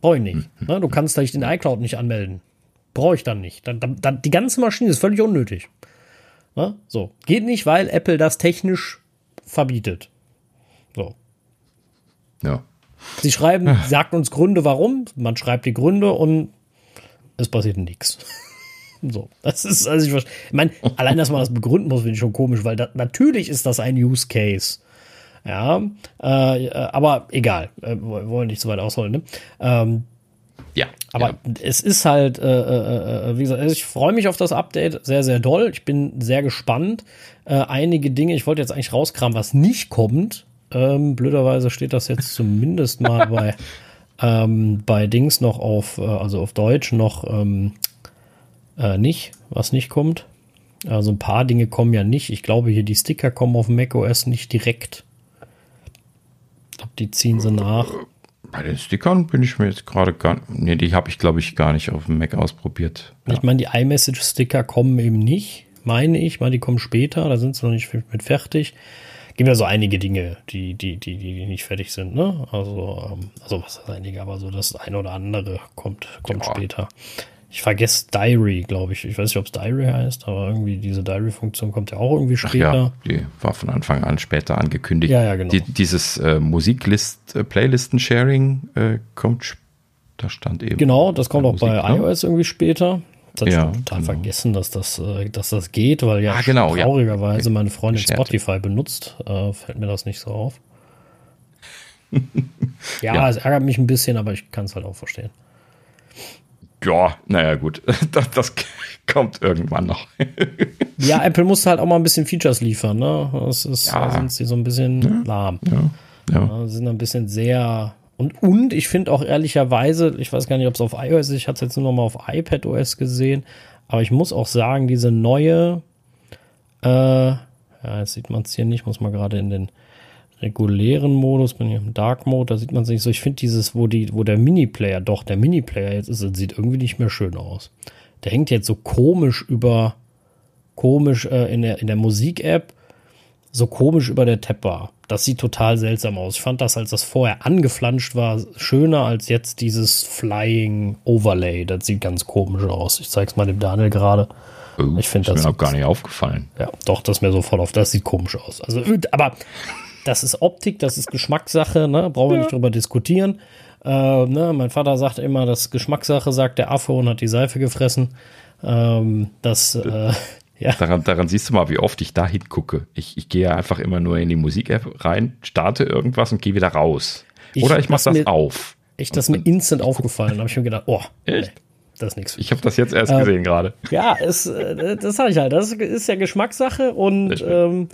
Brauche ich nicht. Hm. Ne? Du kannst dich in iCloud nicht anmelden. Brauche ich dann nicht. Dann, dann, die ganze Maschine ist völlig unnötig. Ne? So. Geht nicht, weil Apple das technisch verbietet. So. Ja. Sie schreiben, sagt uns Gründe, warum. Man schreibt die Gründe und es passiert nichts. So, das ist, also ich, ich meine, allein, dass man das begründen muss, finde ich schon komisch, weil da, natürlich ist das ein Use Case. Ja, äh, aber egal, äh, wollen nicht so weit ausholen. Ne? Ähm, ja. Aber ja. es ist halt, äh, äh, äh, wie gesagt, ich freue mich auf das Update sehr, sehr doll. Ich bin sehr gespannt. Äh, einige Dinge, ich wollte jetzt eigentlich rauskramen, was nicht kommt. Ähm, blöderweise steht das jetzt zumindest mal bei, ähm, bei Dings noch auf, äh, also auf Deutsch noch ähm, äh, nicht, was nicht kommt. Also ein paar Dinge kommen ja nicht. Ich glaube hier die Sticker kommen auf macOS nicht direkt. Ich glaube, die ziehen sie nach. Bei den Stickern bin ich mir jetzt gerade gar Nee, die habe ich, glaube ich, gar nicht auf dem Mac ausprobiert. Ja. Ich meine, die iMessage-Sticker kommen eben nicht, meine ich. Mal, die kommen später, da sind sie noch nicht mit fertig. Gibt ja so einige Dinge, die, die, die, die nicht fertig sind, ne? Also, ähm, also was ist einige, aber so das eine oder andere kommt, kommt ja. später. Ich vergesse Diary, glaube ich. Ich weiß nicht, ob es Diary heißt, aber irgendwie diese Diary-Funktion kommt ja auch irgendwie später. Ach ja, die war von Anfang an später angekündigt. Ja, ja, genau. Die, dieses äh, Musiklist, äh, Playlisten-Sharing äh, kommt, da stand eben. Genau, das kommt auch Musik, bei ne? iOS irgendwie später. Das ja, ich total genau. vergessen, dass das, äh, dass das geht, weil ja, ah, genau, traurigerweise ja. meine Freundin Spotify benutzt. Äh, fällt mir das nicht so auf. ja, ja, es ärgert mich ein bisschen, aber ich kann es halt auch verstehen. Ja, naja, gut. Das, das kommt irgendwann noch. ja, Apple muss halt auch mal ein bisschen Features liefern, ne? Das ist, ja. Da sind sie so ein bisschen ja. lahm. Ja. ja. sind ein bisschen sehr. Und, und ich finde auch ehrlicherweise, ich weiß gar nicht, ob es auf iOS ist, ich hatte es jetzt nur noch mal auf iPadOS gesehen, aber ich muss auch sagen, diese neue, äh, ja, jetzt sieht man es hier nicht, muss man gerade in den regulären Modus, bin ich im Dark Mode, da sieht man es nicht so. Ich finde dieses, wo die, wo der Mini-Player, doch, der Mini-Player jetzt ist, sieht irgendwie nicht mehr schön aus. Der hängt jetzt so komisch über, komisch äh, in der, in der Musik-App, so komisch über der Tab-Bar. Das sieht total seltsam aus. Ich fand das, als das vorher angeflanscht war, schöner als jetzt dieses Flying Overlay. Das sieht ganz komisch aus. Ich zeig's mal dem Daniel gerade. Oh, ich finde das. Ist mir noch gar nicht aufgefallen. Ja, doch, das ist mir sofort auf. Das sieht komisch aus. Also, aber das ist Optik, das ist Geschmackssache, ne? brauchen wir ja. nicht drüber diskutieren. Äh, ne? Mein Vater sagt immer, das ist Geschmackssache, sagt der Affe und hat die Seife gefressen. Ähm, das, äh, ja. Daran, daran siehst du mal, wie oft ich da hingucke. Ich, ich gehe einfach immer nur in die Musik-App rein, starte irgendwas und gehe wieder raus. Ich, Oder ich mache das, das auf. Echt, das ist mir instant aufgefallen. Da habe ich mir gedacht, oh, Echt? das ist nichts. Ich habe das jetzt erst ähm, gesehen gerade. Ja, es, äh, das sage ich halt. Das ist ja Geschmackssache und ähm,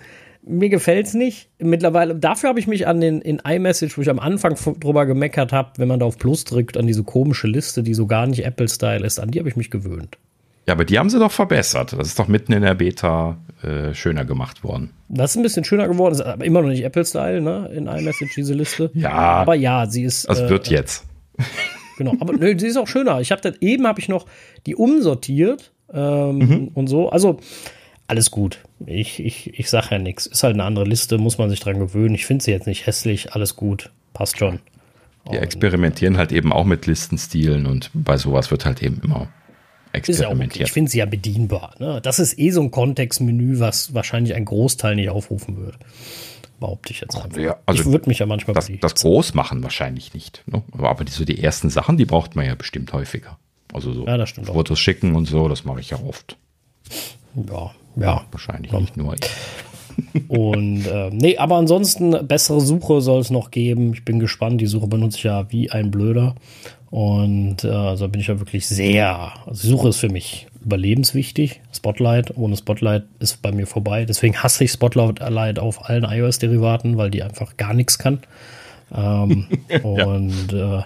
mir gefällt's nicht. Mittlerweile, dafür habe ich mich an den in iMessage, wo ich am Anfang drüber gemeckert habe, wenn man da auf Plus drückt, an diese komische Liste, die so gar nicht Apple-Style ist, an die habe ich mich gewöhnt. Ja, aber die haben sie doch verbessert. Das ist doch mitten in der Beta äh, schöner gemacht worden. Das ist ein bisschen schöner geworden, ist aber immer noch nicht Apple-Style, ne? In iMessage, diese Liste. Ja. Aber ja, sie ist. Das äh, wird jetzt. Genau, aber nö, sie ist auch schöner. Ich habe das eben habe ich noch die umsortiert ähm, mhm. und so. Also alles gut. Ich, ich, ich sage ja nichts. Ist halt eine andere Liste, muss man sich dran gewöhnen. Ich finde sie jetzt nicht hässlich, alles gut. Passt schon. Die experimentieren halt eben auch mit Listenstilen und bei sowas wird halt eben immer experimentiert. Okay. Ich finde sie ja bedienbar. Ne? Das ist eh so ein Kontextmenü, was wahrscheinlich ein Großteil nicht aufrufen würde. Behaupte ich jetzt einfach. Ja, also ich würde mich ja manchmal das, das Großmachen wahrscheinlich nicht. Ne? Aber die, so die ersten Sachen, die braucht man ja bestimmt häufiger. Also so ja, Fotos schicken und so, das mache ich ja oft. Ja, ja. Wahrscheinlich ja. nicht nur. Und äh, nee, aber ansonsten bessere Suche soll es noch geben. Ich bin gespannt. Die Suche benutze ich ja wie ein Blöder. Und äh, also bin ich ja wirklich sehr. Also die Suche ist für mich überlebenswichtig. Spotlight, ohne Spotlight ist bei mir vorbei. Deswegen hasse ich Spotlight auf allen iOS-Derivaten, weil die einfach gar nichts kann. Ähm, und äh,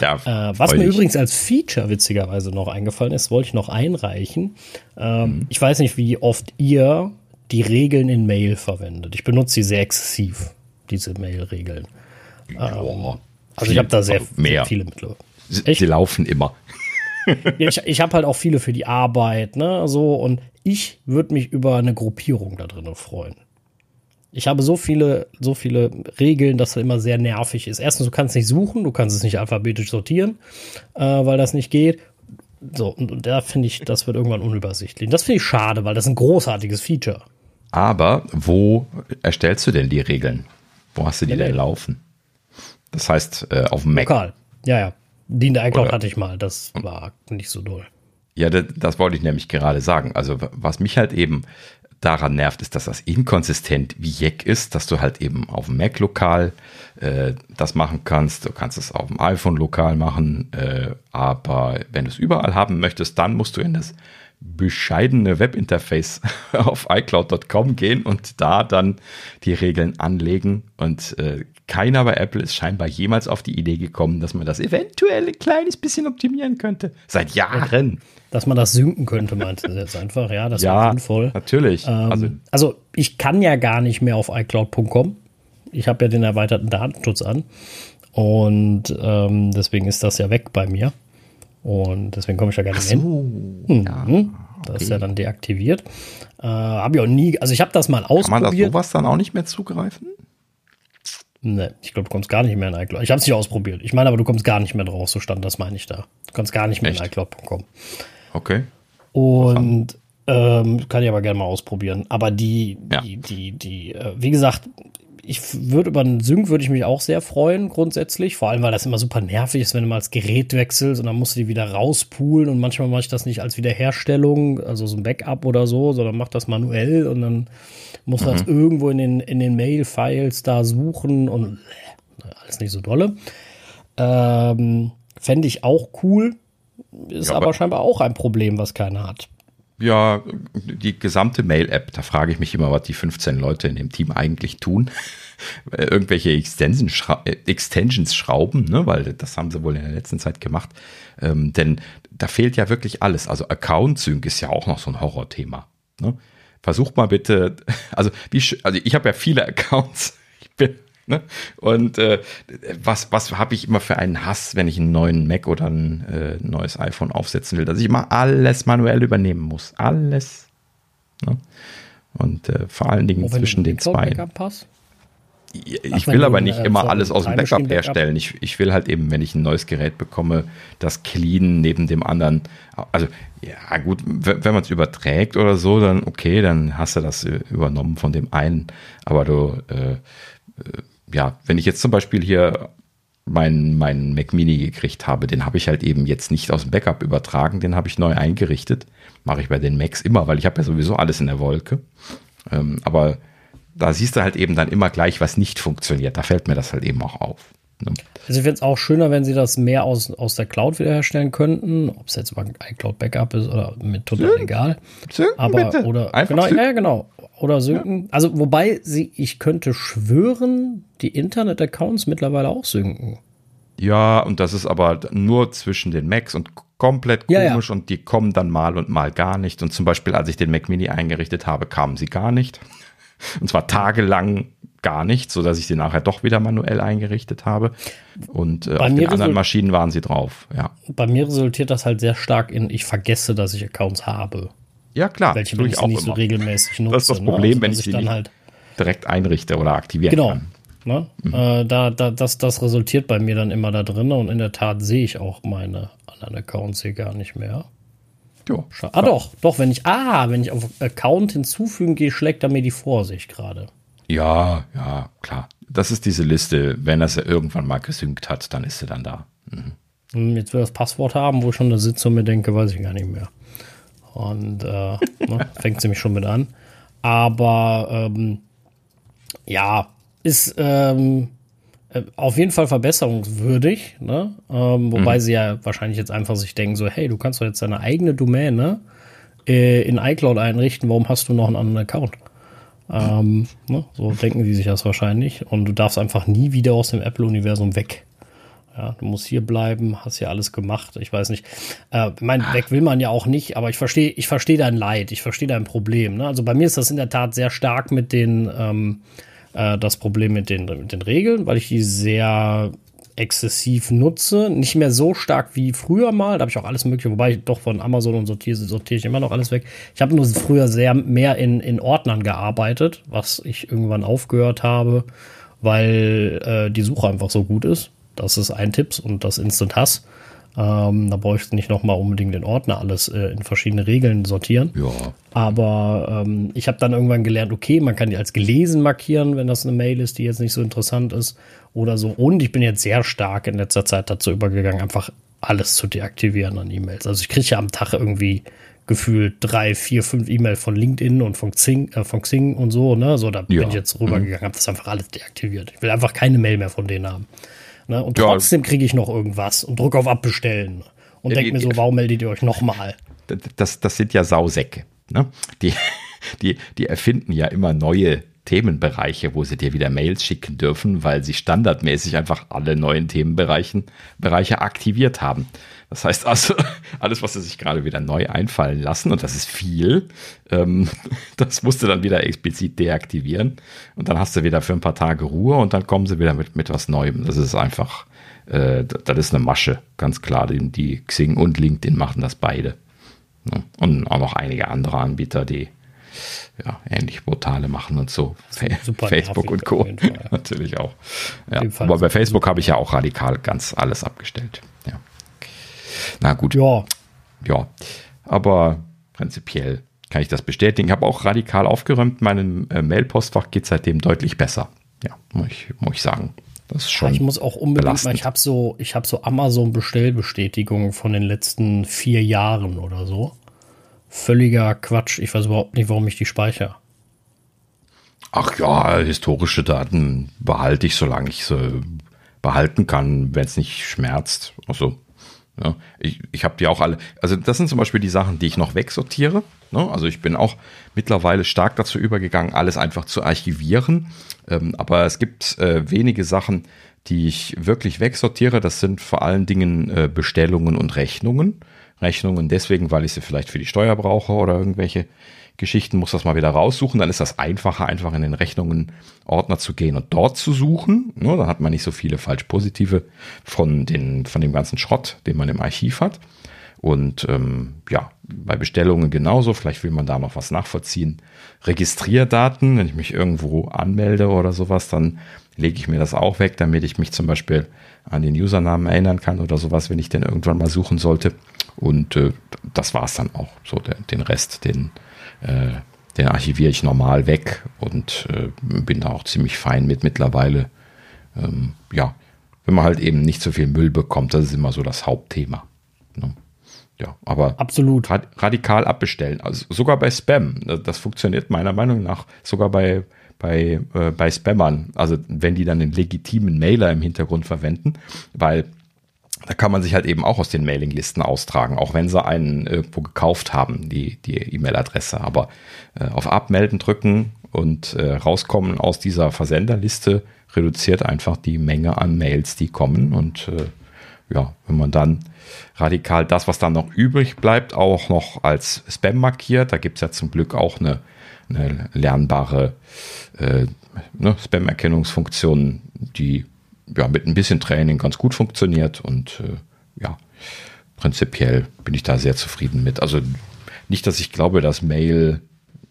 ja, äh, was mir übrigens als Feature witzigerweise noch eingefallen ist, wollte ich noch einreichen. Ähm, mhm. Ich weiß nicht, wie oft ihr die Regeln in Mail verwendet. Ich benutze sie sehr exzessiv, diese Mail-Regeln. Ähm, also ich habe da sehr. Sehr viele mittlerweile. Sie, sie, laufen immer. ich ich habe halt auch viele für die Arbeit, ne, so und ich würde mich über eine Gruppierung da drin freuen. Ich habe so viele, so viele Regeln, dass es immer sehr nervig ist. Erstens, du kannst nicht suchen, du kannst es nicht alphabetisch sortieren, äh, weil das nicht geht. So, und, und da finde ich, das wird irgendwann unübersichtlich. Das finde ich schade, weil das ist ein großartiges Feature. Aber wo erstellst du denn die Regeln? Wo hast du die ja, denn laufen? Das heißt, äh, auf dem Mac. Lokal. Ja, ja. Die in der iCloud hatte ich mal. Das war nicht so doll. Ja, das, das, wollte ich nämlich gerade sagen. Also, was mich halt eben daran nervt, ist, dass das inkonsistent wie Jack ist, dass du halt eben auf dem Mac lokal äh, das machen kannst. Du kannst es auf dem iPhone lokal machen, äh, aber wenn du es überall haben möchtest, dann musst du in das bescheidene Webinterface auf iCloud.com gehen und da dann die Regeln anlegen. Und äh, keiner bei Apple ist scheinbar jemals auf die Idee gekommen, dass man das eventuell ein kleines bisschen optimieren könnte. Seit Jahren. Dass man das synken könnte, meinst du jetzt einfach? Ja, das ja, sinnvoll. Natürlich. Ähm, also, also ich kann ja gar nicht mehr auf iCloud.com. Ich habe ja den erweiterten Datenschutz an. Und ähm, deswegen ist das ja weg bei mir. Und deswegen komme ich da gar nicht so, hin. Ja, mhm. Das ist ja dann deaktiviert. Äh, habe ich auch nie, also ich habe das mal ausprobiert. Kann man das sowas dann auch nicht mehr zugreifen? Ne, ich glaube, du kommst gar nicht mehr in iCloud. Ich habe es nicht ausprobiert. Ich meine aber, du kommst gar nicht mehr drauf, so stand das, meine ich da. Du kannst gar nicht mehr Echt? in iCloud.com. Okay. Und ähm, kann ich aber gerne mal ausprobieren. Aber die, ja. die, die, die, äh, wie gesagt, ich würde über einen Sync würde ich mich auch sehr freuen, grundsätzlich. Vor allem, weil das immer super nervig ist, wenn du mal das Gerät wechselst und dann musst du die wieder rauspulen und manchmal mache ich das nicht als Wiederherstellung, also so ein Backup oder so, sondern mach das manuell und dann muss mhm. das irgendwo in den, in den Mail-Files da suchen und alles nicht so dolle. Ähm, Fände ich auch cool, ist ja, aber, aber scheinbar auch ein Problem, was keiner hat. Ja, die gesamte Mail-App, da frage ich mich immer, was die 15 Leute in dem Team eigentlich tun. Irgendwelche Extensions schrauben, ne? weil das haben sie wohl in der letzten Zeit gemacht. Ähm, denn da fehlt ja wirklich alles. Also Account-Sync ist ja auch noch so ein Horrorthema. Ne? Versucht mal bitte, also, wie, also ich habe ja viele Accounts. Ich bin Ne? Und äh, was, was habe ich immer für einen Hass, wenn ich einen neuen Mac oder ein äh, neues iPhone aufsetzen will, dass ich immer alles manuell übernehmen muss. Alles. Ne? Und äh, vor allen Dingen zwischen den zwei. Ich will aber nicht äh, immer alles aus dem Backup herstellen. Ich, ich will halt eben, wenn ich ein neues Gerät bekomme, das clean neben dem anderen. Also, ja, gut, wenn man es überträgt oder so, dann okay, dann hast du das äh, übernommen von dem einen. Aber du, äh, äh ja, wenn ich jetzt zum Beispiel hier meinen mein Mac Mini gekriegt habe, den habe ich halt eben jetzt nicht aus dem Backup übertragen, den habe ich neu eingerichtet. Mache ich bei den Macs immer, weil ich habe ja sowieso alles in der Wolke. Ähm, aber da siehst du halt eben dann immer gleich, was nicht funktioniert. Da fällt mir das halt eben auch auf. Ne? Also ich finde es auch schöner, wenn sie das mehr aus, aus der Cloud wiederherstellen könnten, ob es jetzt über iCloud Backup ist oder mit total egal. Sync, aber bitte. oder Einfach genau, ja, genau oder synken. Ja. Also, wobei sie, ich könnte schwören, die Internet-Accounts mittlerweile auch synken. Ja, und das ist aber nur zwischen den Macs und komplett komisch ja. und die kommen dann mal und mal gar nicht. Und zum Beispiel, als ich den Mac Mini eingerichtet habe, kamen sie gar nicht. Und zwar tagelang gar nicht, sodass ich sie nachher doch wieder manuell eingerichtet habe. Und äh, auf den anderen Maschinen waren sie drauf, ja. Bei mir resultiert das halt sehr stark in, ich vergesse, dass ich Accounts habe. Ja, klar. Welche ich auch nicht immer. so regelmäßig nutze. Das ist das ne? Problem, ne? also, wenn ich sie dann halt direkt einrichte oder aktivieren genau. kann. Ne? Mhm. Äh, da, da, das, das resultiert bei mir dann immer da drin und in der Tat sehe ich auch meine anderen Accounts hier gar nicht mehr. Jo, ah, doch, doch, wenn ich, ah, wenn ich auf Account hinzufügen gehe, schlägt er mir die vor, sehe ich gerade. Ja, ja, klar. Das ist diese Liste. Wenn er sie irgendwann mal gesynkt hat, dann ist sie dann da. Mhm. Jetzt will das Passwort haben, wo ich schon da sitze und mir denke, weiß ich gar nicht mehr. Und äh, ne, fängt sie mich schon mit an. Aber ähm, ja, ist ähm, äh, auf jeden Fall verbesserungswürdig, ne? Ähm, wobei mhm. sie ja wahrscheinlich jetzt einfach sich denken, so, hey, du kannst doch jetzt deine eigene Domäne äh, in iCloud einrichten, warum hast du noch einen anderen Account? Ähm, ne? So denken die sich das wahrscheinlich. Und du darfst einfach nie wieder aus dem Apple-Universum weg. Ja, du musst hier bleiben, hast ja alles gemacht. Ich weiß nicht. Äh, mein, weg will man ja auch nicht, aber ich verstehe, ich verstehe dein Leid, ich verstehe dein Problem. Ne? Also bei mir ist das in der Tat sehr stark mit den, ähm, äh, das Problem mit den, mit den Regeln, weil ich die sehr exzessiv nutze. Nicht mehr so stark wie früher mal. Da habe ich auch alles Mögliche, wobei ich doch von Amazon und sortiere, sortiere ich immer noch alles weg. Ich habe nur früher sehr mehr in, in Ordnern gearbeitet, was ich irgendwann aufgehört habe, weil äh, die Suche einfach so gut ist. Das ist ein Tipp und das Instant Hass. Ähm, da brauche ich nicht nochmal unbedingt den Ordner alles äh, in verschiedene Regeln sortieren. Ja. Aber ähm, ich habe dann irgendwann gelernt, okay, man kann die als gelesen markieren, wenn das eine Mail ist, die jetzt nicht so interessant ist oder so. Und ich bin jetzt sehr stark in letzter Zeit dazu übergegangen, einfach alles zu deaktivieren an E-Mails. Also ich kriege ja am Tag irgendwie gefühlt drei, vier, fünf E-Mails von LinkedIn und von Xing, äh, von Xing und so, ne? So, da ja. bin ich jetzt rübergegangen, habe das einfach alles deaktiviert. Ich will einfach keine Mail mehr von denen haben. Ne? Und trotzdem kriege ich noch irgendwas und drücke auf Abbestellen und ja, denke mir so, warum meldet ihr euch nochmal? das, das sind ja Sausäcke. Ne? Die, die, die erfinden ja immer neue Themenbereiche, wo sie dir wieder Mails schicken dürfen, weil sie standardmäßig einfach alle neuen Themenbereiche Bereiche aktiviert haben. Das heißt also, alles, was sie sich gerade wieder neu einfallen lassen, und das ist viel, ähm, das musst du dann wieder explizit deaktivieren. Und dann hast du wieder für ein paar Tage Ruhe und dann kommen sie wieder mit, mit was Neuem. Das ist einfach, äh, das ist eine Masche, ganz klar. Die, die Xing und LinkedIn machen das beide. Und auch noch einige andere Anbieter, die ja, ähnlich Portale machen und so. Super Facebook und Co. Natürlich auch. Ja. Aber bei Facebook habe ich ja auch radikal ganz alles abgestellt. Ja. Na gut. Ja. Ja. Aber prinzipiell kann ich das bestätigen. Ich habe auch radikal aufgeräumt. Meinem äh, Mailpostfach geht seitdem deutlich besser. Ja, muss ich, muss ich sagen. Das ist schon. ich muss auch unbedingt belastend. mal, ich habe so, ich habe so Amazon-Bestellbestätigungen von den letzten vier Jahren oder so völliger Quatsch. Ich weiß überhaupt nicht, warum ich die speichere. Ach ja, historische Daten behalte ich, solange ich sie behalten kann, wenn es nicht schmerzt. Also, ja, ich, ich habe die auch alle. Also, das sind zum Beispiel die Sachen, die ich noch wegsortiere. Ne? Also, ich bin auch mittlerweile stark dazu übergegangen, alles einfach zu archivieren. Ähm, aber es gibt äh, wenige Sachen, die ich wirklich wegsortiere. Das sind vor allen Dingen äh, Bestellungen und Rechnungen. Rechnungen deswegen, weil ich sie vielleicht für die Steuer brauche oder irgendwelche Geschichten, muss das mal wieder raussuchen. Dann ist das einfacher, einfach in den Rechnungen Ordner zu gehen und dort zu suchen. Ja, dann hat man nicht so viele falsch positive von, den, von dem ganzen Schrott, den man im Archiv hat. Und ähm, ja, bei Bestellungen genauso. Vielleicht will man da noch was nachvollziehen. Registrierdaten, wenn ich mich irgendwo anmelde oder sowas, dann lege ich mir das auch weg, damit ich mich zum Beispiel an den Usernamen erinnern kann oder sowas, wenn ich den irgendwann mal suchen sollte. Und äh, das war es dann auch. So, der, den Rest, den, äh, den archiviere ich normal weg und äh, bin da auch ziemlich fein mit mittlerweile. Ähm, ja, wenn man halt eben nicht so viel Müll bekommt, das ist immer so das Hauptthema. Ne? Ja, aber absolut rad radikal abbestellen. Also sogar bei Spam. Das funktioniert meiner Meinung nach sogar bei bei, äh, bei Spammern. Also wenn die dann den legitimen Mailer im Hintergrund verwenden, weil da kann man sich halt eben auch aus den Mailinglisten austragen, auch wenn sie einen irgendwo gekauft haben, die die E-Mail-Adresse. Aber äh, auf Abmelden drücken und äh, rauskommen aus dieser Versenderliste reduziert einfach die Menge an Mails, die kommen. Und äh, ja, wenn man dann radikal das, was dann noch übrig bleibt, auch noch als Spam markiert, da gibt es ja zum Glück auch eine, eine lernbare äh, ne, Spam-Erkennungsfunktion, die ja, mit ein bisschen Training ganz gut funktioniert und äh, ja, prinzipiell bin ich da sehr zufrieden mit. Also nicht, dass ich glaube, dass Mail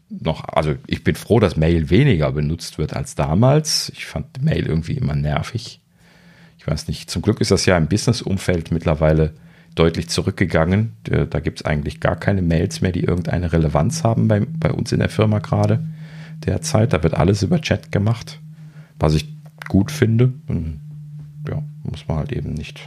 noch, also ich bin froh, dass Mail weniger benutzt wird als damals. Ich fand Mail irgendwie immer nervig. Ich weiß nicht, zum Glück ist das ja im Business-Umfeld mittlerweile deutlich zurückgegangen. Da gibt es eigentlich gar keine Mails mehr, die irgendeine Relevanz haben bei, bei uns in der Firma gerade derzeit. Da wird alles über Chat gemacht, was ich gut finde. Ja, muss man halt eben nicht.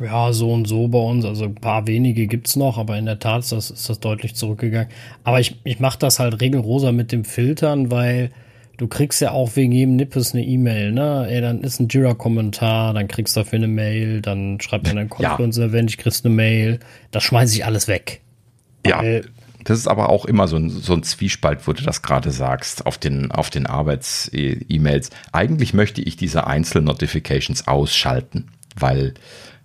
Ja, so und so bei uns. Also ein paar wenige gibt es noch, aber in der Tat ist das, ist das deutlich zurückgegangen. Aber ich, ich mache das halt regelrosa mit dem Filtern, weil du kriegst ja auch wegen jedem Nippes eine E-Mail, ne? Ey, dann ist ein Jira-Kommentar, dann kriegst du dafür eine Mail, dann schreibt man ein Confluence-Event, ich kriegst eine Mail. Das schmeiße ich alles weg. Ja. Weil das ist aber auch immer so ein, so ein Zwiespalt, wo du das gerade sagst, auf den, auf den Arbeits-E-Mails. Eigentlich möchte ich diese Einzel-Notifications ausschalten, weil,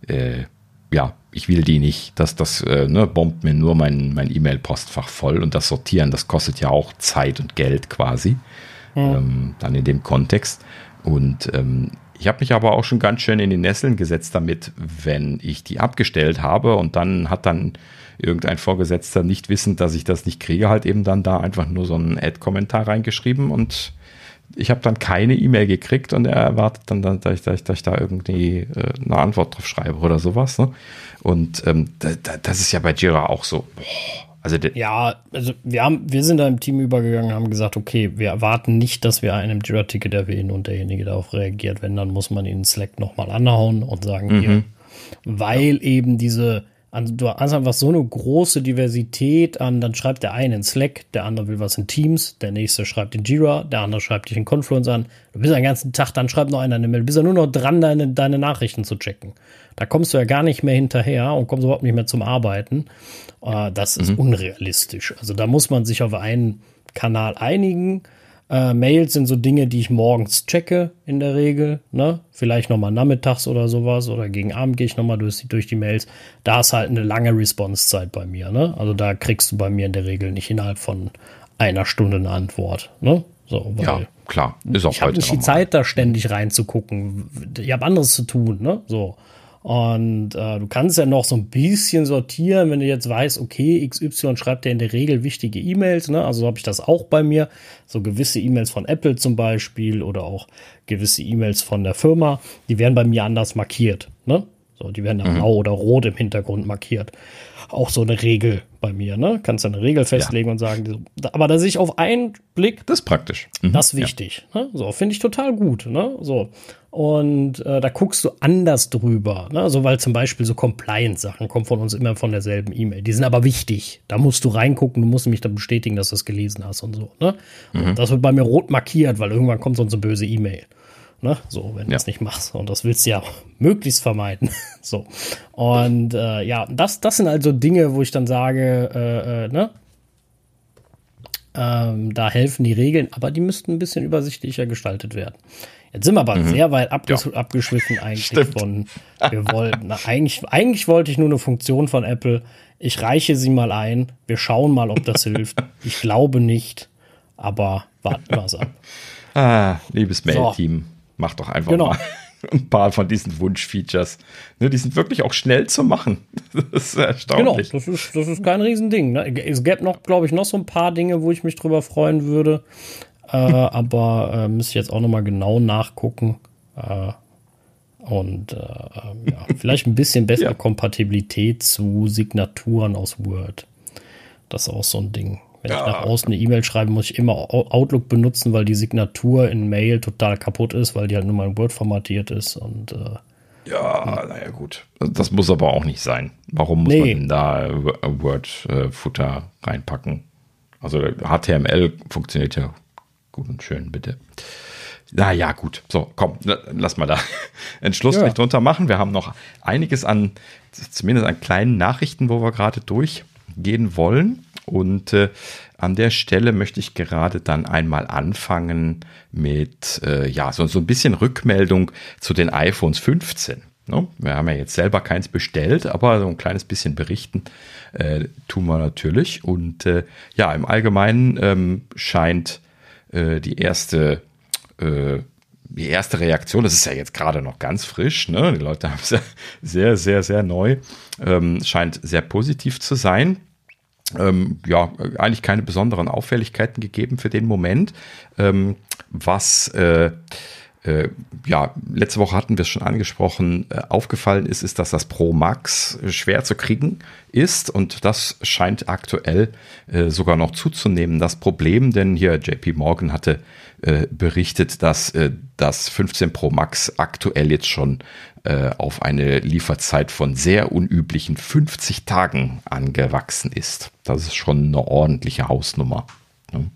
äh, ja, ich will die nicht. Das, das äh, ne, bombt mir nur mein, mein E-Mail-Postfach voll und das Sortieren, das kostet ja auch Zeit und Geld quasi. Mhm. Ähm, dann in dem Kontext. Und ähm, ich habe mich aber auch schon ganz schön in die Nesseln gesetzt damit, wenn ich die abgestellt habe und dann hat dann irgendein Vorgesetzter nicht wissend, dass ich das nicht kriege, halt eben dann da einfach nur so einen Ad-Kommentar reingeschrieben und ich habe dann keine E-Mail gekriegt und er erwartet dann, dass ich, dass ich, dass ich da irgendwie äh, eine Antwort drauf schreibe oder sowas. Ne? Und ähm, da, da, das ist ja bei Jira auch so. Boah, also ja, also wir haben, wir sind da im Team übergegangen und haben gesagt, okay, wir erwarten nicht, dass wir einem Jira-Ticket erwähnen und derjenige darauf reagiert. Wenn, dann muss man ihn Slack nochmal anhauen und sagen, mhm. hier, weil ja. eben diese Du hast einfach so eine große Diversität an, dann schreibt der eine in Slack, der andere will was in Teams, der nächste schreibt in Jira, der andere schreibt dich in Confluence an. Du bist den ganzen Tag, dann schreibt noch einer eine Mail. Du bist ja nur noch dran, deine, deine Nachrichten zu checken. Da kommst du ja gar nicht mehr hinterher und kommst überhaupt nicht mehr zum Arbeiten. Uh, das ist mhm. unrealistisch. Also da muss man sich auf einen Kanal einigen äh, Mails sind so Dinge, die ich morgens checke in der Regel. Ne? Vielleicht nochmal nachmittags oder sowas oder gegen Abend gehe ich nochmal durch, durch die Mails. Da ist halt eine lange Response-Zeit bei mir. Ne? Also da kriegst du bei mir in der Regel nicht innerhalb von einer Stunde eine Antwort. Ne? So, ja, klar. Ist auch ich habe nicht die Zeit, da ständig reinzugucken. Ich habe anderes zu tun. Ne? So. Und äh, du kannst ja noch so ein bisschen sortieren, wenn du jetzt weißt, okay, XY schreibt ja in der Regel wichtige E-Mails, ne? Also habe ich das auch bei mir. So gewisse E-Mails von Apple zum Beispiel oder auch gewisse E-Mails von der Firma, die werden bei mir anders markiert, ne? So, die werden dann mhm. blau oder rot im Hintergrund markiert. Auch so eine Regel bei mir, ne? Kannst du eine Regel festlegen ja. und sagen, aber da sehe ich auf einen Blick. Das ist praktisch. Mhm. Das ist wichtig. Ja. Ne? So, finde ich total gut, ne? So. Und äh, da guckst du anders drüber, ne? So, weil zum Beispiel so Compliance-Sachen kommen von uns immer von derselben E-Mail. Die sind aber wichtig. Da musst du reingucken, du musst mich dann bestätigen, dass du es gelesen hast und so, ne? Mhm. Das wird bei mir rot markiert, weil irgendwann kommt so eine böse E-Mail. Ne? So, wenn ja. du es nicht machst. Und das willst du ja möglichst vermeiden. so. Und äh, ja, das, das sind also Dinge, wo ich dann sage, äh, äh, ne? Ähm, da helfen die Regeln, aber die müssten ein bisschen übersichtlicher gestaltet werden. Jetzt sind wir aber mhm. sehr weit abges ja. abgeschwiffen eigentlich Stimmt. von, wir wollten, eigentlich, eigentlich wollte ich nur eine Funktion von Apple. Ich reiche sie mal ein. Wir schauen mal, ob das hilft. Ich glaube nicht, aber warten wir es ab. Ah, liebes Mail-Team. So. Mach doch einfach genau. mal ein paar von diesen Wunschfeatures. Ne, die sind wirklich auch schnell zu machen. Das ist erstaunlich. Genau, das ist, das ist kein Riesending. Ne? Es gäbe noch, glaube ich, noch so ein paar Dinge, wo ich mich drüber freuen würde. Äh, aber äh, müsste ich jetzt auch noch mal genau nachgucken. Äh, und äh, ja, vielleicht ein bisschen bessere ja. Kompatibilität zu Signaturen aus Word. Das ist auch so ein Ding. Wenn ja. ich nach außen eine E-Mail schreibe, muss ich immer Outlook benutzen, weil die Signatur in Mail total kaputt ist, weil die halt nur mal in Word formatiert ist und äh, ja, naja, gut. Das muss aber auch nicht sein. Warum muss nee. man da Word-Futter reinpacken? Also HTML funktioniert ja gut und schön, bitte. Naja, gut. So, komm, lass mal da einen Schlussstrich ja. drunter machen. Wir haben noch einiges an, zumindest an kleinen Nachrichten, wo wir gerade durchgehen wollen. Und äh, an der Stelle möchte ich gerade dann einmal anfangen mit, äh, ja, so, so ein bisschen Rückmeldung zu den iPhones 15. Ne? Wir haben ja jetzt selber keins bestellt, aber so ein kleines bisschen berichten äh, tun wir natürlich. Und äh, ja, im Allgemeinen ähm, scheint äh, die erste äh, die erste Reaktion, das ist ja jetzt gerade noch ganz frisch, ne? die Leute haben es ja sehr, sehr, sehr neu, ähm, scheint sehr positiv zu sein ähm, ja, eigentlich keine besonderen Auffälligkeiten gegeben für den Moment. Ähm, was äh, äh, ja, letzte Woche hatten wir es schon angesprochen, äh, aufgefallen ist, ist, dass das Pro Max schwer zu kriegen ist und das scheint aktuell äh, sogar noch zuzunehmen. Das Problem, denn hier JP Morgan hatte äh, berichtet, dass äh, das 15 Pro Max aktuell jetzt schon äh, auf eine Lieferzeit von sehr unüblichen 50 Tagen angewachsen ist. Das ist schon eine ordentliche Hausnummer. Ne?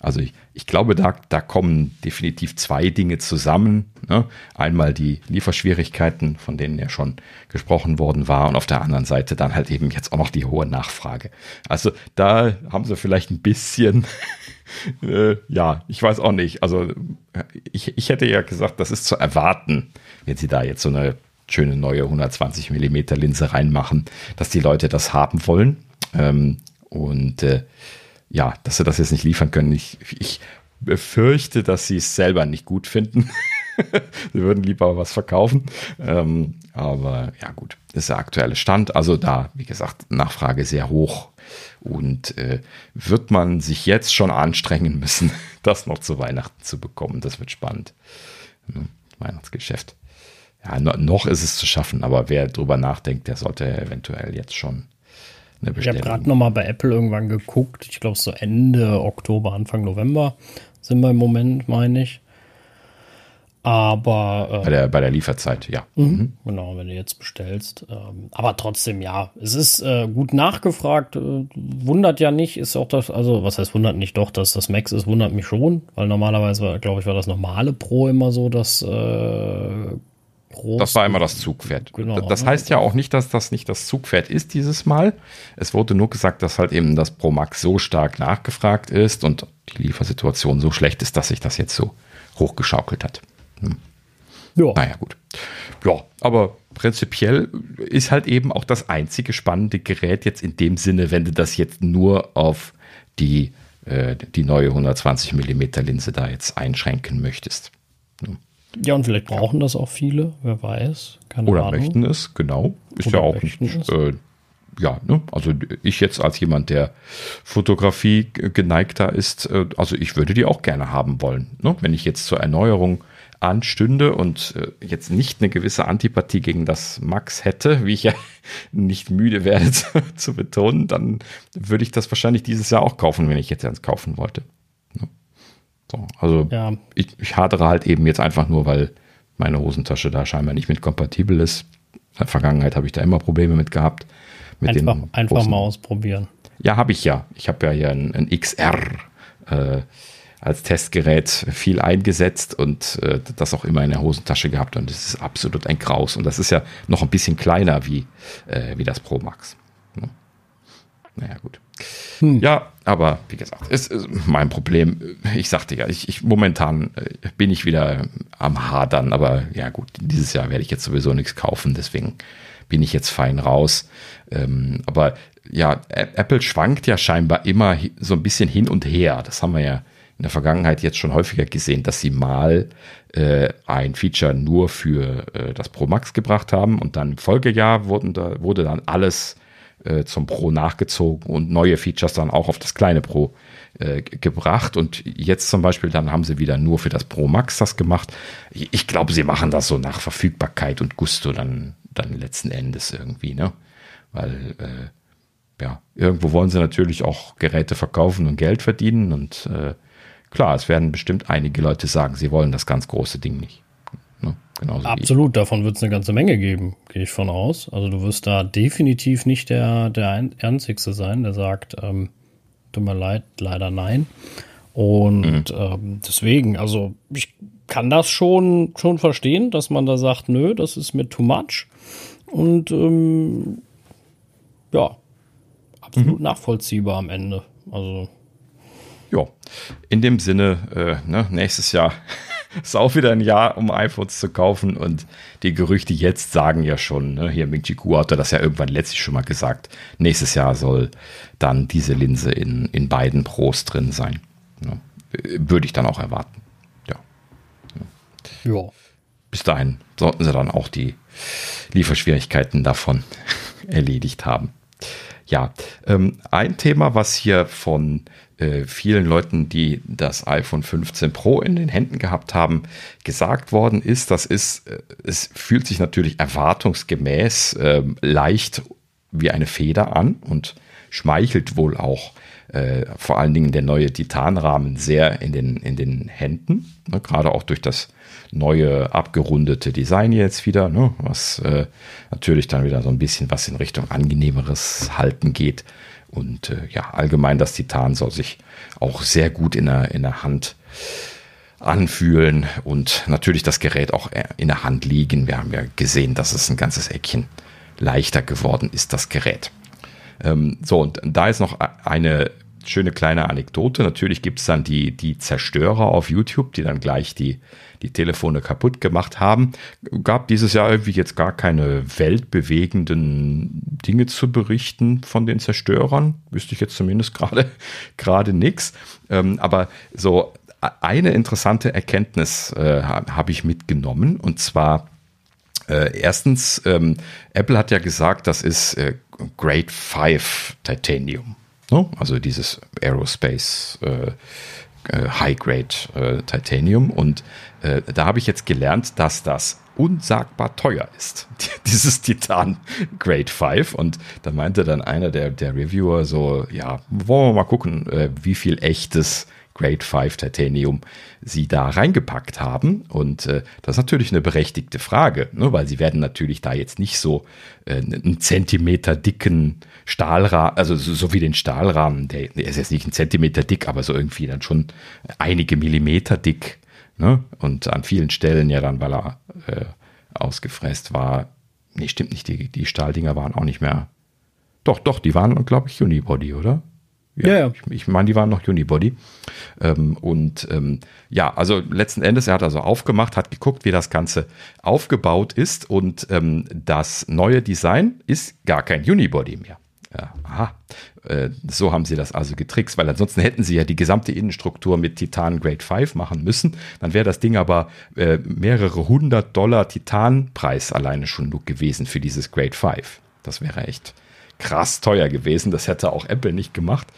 Also ich, ich glaube, da, da kommen definitiv zwei Dinge zusammen. Ne? Einmal die Lieferschwierigkeiten, von denen ja schon gesprochen worden war, und auf der anderen Seite dann halt eben jetzt auch noch die hohe Nachfrage. Also da haben sie vielleicht ein bisschen, äh, ja, ich weiß auch nicht. Also ich, ich hätte ja gesagt, das ist zu erwarten, wenn sie da jetzt so eine schöne neue 120 Millimeter Linse reinmachen, dass die Leute das haben wollen. Ähm, und äh, ja, dass sie das jetzt nicht liefern können. Ich, ich befürchte, dass sie es selber nicht gut finden. sie würden lieber was verkaufen. Ähm, aber ja, gut, das ist der aktuelle Stand. Also da, wie gesagt, Nachfrage sehr hoch. Und äh, wird man sich jetzt schon anstrengen müssen, das noch zu Weihnachten zu bekommen. Das wird spannend. Hm, Weihnachtsgeschäft. Ja, noch ist es zu schaffen, aber wer drüber nachdenkt, der sollte eventuell jetzt schon eine Bestellung. Ich habe gerade nochmal bei Apple irgendwann geguckt. Ich glaube, so Ende Oktober, Anfang November sind wir im Moment, meine ich. Aber äh, bei, der, bei der Lieferzeit, ja. Mhm. mhm. Genau, wenn du jetzt bestellst. Ähm, aber trotzdem, ja, es ist äh, gut nachgefragt. Äh, wundert ja nicht, ist auch das, also was heißt wundert nicht doch, dass das Max ist, wundert mich schon, weil normalerweise, glaube ich, war das normale Pro immer so, dass äh, Groß das war immer das Zugpferd. Genau. Das heißt ja auch nicht, dass das nicht das Zugpferd ist dieses Mal. Es wurde nur gesagt, dass halt eben das Pro Max so stark nachgefragt ist und die Liefersituation so schlecht ist, dass sich das jetzt so hochgeschaukelt hat. Hm. Ja. Naja, gut. Ja, aber prinzipiell ist halt eben auch das einzige spannende Gerät jetzt in dem Sinne, wenn du das jetzt nur auf die, äh, die neue 120 mm Linse da jetzt einschränken möchtest. Hm. Ja, und vielleicht brauchen ja. das auch viele, wer weiß. Keine Oder Ahnung. möchten es, genau. Ist Oder ja auch nicht. Äh, ja, ne? also ich jetzt als jemand, der Fotografie geneigter ist, äh, also ich würde die auch gerne haben wollen. Ne? Wenn ich jetzt zur Erneuerung anstünde und äh, jetzt nicht eine gewisse Antipathie gegen das Max hätte, wie ich ja nicht müde werde zu, zu betonen, dann würde ich das wahrscheinlich dieses Jahr auch kaufen, wenn ich jetzt eins kaufen wollte. So, also ja. ich, ich hadere halt eben jetzt einfach nur, weil meine Hosentasche da scheinbar nicht mit kompatibel ist. In der Vergangenheit habe ich da immer Probleme mit gehabt. Mit einfach einfach mal ausprobieren. Ja, habe ich ja. Ich habe ja hier ein, ein XR. Äh, als Testgerät viel eingesetzt und äh, das auch immer in der Hosentasche gehabt und es ist absolut ein Graus und das ist ja noch ein bisschen kleiner wie, äh, wie das Pro Max. Ne? Naja, gut. Hm. Ja, aber wie gesagt, es ist mein Problem. Ich sagte ja, ich, ich momentan äh, bin ich wieder am Hadern, aber ja gut, dieses Jahr werde ich jetzt sowieso nichts kaufen, deswegen bin ich jetzt fein raus. Ähm, aber ja, Apple schwankt ja scheinbar immer so ein bisschen hin und her. Das haben wir ja in der Vergangenheit jetzt schon häufiger gesehen, dass sie mal äh, ein Feature nur für äh, das Pro Max gebracht haben und dann im Folgejahr wurden da, wurde dann alles äh, zum Pro nachgezogen und neue Features dann auch auf das kleine Pro äh, gebracht. Und jetzt zum Beispiel, dann haben sie wieder nur für das Pro Max das gemacht. Ich glaube, sie machen das so nach Verfügbarkeit und Gusto dann, dann letzten Endes irgendwie, ne? Weil äh, ja, irgendwo wollen sie natürlich auch Geräte verkaufen und Geld verdienen und äh, Klar, es werden bestimmt einige Leute sagen, sie wollen das ganz große Ding nicht. Ne? Absolut, davon wird es eine ganze Menge geben, gehe ich von aus. Also du wirst da definitiv nicht der, der Einzigste sein, der sagt, ähm, tut mir leid, leider nein. Und mhm. ähm, deswegen, also ich kann das schon, schon verstehen, dass man da sagt, nö, das ist mir too much. Und ähm, ja, absolut mhm. nachvollziehbar am Ende. Also ja, in dem Sinne, äh, ne, nächstes Jahr ist auch wieder ein Jahr, um iPhones zu kaufen und die Gerüchte jetzt sagen ja schon, ne, hier Ming Chi Kuo hatte das ja irgendwann letztlich schon mal gesagt, nächstes Jahr soll dann diese Linse in, in beiden Pros drin sein. Ne? Würde ich dann auch erwarten. Ja. ja. Bis dahin sollten sie dann auch die Lieferschwierigkeiten davon erledigt haben. Ja, ähm, ein Thema, was hier von äh, vielen Leuten, die das iPhone 15 Pro in den Händen gehabt haben, gesagt worden ist, das ist, äh, es fühlt sich natürlich erwartungsgemäß äh, leicht wie eine Feder an und schmeichelt wohl auch äh, vor allen Dingen der neue Titanrahmen sehr in den, in den Händen, ne, gerade auch durch das neue abgerundete Design jetzt wieder, ne, was äh, natürlich dann wieder so ein bisschen was in Richtung angenehmeres Halten geht. Und äh, ja, allgemein das Titan soll sich auch sehr gut in der, in der Hand anfühlen und natürlich das Gerät auch äh, in der Hand liegen. Wir haben ja gesehen, dass es ein ganzes Eckchen leichter geworden ist, das Gerät. Ähm, so, und da ist noch eine schöne kleine Anekdote. Natürlich gibt es dann die, die Zerstörer auf YouTube, die dann gleich die die Telefone kaputt gemacht haben. Gab dieses Jahr irgendwie jetzt gar keine weltbewegenden Dinge zu berichten von den Zerstörern. Wüsste ich jetzt zumindest gerade gerade nichts. Ähm, aber so eine interessante Erkenntnis äh, habe ich mitgenommen und zwar äh, erstens, ähm, Apple hat ja gesagt, das ist äh, Grade 5 Titanium. Ne? Also dieses Aerospace äh, äh, High-Grade äh, Titanium. Und äh, da habe ich jetzt gelernt, dass das unsagbar teuer ist, dieses Titan Grade 5. Und da meinte dann einer der, der Reviewer so, ja, wollen wir mal gucken, äh, wie viel echtes Grade 5 Titanium sie da reingepackt haben. Und äh, das ist natürlich eine berechtigte Frage, ne? weil sie werden natürlich da jetzt nicht so einen Zentimeter dicken Stahlrahmen, also so, so, wie den Stahlrahmen, der, der ist jetzt nicht ein Zentimeter dick, aber so irgendwie dann schon einige Millimeter dick. Ne? Und an vielen Stellen ja dann, weil er äh, ausgefräst war. Nee, stimmt nicht, die, die Stahldinger waren auch nicht mehr. Doch, doch, die waren, glaube ich, Unibody, oder? Ja, ja, ja. Ich, ich meine, die waren noch Unibody. Ähm, und ähm, ja, also letzten Endes, er hat also aufgemacht, hat geguckt, wie das Ganze aufgebaut ist und ähm, das neue Design ist gar kein Unibody mehr. Ja, aha, äh, so haben sie das also getrickst, weil ansonsten hätten sie ja die gesamte Innenstruktur mit Titan Grade 5 machen müssen. Dann wäre das Ding aber äh, mehrere hundert Dollar Titanpreis alleine schon nur gewesen für dieses Grade 5. Das wäre echt krass teuer gewesen. Das hätte auch Apple nicht gemacht.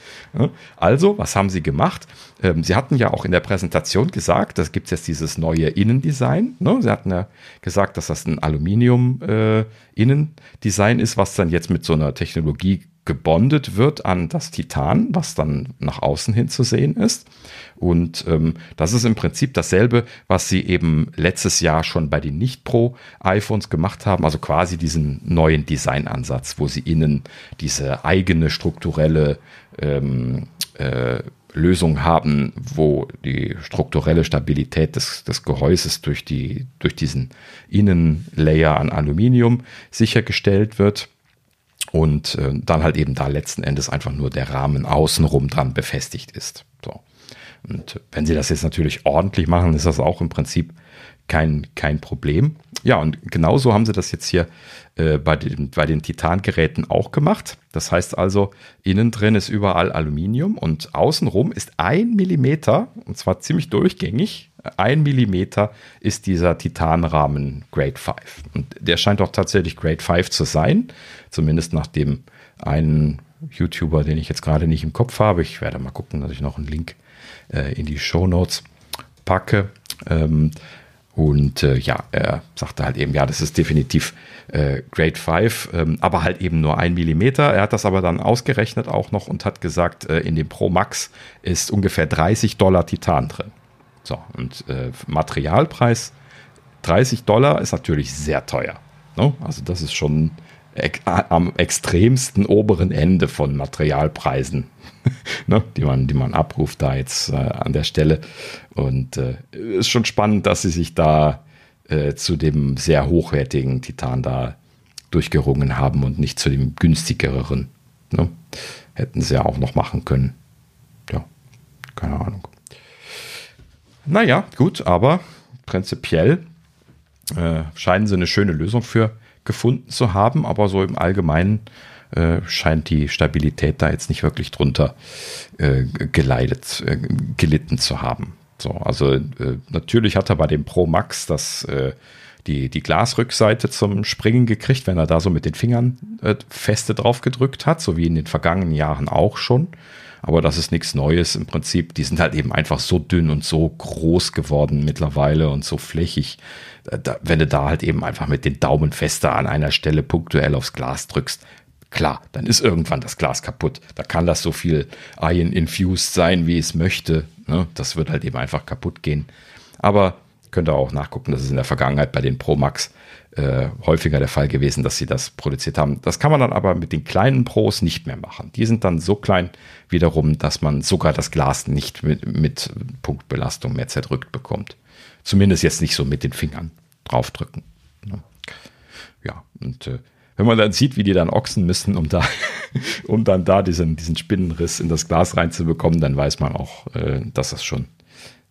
Also, was haben sie gemacht? Ähm, sie hatten ja auch in der Präsentation gesagt, das gibt jetzt dieses neue Innendesign. Ne? Sie hatten ja gesagt, dass das ein Aluminium-Innendesign äh, ist, was dann jetzt mit so einer Technologie gebondet wird an das Titan, was dann nach außen hin zu sehen ist. Und ähm, das ist im Prinzip dasselbe, was sie eben letztes Jahr schon bei den Nicht-Pro-iPhones gemacht haben, also quasi diesen neuen Designansatz, wo sie innen diese eigene strukturelle ähm, äh, Lösung haben, wo die strukturelle Stabilität des, des Gehäuses durch, die, durch diesen Innenlayer an Aluminium sichergestellt wird und äh, dann halt eben da letzten Endes einfach nur der Rahmen außenrum dran befestigt ist. So. Und wenn sie das jetzt natürlich ordentlich machen, ist das auch im Prinzip kein, kein Problem. Ja, und genauso haben sie das jetzt hier äh, bei den, bei den Titangeräten auch gemacht. Das heißt also, innen drin ist überall Aluminium und außenrum ist ein Millimeter, und zwar ziemlich durchgängig, ein Millimeter ist dieser Titanrahmen Grade 5. Und der scheint auch tatsächlich Grade 5 zu sein, zumindest nach dem einen YouTuber, den ich jetzt gerade nicht im Kopf habe. Ich werde mal gucken, dass ich noch einen Link äh, in die Show Notes packe. Ähm, und äh, ja, er sagte halt eben, ja, das ist definitiv äh, Grade 5, ähm, aber halt eben nur ein Millimeter. Er hat das aber dann ausgerechnet auch noch und hat gesagt, äh, in dem Pro Max ist ungefähr 30 Dollar Titan drin. So, und äh, Materialpreis 30 Dollar ist natürlich sehr teuer. Ne? Also das ist schon am extremsten oberen Ende von Materialpreisen, ne, die, man, die man abruft da jetzt äh, an der Stelle. Und äh, ist schon spannend, dass sie sich da äh, zu dem sehr hochwertigen Titan da durchgerungen haben und nicht zu dem günstigeren. Ne? Hätten sie ja auch noch machen können. Ja, keine Ahnung. Naja, gut, aber prinzipiell äh, scheinen sie eine schöne Lösung für gefunden zu haben, aber so im Allgemeinen äh, scheint die Stabilität da jetzt nicht wirklich drunter äh, geleitet, äh, gelitten zu haben. So, also äh, natürlich hat er bei dem Pro Max das äh, die, die Glasrückseite zum Springen gekriegt, wenn er da so mit den Fingern äh, feste drauf gedrückt hat, so wie in den vergangenen Jahren auch schon. Aber das ist nichts Neues im Prinzip. Die sind halt eben einfach so dünn und so groß geworden mittlerweile und so flächig, da, wenn du da halt eben einfach mit den Daumen fester an einer Stelle punktuell aufs Glas drückst, klar, dann ist irgendwann das Glas kaputt. Da kann das so viel Iron infused sein, wie es möchte. Ne? Das wird halt eben einfach kaputt gehen. Aber könnt ihr auch nachgucken, das ist in der Vergangenheit bei den Pro Max äh, häufiger der Fall gewesen, dass sie das produziert haben. Das kann man dann aber mit den kleinen Pros nicht mehr machen. Die sind dann so klein wiederum, dass man sogar das Glas nicht mit, mit Punktbelastung mehr zerdrückt bekommt. Zumindest jetzt nicht so mit den Fingern draufdrücken. Ne? Ja, und äh, wenn man dann sieht, wie die dann ochsen müssen, um da, um dann da diesen, diesen Spinnenriss in das Glas reinzubekommen, dann weiß man auch, äh, dass das schon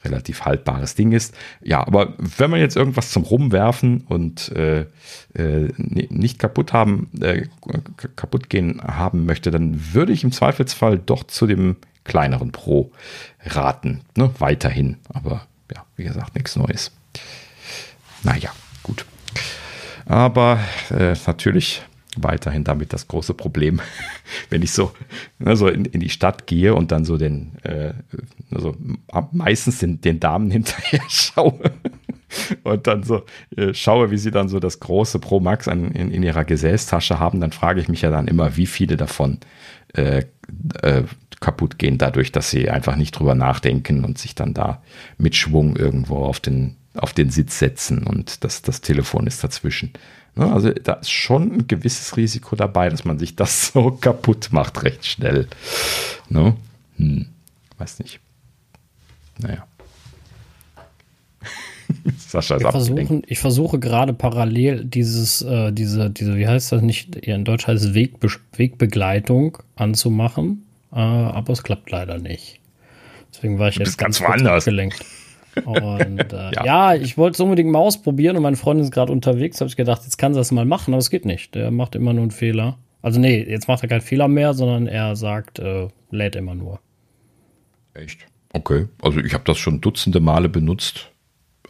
relativ haltbares Ding ist. Ja, aber wenn man jetzt irgendwas zum Rumwerfen und äh, äh, nicht kaputt haben, äh, kaputt gehen haben möchte, dann würde ich im Zweifelsfall doch zu dem kleineren Pro raten. Ne? Weiterhin. Aber ja, wie gesagt, nichts Neues. Naja, gut. Aber äh, natürlich weiterhin damit das große Problem, wenn ich so also in, in, die Stadt gehe und dann so den, äh, also meistens den, den Damen hinterher schaue und dann so äh, schaue, wie sie dann so das große Pro Max an, in, in, ihrer Gesäßtasche haben, dann frage ich mich ja dann immer, wie viele davon äh, äh, kaputt gehen, dadurch, dass sie einfach nicht drüber nachdenken und sich dann da mit Schwung irgendwo auf den, auf den Sitz setzen und das, das Telefon ist dazwischen. Ne, also da ist schon ein gewisses Risiko dabei, dass man sich das so kaputt macht, recht schnell. Ne? Hm, weiß nicht. Naja. Sascha ist versuchen, Ich versuche gerade parallel dieses, äh, diese, diese, wie heißt das nicht, in Deutsch heißt es Wegbe Wegbegleitung anzumachen, äh, aber es klappt leider nicht. Deswegen war ich jetzt ganz woanders. Gelenkt. Und äh, ja. ja. ich wollte es unbedingt mal ausprobieren und meine Freundin ist gerade unterwegs. Habe ich gedacht, jetzt kann sie das mal machen, aber es geht nicht. Der macht immer nur einen Fehler. Also nee, jetzt macht er keinen Fehler mehr, sondern er sagt, äh, lädt immer nur. Echt? Okay. Also ich habe das schon dutzende Male benutzt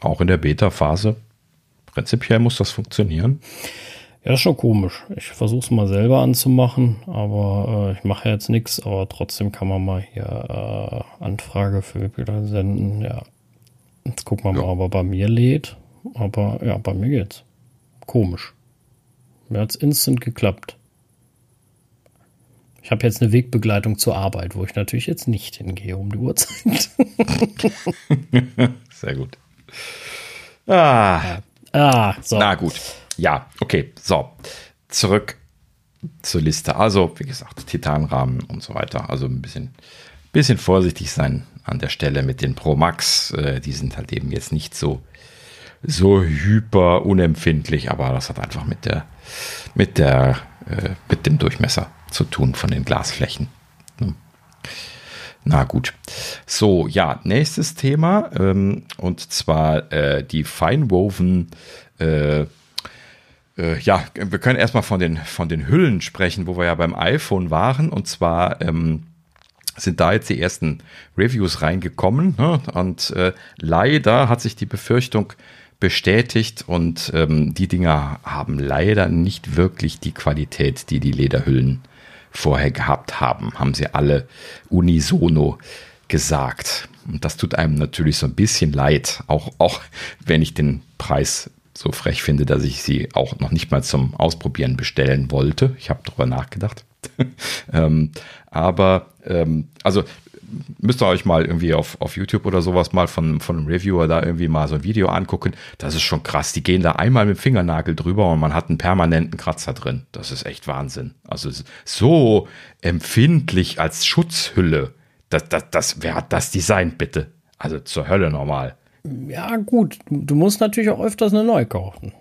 auch in der Beta-Phase. Prinzipiell muss das funktionieren. Ja, ist schon komisch. Ich versuche es mal selber anzumachen, aber äh, ich mache jetzt nichts, aber trotzdem kann man mal hier äh, Anfrage für Webinar senden. Ja. Jetzt gucken wir ja. mal, ob er bei mir lädt. Aber ja, bei mir geht's. Komisch. Mir hat's instant geklappt. Ich habe jetzt eine Wegbegleitung zur Arbeit, wo ich natürlich jetzt nicht hingehe um die Uhrzeit. Sehr gut. Ah. ah so. Na gut. Ja, okay. So. Zurück zur Liste. Also, wie gesagt, Titanrahmen und so weiter. Also ein bisschen, bisschen vorsichtig sein an der Stelle mit den Pro Max. Äh, die sind halt eben jetzt nicht so, so hyper unempfindlich, aber das hat einfach mit der, mit der, äh, mit dem Durchmesser zu tun von den Glasflächen. Hm. Na gut. So, ja, nächstes Thema. Ähm, und zwar äh, die Feinwoven. Äh, äh, ja, wir können erstmal von den, von den Hüllen sprechen, wo wir ja beim iPhone waren. Und zwar ähm, sind da jetzt die ersten Reviews reingekommen. Ne? Und äh, leider hat sich die Befürchtung bestätigt und ähm, die Dinger haben leider nicht wirklich die Qualität, die die Lederhüllen vorher gehabt haben, haben sie alle unisono gesagt. Und das tut einem natürlich so ein bisschen leid, auch, auch wenn ich den Preis so frech finde, dass ich sie auch noch nicht mal zum Ausprobieren bestellen wollte. Ich habe darüber nachgedacht. ähm, aber ähm, also müsst ihr euch mal irgendwie auf, auf YouTube oder sowas mal von, von einem Reviewer da irgendwie mal so ein Video angucken. Das ist schon krass. Die gehen da einmal mit dem Fingernagel drüber und man hat einen permanenten Kratzer drin. Das ist echt Wahnsinn. Also so empfindlich als Schutzhülle. Das, das, das, wer hat das designt, bitte? Also zur Hölle normal. Ja, gut. Du musst natürlich auch öfters eine neue kaufen.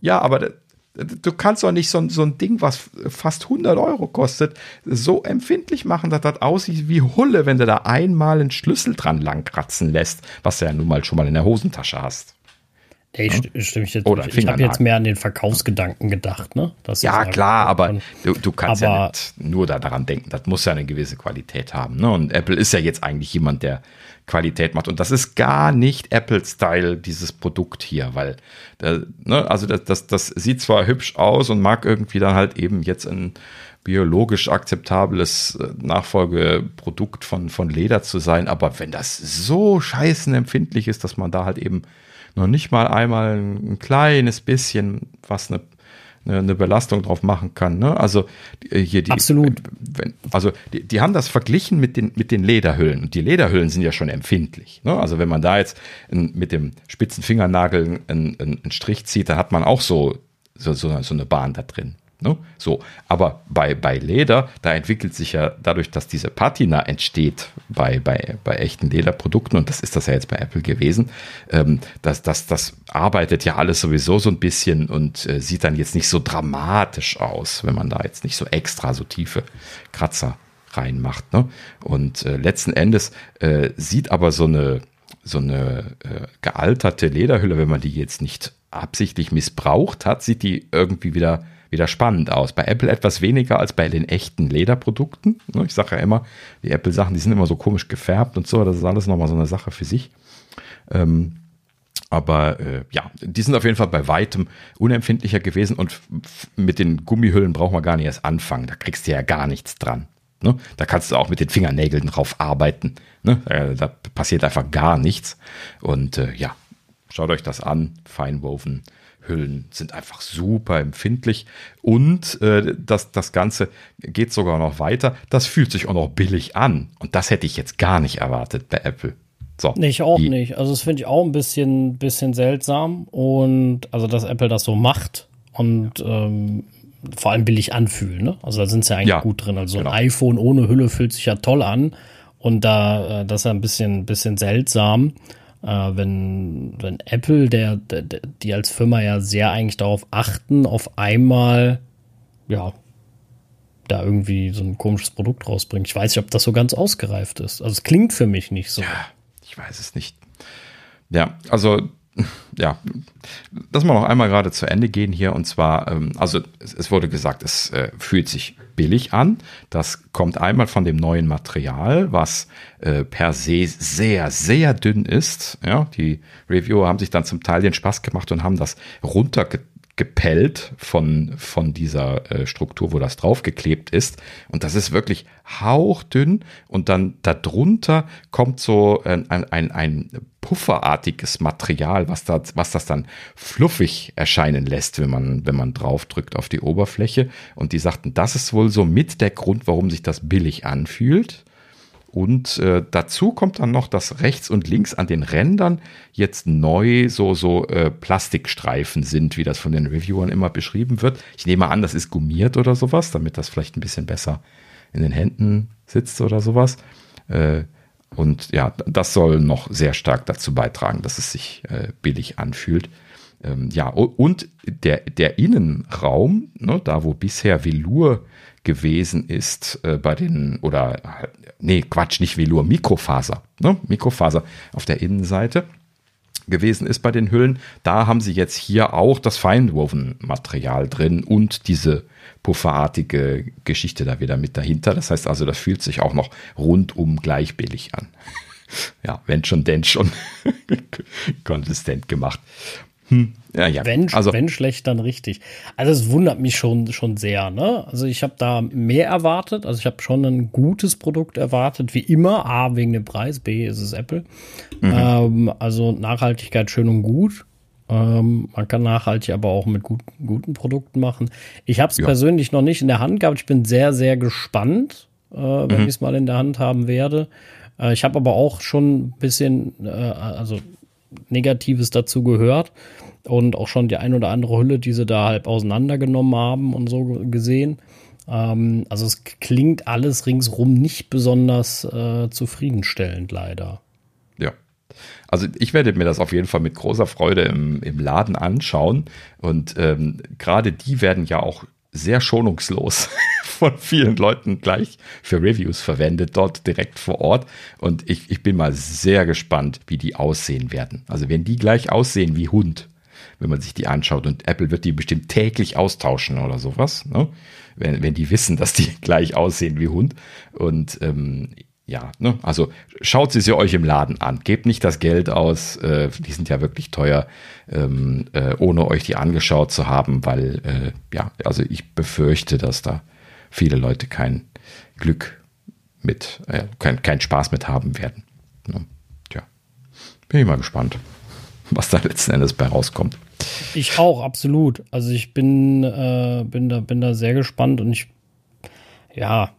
Ja, aber Du kannst doch nicht so, so ein Ding, was fast 100 Euro kostet, so empfindlich machen, dass das aussieht wie Hulle, wenn du da einmal einen Schlüssel dran langkratzen lässt, was du ja nun mal schon mal in der Hosentasche hast. Hey, hm? stimme ich jetzt Oder Ich habe jetzt mehr an den Verkaufsgedanken gedacht, ne? Das ja, klar, aber du, du kannst aber ja nicht nur daran denken. Das muss ja eine gewisse Qualität haben. Ne? Und Apple ist ja jetzt eigentlich jemand, der Qualität macht. Und das ist gar nicht Apple-Style, dieses Produkt hier, weil, der, ne, also das, das, das sieht zwar hübsch aus und mag irgendwie dann halt eben jetzt ein biologisch akzeptables äh, Nachfolgeprodukt von, von Leder zu sein, aber wenn das so scheißen empfindlich ist, dass man da halt eben noch nicht mal einmal ein kleines bisschen was eine eine Belastung drauf machen kann. Ne? Also äh, hier die. Absolut. Wenn, also die, die, haben das verglichen mit den, mit den Lederhüllen. Und die Lederhüllen sind ja schon empfindlich. Ne? Also wenn man da jetzt in, mit dem spitzen Fingernagel einen, einen Strich zieht, dann hat man auch so, so, so eine Bahn da drin. Ne? So, aber bei, bei Leder, da entwickelt sich ja dadurch, dass diese Patina entsteht bei, bei, bei echten Lederprodukten, und das ist das ja jetzt bei Apple gewesen, ähm, das, das, das arbeitet ja alles sowieso so ein bisschen und äh, sieht dann jetzt nicht so dramatisch aus, wenn man da jetzt nicht so extra so tiefe Kratzer reinmacht. Ne? Und äh, letzten Endes äh, sieht aber so eine, so eine äh, gealterte Lederhülle, wenn man die jetzt nicht absichtlich missbraucht hat, sieht die irgendwie wieder wieder spannend aus. Bei Apple etwas weniger als bei den echten Lederprodukten. Ne, ich sage ja immer, die Apple-Sachen, die sind immer so komisch gefärbt und so. Das ist alles nochmal so eine Sache für sich. Ähm, aber äh, ja, die sind auf jeden Fall bei weitem unempfindlicher gewesen und mit den Gummihüllen braucht man gar nicht erst anfangen. Da kriegst du ja gar nichts dran. Ne? Da kannst du auch mit den Fingernägeln drauf arbeiten. Ne? Da, da, passiert einfach gar nichts. Und äh, ja, schaut euch das an. Feinwoven Hüllen sind einfach super empfindlich und äh, das, das Ganze geht sogar noch weiter. Das fühlt sich auch noch billig an und das hätte ich jetzt gar nicht erwartet bei Apple. So, nee, ich auch nicht. Also das finde ich auch ein bisschen, bisschen seltsam und also dass Apple das so macht und ähm, vor allem billig anfühlen. Ne? Also da sind sie ja eigentlich ja, gut drin. Also genau. ein iPhone ohne Hülle fühlt sich ja toll an und da äh, das ist ja ein bisschen, bisschen seltsam äh, wenn, wenn Apple, der, der, die als Firma ja sehr eigentlich darauf achten, auf einmal, ja, da irgendwie so ein komisches Produkt rausbringt. Ich weiß nicht, ob das so ganz ausgereift ist. Also es klingt für mich nicht so. Ja, ich weiß es nicht. Ja, also ja, lass mal noch einmal gerade zu Ende gehen hier. Und zwar, ähm, also es, es, wurde gesagt, es äh, fühlt sich billig an. Das kommt einmal von dem neuen Material, was äh, per se sehr, sehr dünn ist. Ja, die Reviewer haben sich dann zum Teil den Spaß gemacht und haben das runterge gepellt von, von dieser äh, Struktur, wo das draufgeklebt ist. Und das ist wirklich hauchdünn. Und dann darunter kommt so ein, ein, ein pufferartiges Material, was, da, was das dann fluffig erscheinen lässt, wenn man, wenn man draufdrückt auf die Oberfläche. Und die sagten, das ist wohl so mit der Grund, warum sich das billig anfühlt. Und äh, dazu kommt dann noch, dass rechts und links an den Rändern jetzt neu so, so äh, Plastikstreifen sind, wie das von den Reviewern immer beschrieben wird. Ich nehme an, das ist gummiert oder sowas, damit das vielleicht ein bisschen besser in den Händen sitzt oder sowas. Äh, und ja, das soll noch sehr stark dazu beitragen, dass es sich äh, billig anfühlt. Ähm, ja, und der, der Innenraum, ne, da wo bisher Velour gewesen ist äh, bei den, oder nee, Quatsch, nicht Velour, Mikrofaser, ne? Mikrofaser auf der Innenseite gewesen ist bei den Hüllen. Da haben sie jetzt hier auch das Feinwoven-Material drin und diese pufferartige Geschichte da wieder mit dahinter. Das heißt also, das fühlt sich auch noch rundum gleich billig an. ja, wenn schon, denn schon konsistent gemacht. Hm. Ja, ja. Wenn, also, wenn schlecht, dann richtig. Also es wundert mich schon, schon sehr. Ne? Also ich habe da mehr erwartet. Also ich habe schon ein gutes Produkt erwartet, wie immer. A, wegen dem Preis, B, ist es Apple. Mhm. Ähm, also Nachhaltigkeit schön und gut. Ähm, man kann nachhaltig aber auch mit gut, guten Produkten machen. Ich habe es ja. persönlich noch nicht in der Hand gehabt. Ich bin sehr, sehr gespannt, äh, wenn mhm. ich es mal in der Hand haben werde. Äh, ich habe aber auch schon ein bisschen, äh, also Negatives dazu gehört und auch schon die ein oder andere Hülle, die sie da halb auseinandergenommen haben und so gesehen. Ähm, also es klingt alles ringsrum nicht besonders äh, zufriedenstellend, leider. Ja. Also ich werde mir das auf jeden Fall mit großer Freude im, im Laden anschauen. Und ähm, gerade die werden ja auch sehr schonungslos von vielen Leuten gleich für Reviews verwendet, dort direkt vor Ort. Und ich, ich bin mal sehr gespannt, wie die aussehen werden. Also wenn die gleich aussehen wie Hund, wenn man sich die anschaut. Und Apple wird die bestimmt täglich austauschen oder sowas, ne? wenn, wenn die wissen, dass die gleich aussehen wie Hund. Und ähm, ja, ne? also schaut sie sie euch im Laden an. Gebt nicht das Geld aus, äh, die sind ja wirklich teuer, ähm, äh, ohne euch die angeschaut zu haben, weil, äh, ja, also ich befürchte, dass da viele Leute kein Glück mit, äh, kein, kein Spaß mit haben werden. Ne? Tja, bin ich mal gespannt, was da letzten Endes bei rauskommt. Ich auch, absolut. Also ich bin, äh, bin, da, bin da sehr gespannt und ich, ja,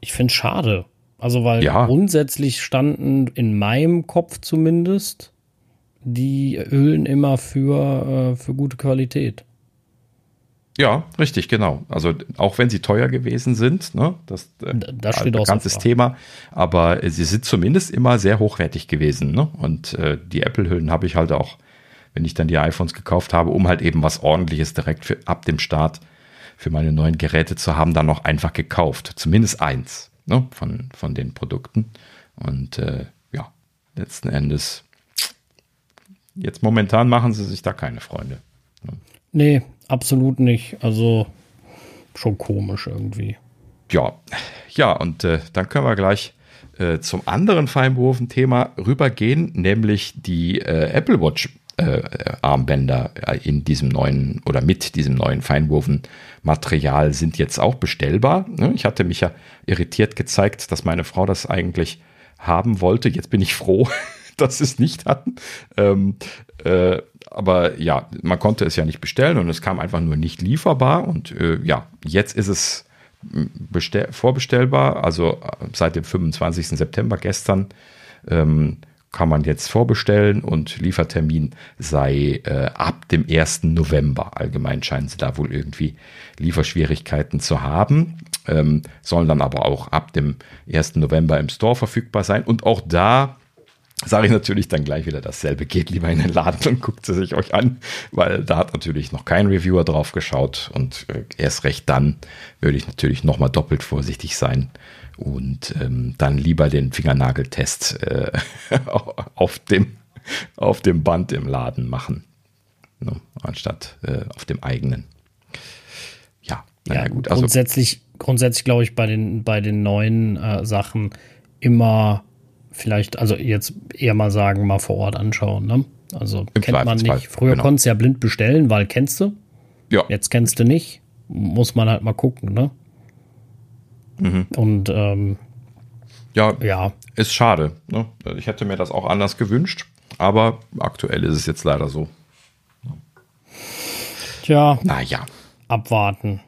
ich finde es schade. Also weil ja. grundsätzlich standen in meinem Kopf zumindest die Ölen immer für, äh, für gute Qualität. Ja, richtig, genau. Also auch wenn sie teuer gewesen sind, ne, das, äh, das steht ein ganzes Thema, aber sie sind zumindest immer sehr hochwertig gewesen. Ne? Und äh, die Apple-Hüllen habe ich halt auch wenn ich dann die iPhones gekauft habe, um halt eben was ordentliches direkt für, ab dem Start für meine neuen Geräte zu haben, dann noch einfach gekauft. Zumindest eins ne, von, von den Produkten. Und äh, ja, letzten Endes, jetzt momentan machen sie sich da keine Freunde. Ne? Nee, absolut nicht. Also schon komisch irgendwie. Ja, ja, und äh, dann können wir gleich äh, zum anderen Feinberufen-Thema rübergehen, nämlich die äh, Apple Watch Armbänder in diesem neuen oder mit diesem neuen Feinwurfen-Material sind jetzt auch bestellbar. Ne? Ich hatte mich ja irritiert gezeigt, dass meine Frau das eigentlich haben wollte. Jetzt bin ich froh, dass sie es nicht hatten. Ähm, äh, aber ja, man konnte es ja nicht bestellen und es kam einfach nur nicht lieferbar. Und äh, ja, jetzt ist es vorbestellbar, also äh, seit dem 25. September gestern. Ähm, kann man jetzt vorbestellen und Liefertermin sei äh, ab dem 1. November. Allgemein scheinen sie da wohl irgendwie Lieferschwierigkeiten zu haben, ähm, sollen dann aber auch ab dem 1. November im Store verfügbar sein. Und auch da sage ich natürlich dann gleich wieder dasselbe. Geht lieber in den Laden und guckt sie sich euch an, weil da hat natürlich noch kein Reviewer drauf geschaut und äh, erst recht dann würde ich natürlich nochmal doppelt vorsichtig sein und ähm, dann lieber den Fingernageltest äh, auf, dem, auf dem Band im Laden machen, ne, anstatt äh, auf dem eigenen. Ja, naja, ja, gut. Also, grundsätzlich, grundsätzlich glaube ich bei den, bei den neuen äh, Sachen immer vielleicht, also jetzt eher mal sagen, mal vor Ort anschauen. Ne? Also kennt man nicht. Früher genau. konntest du ja blind bestellen, weil kennst du. Ja. Jetzt kennst du nicht. Muss man halt mal gucken, ne? Mhm. Und ähm, ja, ja, ist schade. Ne? Ich hätte mir das auch anders gewünscht, aber aktuell ist es jetzt leider so. Tja, naja. Abwarten.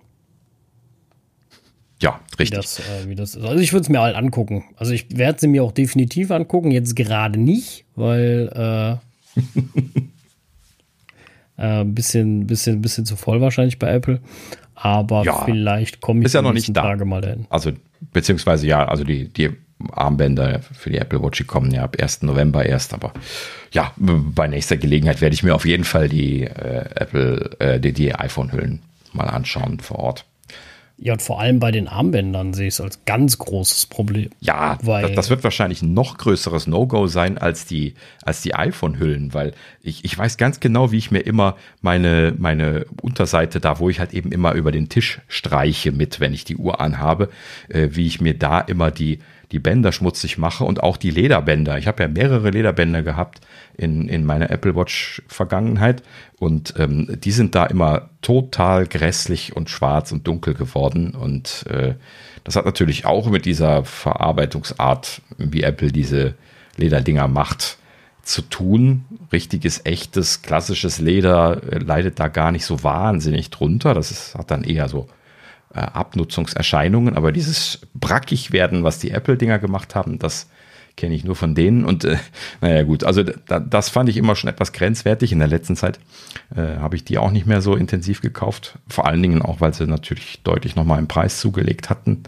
Ja, richtig. Wie das, äh, wie das ist. Also ich würde es mir halt angucken. Also ich werde sie mir auch definitiv angucken. Jetzt gerade nicht, weil äh, äh, bisschen, bisschen, bisschen zu voll wahrscheinlich bei Apple. Aber ja, vielleicht komme ich ist ja noch nicht da. Tage mal dahin. Also, beziehungsweise ja, also die, die Armbänder für die Apple Watch, die kommen ja ab 1. November erst, aber ja, bei nächster Gelegenheit werde ich mir auf jeden Fall die äh, Apple, äh, die, die iPhone-Hüllen mal anschauen vor Ort. Ja, und vor allem bei den Armbändern sehe ich es als ganz großes Problem. Ja, das, das, wird wahrscheinlich ein noch größeres No-Go sein als die, als die iPhone-Hüllen, weil ich, ich weiß ganz genau, wie ich mir immer meine, meine Unterseite, da wo ich halt eben immer über den Tisch streiche mit, wenn ich die Uhr anhabe, äh, wie ich mir da immer die, die Bänder schmutzig mache und auch die Lederbänder. Ich habe ja mehrere Lederbänder gehabt in, in meiner Apple Watch Vergangenheit und ähm, die sind da immer total grässlich und schwarz und dunkel geworden und äh, das hat natürlich auch mit dieser Verarbeitungsart, wie Apple diese Lederdinger macht, zu tun. Richtiges, echtes, klassisches Leder äh, leidet da gar nicht so wahnsinnig drunter. Das ist, hat dann eher so äh, Abnutzungserscheinungen, aber dieses brackig werden, was die Apple-Dinger gemacht haben, das kenne ich nur von denen. Und äh, naja gut, also da, das fand ich immer schon etwas grenzwertig. In der letzten Zeit äh, habe ich die auch nicht mehr so intensiv gekauft. Vor allen Dingen auch, weil sie natürlich deutlich nochmal im Preis zugelegt hatten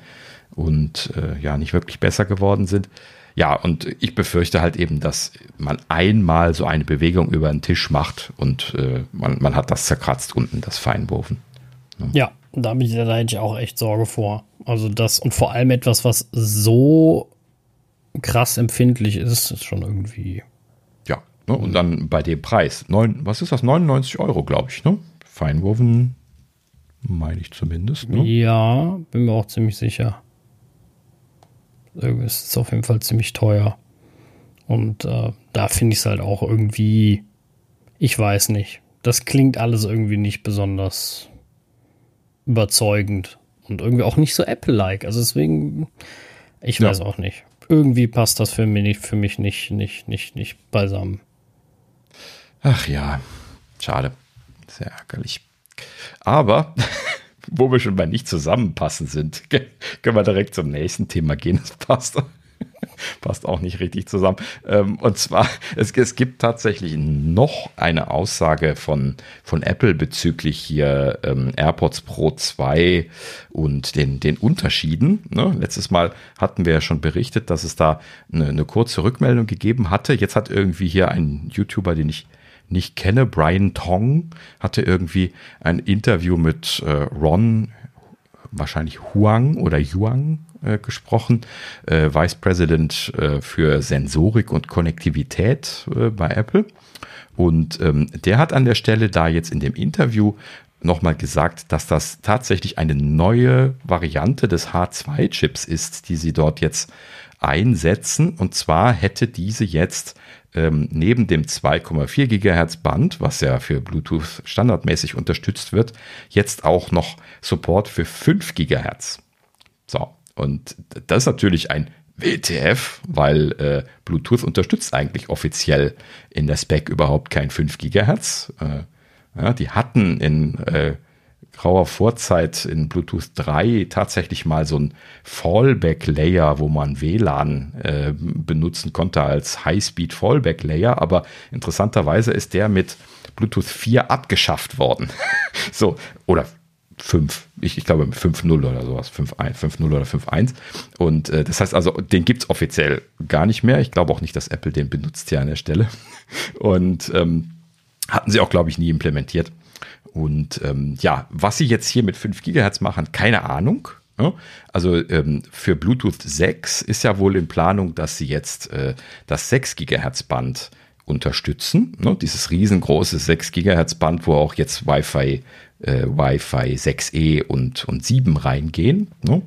und äh, ja nicht wirklich besser geworden sind. Ja, und ich befürchte halt eben, dass man einmal so eine Bewegung über den Tisch macht und äh, man, man hat das zerkratzt unten, das Feinwurfen. Ne? Ja, da, bin ich, da hätte ich auch echt Sorge vor. Also das und vor allem etwas, was so krass empfindlich ist, ist schon irgendwie. Ja, ne, und dann bei dem Preis. Neun, was ist das? 99 Euro, glaube ich, ne? Feinwurfen, meine ich zumindest. Ne? Ja, bin mir auch ziemlich sicher. Es ist auf jeden Fall ziemlich teuer. Und äh, da finde ich es halt auch irgendwie, ich weiß nicht. Das klingt alles irgendwie nicht besonders überzeugend und irgendwie auch nicht so Apple-like. Also deswegen, ich weiß ja. auch nicht. Irgendwie passt das für mich, für mich nicht, nicht, nicht, nicht beisammen. Ach ja, schade. Sehr ärgerlich. Aber wo wir schon bei nicht zusammenpassen sind, können wir direkt zum nächsten Thema gehen. Das passt passt auch nicht richtig zusammen. Ähm, und zwar, es, es gibt tatsächlich noch eine Aussage von, von Apple bezüglich hier ähm, AirPods Pro 2 und den, den Unterschieden. Ne? Letztes Mal hatten wir ja schon berichtet, dass es da eine, eine kurze Rückmeldung gegeben hatte. Jetzt hat irgendwie hier ein YouTuber, den ich nicht kenne, Brian Tong, hatte irgendwie ein Interview mit äh, Ron, wahrscheinlich Huang oder Yuang äh, gesprochen, äh, Vice President äh, für Sensorik und Konnektivität äh, bei Apple. Und ähm, der hat an der Stelle da jetzt in dem Interview nochmal gesagt, dass das tatsächlich eine neue Variante des H2-Chips ist, die sie dort jetzt einsetzen. Und zwar hätte diese jetzt ähm, neben dem 2,4 Gigahertz Band, was ja für Bluetooth standardmäßig unterstützt wird, jetzt auch noch Support für 5 Gigahertz. So, und das ist natürlich ein WTF, weil äh, Bluetooth unterstützt eigentlich offiziell in der Spec überhaupt kein 5 Gigahertz. Äh, ja, die hatten in äh, grauer Vorzeit in Bluetooth 3 tatsächlich mal so ein Fallback-Layer, wo man WLAN äh, benutzen konnte als High-Speed Fallback-Layer, aber interessanterweise ist der mit Bluetooth 4 abgeschafft worden. so, oder 5, ich, ich glaube 5.0 oder sowas, 5.1 oder 5.1. Und äh, das heißt also, den gibt es offiziell gar nicht mehr. Ich glaube auch nicht, dass Apple den benutzt hier an der Stelle. Und ähm, hatten sie auch, glaube ich, nie implementiert. Und ähm, ja, was sie jetzt hier mit 5 Gigahertz machen, keine Ahnung. Ja? Also ähm, für Bluetooth 6 ist ja wohl in Planung, dass sie jetzt äh, das 6 Gigahertz Band unterstützen. Ne? Dieses riesengroße 6 Gigahertz Band, wo auch jetzt Wi-Fi, äh, Wi-Fi 6E und, und 7 reingehen. Ne?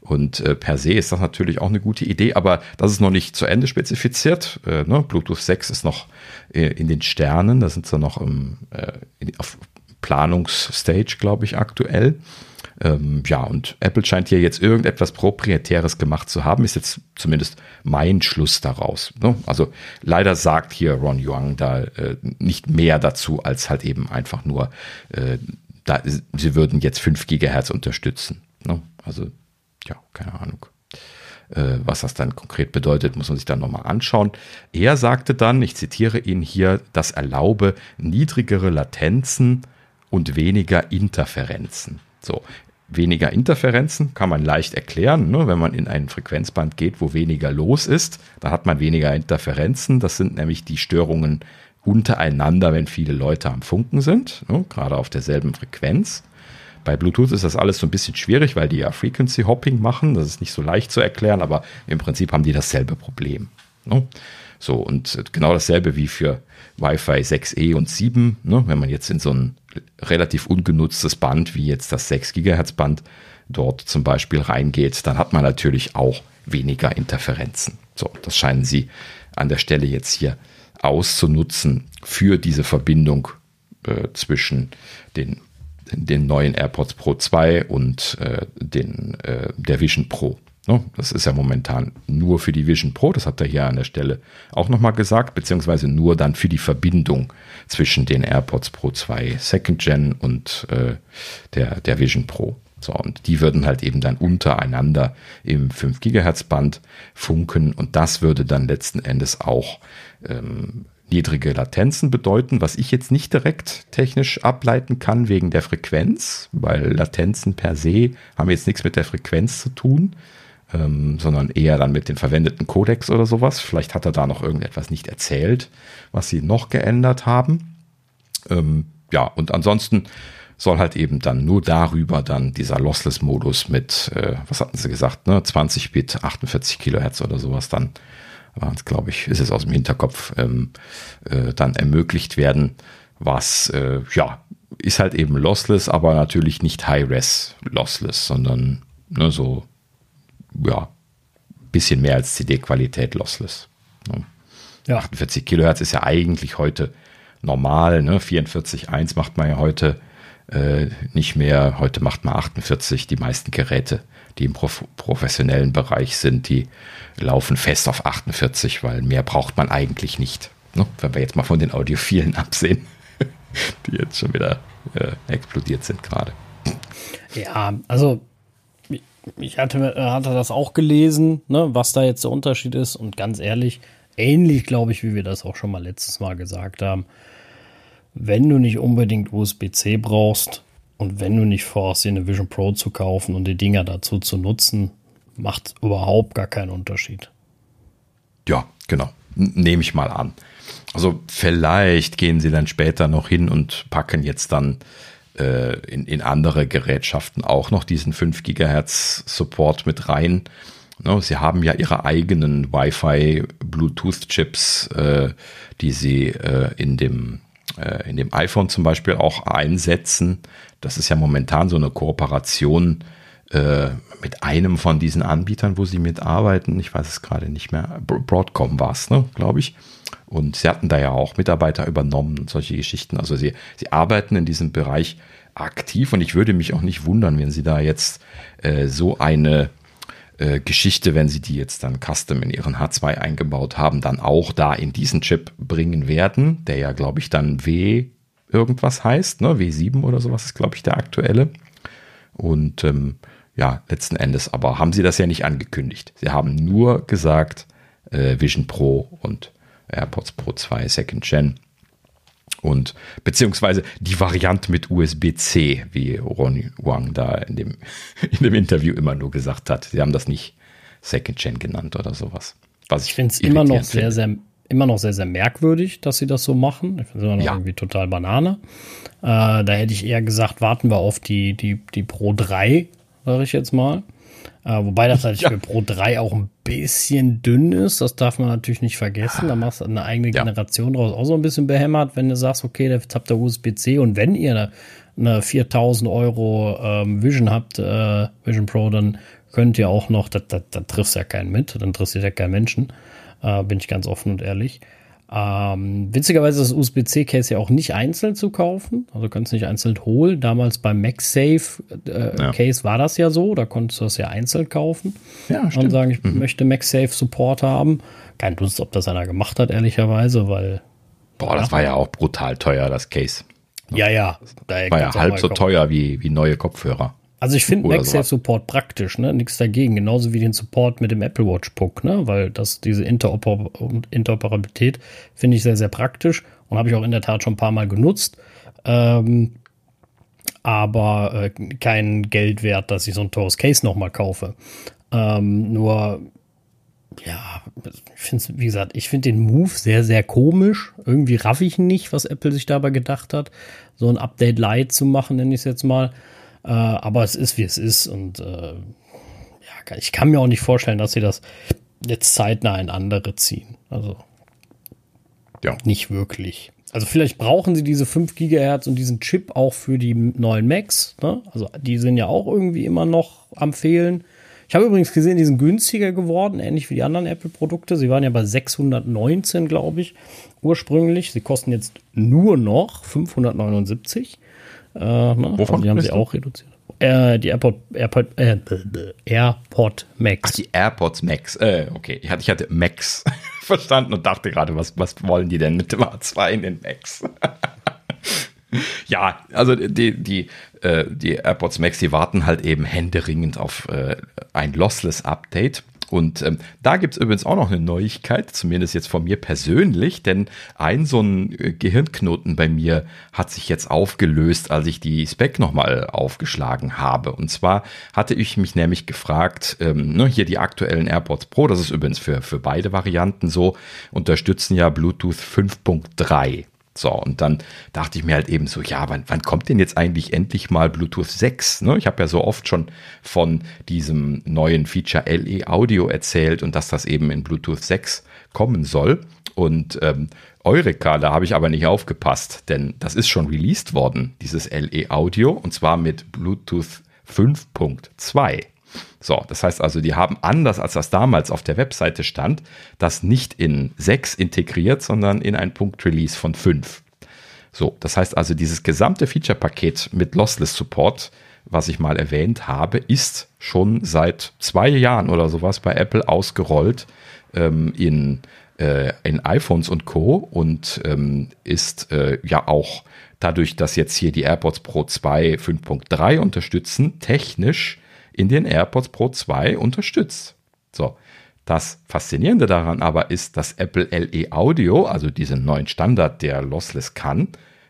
Und äh, per se ist das natürlich auch eine gute Idee, aber das ist noch nicht zu Ende spezifiziert. Äh, ne? Bluetooth 6 ist noch äh, in den Sternen, da sind sie noch im, äh, in, auf Planungsstage, glaube ich, aktuell. Ähm, ja, und Apple scheint hier jetzt irgendetwas Proprietäres gemacht zu haben, ist jetzt zumindest mein Schluss daraus. Ne? Also leider sagt hier Ron Young da äh, nicht mehr dazu, als halt eben einfach nur, äh, da, sie würden jetzt 5 Gigahertz unterstützen. Ne? Also, ja, keine Ahnung. Äh, was das dann konkret bedeutet, muss man sich dann nochmal anschauen. Er sagte dann, ich zitiere ihn hier, das erlaube niedrigere Latenzen und weniger Interferenzen. So, weniger Interferenzen kann man leicht erklären. Ne? Wenn man in ein Frequenzband geht, wo weniger los ist, dann hat man weniger Interferenzen. Das sind nämlich die Störungen untereinander, wenn viele Leute am Funken sind, ne? gerade auf derselben Frequenz. Bei Bluetooth ist das alles so ein bisschen schwierig, weil die ja Frequency Hopping machen. Das ist nicht so leicht zu erklären, aber im Prinzip haben die dasselbe Problem. Ne? So, und genau dasselbe wie für Wi-Fi 6E und 7. Ne? Wenn man jetzt in so ein relativ ungenutztes Band wie jetzt das 6 Gigahertz Band dort zum Beispiel reingeht, dann hat man natürlich auch weniger Interferenzen. So, das scheinen sie an der Stelle jetzt hier auszunutzen für diese Verbindung äh, zwischen den, den neuen AirPods Pro 2 und äh, den, äh, der Vision Pro. Ne? Das ist ja momentan nur für die Vision Pro, das hat er hier an der Stelle auch nochmal gesagt, beziehungsweise nur dann für die Verbindung zwischen den AirPods Pro 2 Second Gen und äh, der, der Vision Pro. So, und die würden halt eben dann untereinander im 5 Gigahertz Band funken und das würde dann letzten Endes auch ähm, niedrige Latenzen bedeuten, was ich jetzt nicht direkt technisch ableiten kann wegen der Frequenz, weil Latenzen per se haben jetzt nichts mit der Frequenz zu tun ähm, sondern eher dann mit den verwendeten Codecs oder sowas. Vielleicht hat er da noch irgendetwas nicht erzählt, was sie noch geändert haben. Ähm, ja, und ansonsten soll halt eben dann nur darüber dann dieser Lossless-Modus mit, äh, was hatten sie gesagt, ne, 20 Bit, 48 Kilohertz oder sowas dann, glaube ich, ist es aus dem Hinterkopf, ähm, äh, dann ermöglicht werden, was, äh, ja, ist halt eben lossless, aber natürlich nicht High-Res lossless, sondern ne, so ja, bisschen mehr als CD-Qualität lossless. Ne? Ja. 48 Kilohertz ist ja eigentlich heute normal. Ne? 44.1 macht man ja heute äh, nicht mehr. Heute macht man 48. Die meisten Geräte, die im prof professionellen Bereich sind, die laufen fest auf 48, weil mehr braucht man eigentlich nicht. Ne? Wenn wir jetzt mal von den Audiophilen absehen, die jetzt schon wieder äh, explodiert sind gerade. Ja, also ich hatte, hatte das auch gelesen, ne, was da jetzt der Unterschied ist. Und ganz ehrlich, ähnlich glaube ich, wie wir das auch schon mal letztes Mal gesagt haben. Wenn du nicht unbedingt USB-C brauchst und wenn du nicht vorhast, dir eine Vision Pro zu kaufen und die Dinger dazu zu nutzen, macht überhaupt gar keinen Unterschied. Ja, genau. Nehme ich mal an. Also vielleicht gehen sie dann später noch hin und packen jetzt dann äh, in, in andere Gerätschaften auch noch diesen 5 Gigahertz Support mit rein. No, sie haben ja ihre eigenen Wi-Fi Bluetooth Chips, äh, die sie äh, in dem äh, in dem iPhone zum Beispiel auch einsetzen. Das ist ja momentan so eine Kooperation äh, mit einem von diesen Anbietern, wo sie mitarbeiten. Ich weiß es gerade nicht mehr. Broadcom war es, ne, glaube ich. Und sie hatten da ja auch Mitarbeiter übernommen und solche Geschichten. Also sie, sie arbeiten in diesem Bereich aktiv und ich würde mich auch nicht wundern, wenn sie da jetzt äh, so eine äh, Geschichte, wenn sie die jetzt dann custom in ihren H2 eingebaut haben, dann auch da in diesen Chip bringen werden, der ja, glaube ich, dann W irgendwas heißt, ne? W7 oder sowas ist, glaube ich, der aktuelle. Und ähm, ja, letzten Endes aber haben sie das ja nicht angekündigt. Sie haben nur gesagt, äh, Vision Pro und AirPods Pro 2 Second Gen. Und beziehungsweise die Variante mit USB-C, wie Ronny Wang da in dem, in dem Interview immer nur gesagt hat. Sie haben das nicht Second Gen genannt oder sowas. Was ich finde es immer noch sehr, sehr, immer noch sehr, sehr merkwürdig, dass sie das so machen. Ich finde es immer noch ja. irgendwie total Banane. Äh, da hätte ich eher gesagt, warten wir auf die, die, die Pro 3, sage ich jetzt mal. Äh, wobei das natürlich ja. für Pro 3 auch ein bisschen dünn ist. Das darf man natürlich nicht vergessen. Da machst du eine eigene ja. Generation draus auch so ein bisschen behämmert, wenn du sagst, okay, jetzt habt ihr USB-C und wenn ihr eine, eine 4000 Euro ähm, Vision habt, äh, Vision Pro, dann könnt ihr auch noch, da, da, da triffst ja keinen mit, dann interessiert ja keinen Menschen. Äh, bin ich ganz offen und ehrlich. Ähm, witzigerweise ist das USB-C-Case ja auch nicht einzeln zu kaufen. Also kannst du nicht einzeln holen. Damals beim MagSafe äh, ja. Case war das ja so. Da konntest du das ja einzeln kaufen. Ja, stimmt. Und sagen, ich mhm. möchte MagSafe Support haben. Kein Dunst, ob das einer gemacht hat, ehrlicherweise, weil. Boah, das war ja auch brutal teuer, das Case. Ja, ja. Da war ja halb so teuer wie, wie neue Kopfhörer. Also ich finde MagSafe Support praktisch, ne? Nichts dagegen. Genauso wie den Support mit dem Apple Watch Puck, ne? Weil das, diese Interoper Interoperabilität finde ich sehr, sehr praktisch und habe ich auch in der Tat schon ein paar Mal genutzt. Ähm, aber äh, kein Geld wert, dass ich so ein teures Case nochmal kaufe. Ähm, nur, ja, ich finde wie gesagt, ich finde den Move sehr, sehr komisch. Irgendwie raff ich nicht, was Apple sich dabei gedacht hat, so ein Update Light zu machen, nenne ich es jetzt mal. Äh, aber es ist, wie es ist. Und äh, ja, ich kann mir auch nicht vorstellen, dass sie das jetzt zeitnah in andere ziehen. Also ja. nicht wirklich. Also vielleicht brauchen sie diese 5 Gigahertz und diesen Chip auch für die neuen Macs. Ne? Also die sind ja auch irgendwie immer noch am Fehlen. Ich habe übrigens gesehen, die sind günstiger geworden, ähnlich wie die anderen Apple-Produkte. Sie waren ja bei 619, glaube ich, ursprünglich. Sie kosten jetzt nur noch 579. Äh, ne? Wovon also die haben sie auch reduziert. Äh, die AirPod, AirPod, äh, AirPod Max. Ach, die AirPods Max. Äh, okay, ich hatte, ich hatte Max verstanden und dachte gerade, was, was wollen die denn mit dem A2 in den Max? ja, also die, die, äh, die AirPods Max, die warten halt eben händeringend auf äh, ein Lossless Update. Und ähm, da gibt es übrigens auch noch eine Neuigkeit, zumindest jetzt von mir persönlich, denn ein so ein äh, Gehirnknoten bei mir hat sich jetzt aufgelöst, als ich die Spec nochmal aufgeschlagen habe. Und zwar hatte ich mich nämlich gefragt, ähm, ne, hier die aktuellen AirPods Pro, das ist übrigens für, für beide Varianten so, unterstützen ja Bluetooth 5.3. So, und dann dachte ich mir halt eben so, ja, wann, wann kommt denn jetzt eigentlich endlich mal Bluetooth 6? Ne? Ich habe ja so oft schon von diesem neuen Feature LE Audio erzählt und dass das eben in Bluetooth 6 kommen soll. Und ähm, Eureka, da habe ich aber nicht aufgepasst, denn das ist schon released worden, dieses LE Audio, und zwar mit Bluetooth 5.2. So, das heißt also, die haben anders als das damals auf der Webseite stand, das nicht in 6 integriert, sondern in ein Punkt-Release von 5. So, das heißt also, dieses gesamte Feature-Paket mit Lossless Support, was ich mal erwähnt habe, ist schon seit zwei Jahren oder sowas bei Apple ausgerollt ähm, in, äh, in iPhones und Co. und ähm, ist äh, ja auch dadurch, dass jetzt hier die AirPods Pro 2 5.3 unterstützen, technisch in den AirPods Pro 2 unterstützt. So, das Faszinierende daran aber ist, dass Apple LE Audio, also diesen neuen Standard, der lossless kann,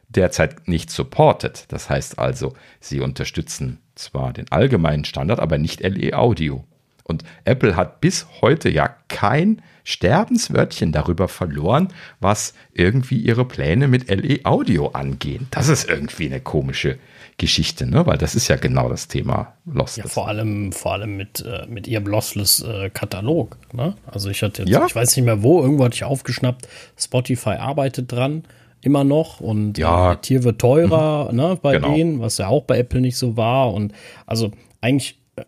derzeit nicht supportet. Das heißt also, sie unterstützen zwar den allgemeinen Standard, aber nicht LE Audio. Und Apple hat bis heute ja kein Sterbenswörtchen darüber verloren, was irgendwie ihre Pläne mit LE Audio angehen. Das ist irgendwie eine komische Geschichte, ne? Weil das ist ja genau das Thema Lossless. Ja, vor allem, vor allem mit, äh, mit ihrem Lossless-Katalog. Äh, ne? Also ich hatte jetzt, ja. ich weiß nicht mehr wo, irgendwo hatte ich aufgeschnappt, Spotify arbeitet dran, immer noch und ja. äh, Tier wird teurer, mhm. ne, bei genau. denen, was ja auch bei Apple nicht so war. Und also eigentlich, äh,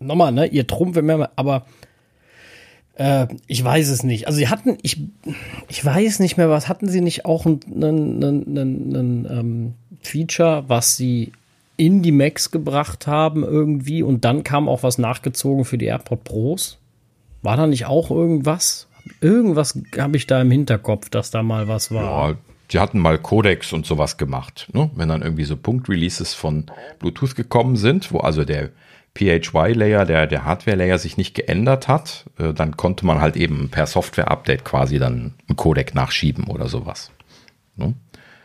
nochmal, ne, ihr Trumpf, aber äh, ich weiß es nicht. Also sie hatten, ich, ich weiß nicht mehr, was hatten sie nicht auch ein, ein, ein, ein, ein ähm, Feature, was sie in die Macs gebracht haben irgendwie und dann kam auch was nachgezogen für die AirPod Pros. War da nicht auch irgendwas? Irgendwas habe ich da im Hinterkopf, dass da mal was war. Ja, die hatten mal Codex und sowas gemacht. Ne? Wenn dann irgendwie so Punkt-Releases von Bluetooth gekommen sind, wo also der PHY-Layer, der, der Hardware-Layer sich nicht geändert hat, äh, dann konnte man halt eben per Software-Update quasi dann einen Codec nachschieben oder sowas. Ne?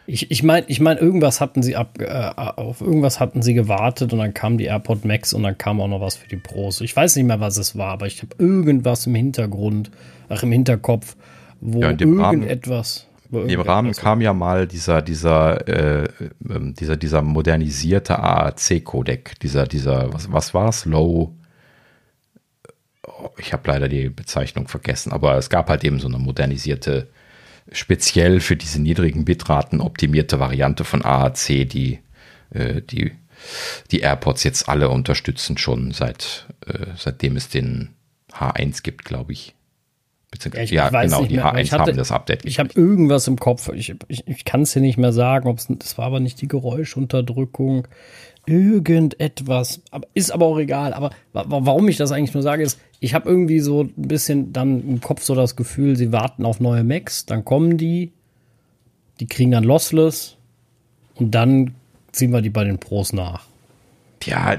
Ich, ich meine, ich mein, irgendwas hatten sie ab, äh, auf irgendwas hatten sie gewartet und dann kam die AirPod Max und dann kam auch noch was für die Pros. Ich weiß nicht mehr, was es war, aber ich habe irgendwas im Hintergrund, ach im Hinterkopf, wo ja, irgendetwas. Rahmen, Im Rahmen kam ja mal dieser, dieser, äh, ähm, dieser, dieser modernisierte AAC-Codec, dieser, dieser, was, was war es? Low. Oh, ich habe leider die Bezeichnung vergessen, aber es gab halt eben so eine modernisierte speziell für diese niedrigen Bitraten optimierte Variante von AAC, die, äh, die, die AirPods jetzt alle unterstützen, schon seit, äh, seitdem es den H1 gibt, glaube ich. Ja, ich, ja ich genau, die mehr, H1 hatte, haben das Update. Ich habe irgendwas im Kopf. Ich, ich, ich kann es hier nicht mehr sagen. Ob's, das war aber nicht die Geräuschunterdrückung irgendetwas, ist aber auch egal. Aber warum ich das eigentlich nur sage, ist, ich habe irgendwie so ein bisschen dann im Kopf so das Gefühl, sie warten auf neue Macs, dann kommen die, die kriegen dann Lossless und dann ziehen wir die bei den Pros nach. Ja,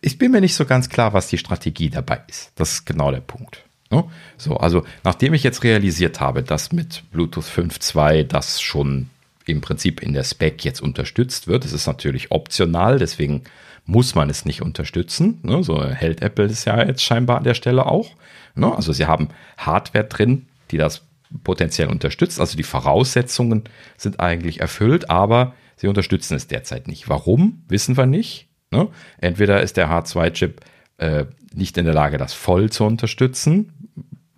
ich bin mir nicht so ganz klar, was die Strategie dabei ist. Das ist genau der Punkt. Ne? So, also nachdem ich jetzt realisiert habe, dass mit Bluetooth 5.2 das schon im Prinzip in der Spec jetzt unterstützt wird. Es ist natürlich optional, deswegen muss man es nicht unterstützen. Ne? So hält Apple es ja jetzt scheinbar an der Stelle auch. Ne? Also sie haben Hardware drin, die das potenziell unterstützt. Also die Voraussetzungen sind eigentlich erfüllt, aber sie unterstützen es derzeit nicht. Warum, wissen wir nicht. Ne? Entweder ist der H2-Chip äh, nicht in der Lage, das voll zu unterstützen,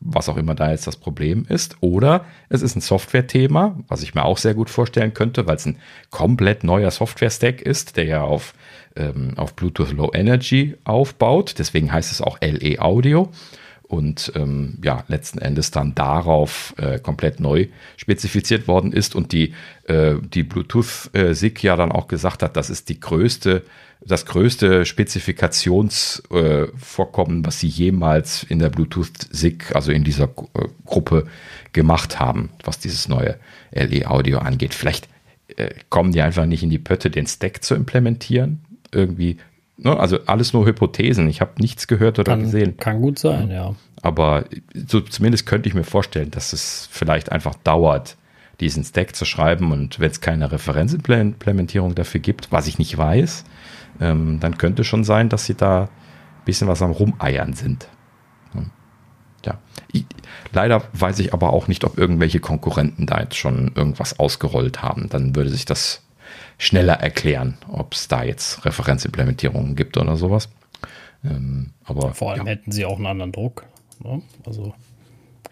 was auch immer da jetzt das Problem ist. Oder es ist ein Software-Thema, was ich mir auch sehr gut vorstellen könnte, weil es ein komplett neuer Software-Stack ist, der ja auf, ähm, auf Bluetooth Low Energy aufbaut. Deswegen heißt es auch LE Audio. Und ähm, ja, letzten Endes dann darauf äh, komplett neu spezifiziert worden ist und die, äh, die Bluetooth-SIG äh, ja dann auch gesagt hat, das ist die größte das größte Spezifikationsvorkommen, äh, was sie jemals in der Bluetooth-SIG, also in dieser äh, Gruppe, gemacht haben, was dieses neue LE-Audio angeht. Vielleicht äh, kommen die einfach nicht in die Pötte, den Stack zu implementieren. Irgendwie, ne? also alles nur Hypothesen. Ich habe nichts gehört oder kann, gesehen. Kann gut sein, ja. Aber so, zumindest könnte ich mir vorstellen, dass es vielleicht einfach dauert, diesen Stack zu schreiben und wenn es keine Referenzimplementierung dafür gibt, was ich nicht weiß, ähm, dann könnte schon sein, dass sie da ein bisschen was am Rumeiern sind. Ja. Ich, leider weiß ich aber auch nicht, ob irgendwelche Konkurrenten da jetzt schon irgendwas ausgerollt haben. Dann würde sich das schneller erklären, ob es da jetzt Referenzimplementierungen gibt oder sowas. Ähm, aber vor allem ja. hätten sie auch einen anderen Druck. Ne? Also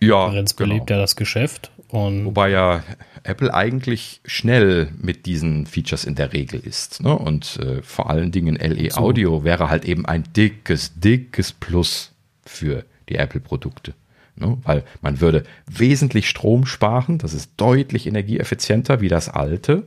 ja, Referenz belebt genau. ja das Geschäft. Und Wobei ja Apple eigentlich schnell mit diesen Features in der Regel ist. Ne? Und äh, vor allen Dingen LE so. Audio wäre halt eben ein dickes, dickes Plus für die Apple-Produkte. Ne? Weil man würde wesentlich Strom sparen, das ist deutlich energieeffizienter wie das alte.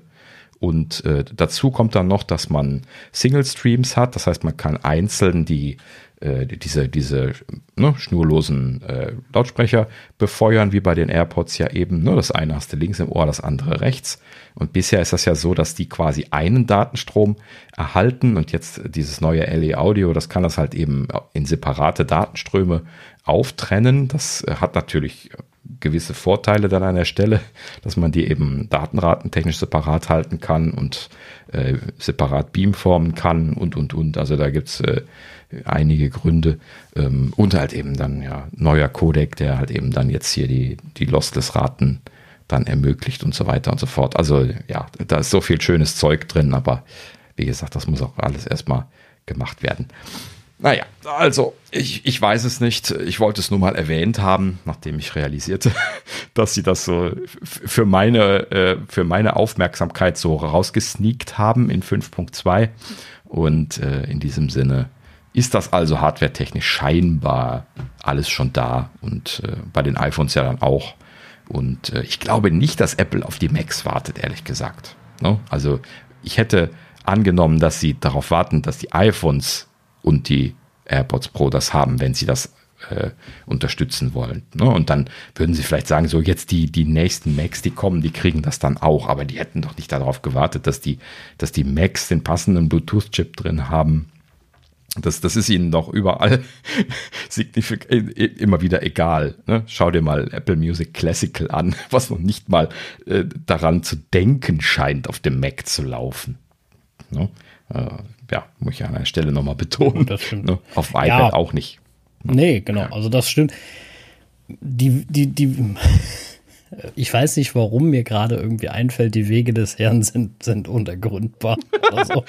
Und äh, dazu kommt dann noch, dass man Single Streams hat, das heißt, man kann einzeln die äh, diese, diese ne, schnurlosen äh, Lautsprecher befeuern, wie bei den AirPods ja eben. Ne, das eine hast du links im Ohr, das andere rechts. Und bisher ist das ja so, dass die quasi einen Datenstrom erhalten und jetzt dieses neue LE Audio, das kann das halt eben in separate Datenströme auftrennen. Das äh, hat natürlich gewisse Vorteile dann an der Stelle, dass man die eben datenratentechnisch separat halten kann und äh, separat beamformen kann und, und, und. Also da gibt's äh, einige Gründe. Ähm, und halt eben dann ja neuer Codec, der halt eben dann jetzt hier die, die Lossless-Raten dann ermöglicht und so weiter und so fort. Also ja, da ist so viel schönes Zeug drin, aber wie gesagt, das muss auch alles erstmal gemacht werden. Naja, also ich, ich weiß es nicht. Ich wollte es nur mal erwähnt haben, nachdem ich realisierte, dass sie das so für meine, äh, für meine Aufmerksamkeit so rausgesneakt haben in 5.2. Und äh, in diesem Sinne ist das also hardwaretechnisch scheinbar alles schon da und äh, bei den iPhones ja dann auch. Und äh, ich glaube nicht, dass Apple auf die Macs wartet, ehrlich gesagt. Ne? Also ich hätte angenommen, dass sie darauf warten, dass die iPhones und die AirPods Pro das haben, wenn sie das äh, unterstützen wollen. Ne? Und dann würden sie vielleicht sagen, so jetzt die, die nächsten Macs, die kommen, die kriegen das dann auch. Aber die hätten doch nicht darauf gewartet, dass die, dass die Macs den passenden Bluetooth-Chip drin haben. Das, das ist ihnen doch überall immer wieder egal. Ne? Schau dir mal Apple Music Classical an, was noch nicht mal äh, daran zu denken scheint, auf dem Mac zu laufen. Ne? Äh, ja, muss ich an der Stelle nochmal betonen. Das stimmt. Ne? Auf iPad ja. auch nicht. Nee, genau. Also das stimmt. Die, die, die, ich weiß nicht, warum mir gerade irgendwie einfällt, die Wege des Herrn sind, sind untergründbar. Also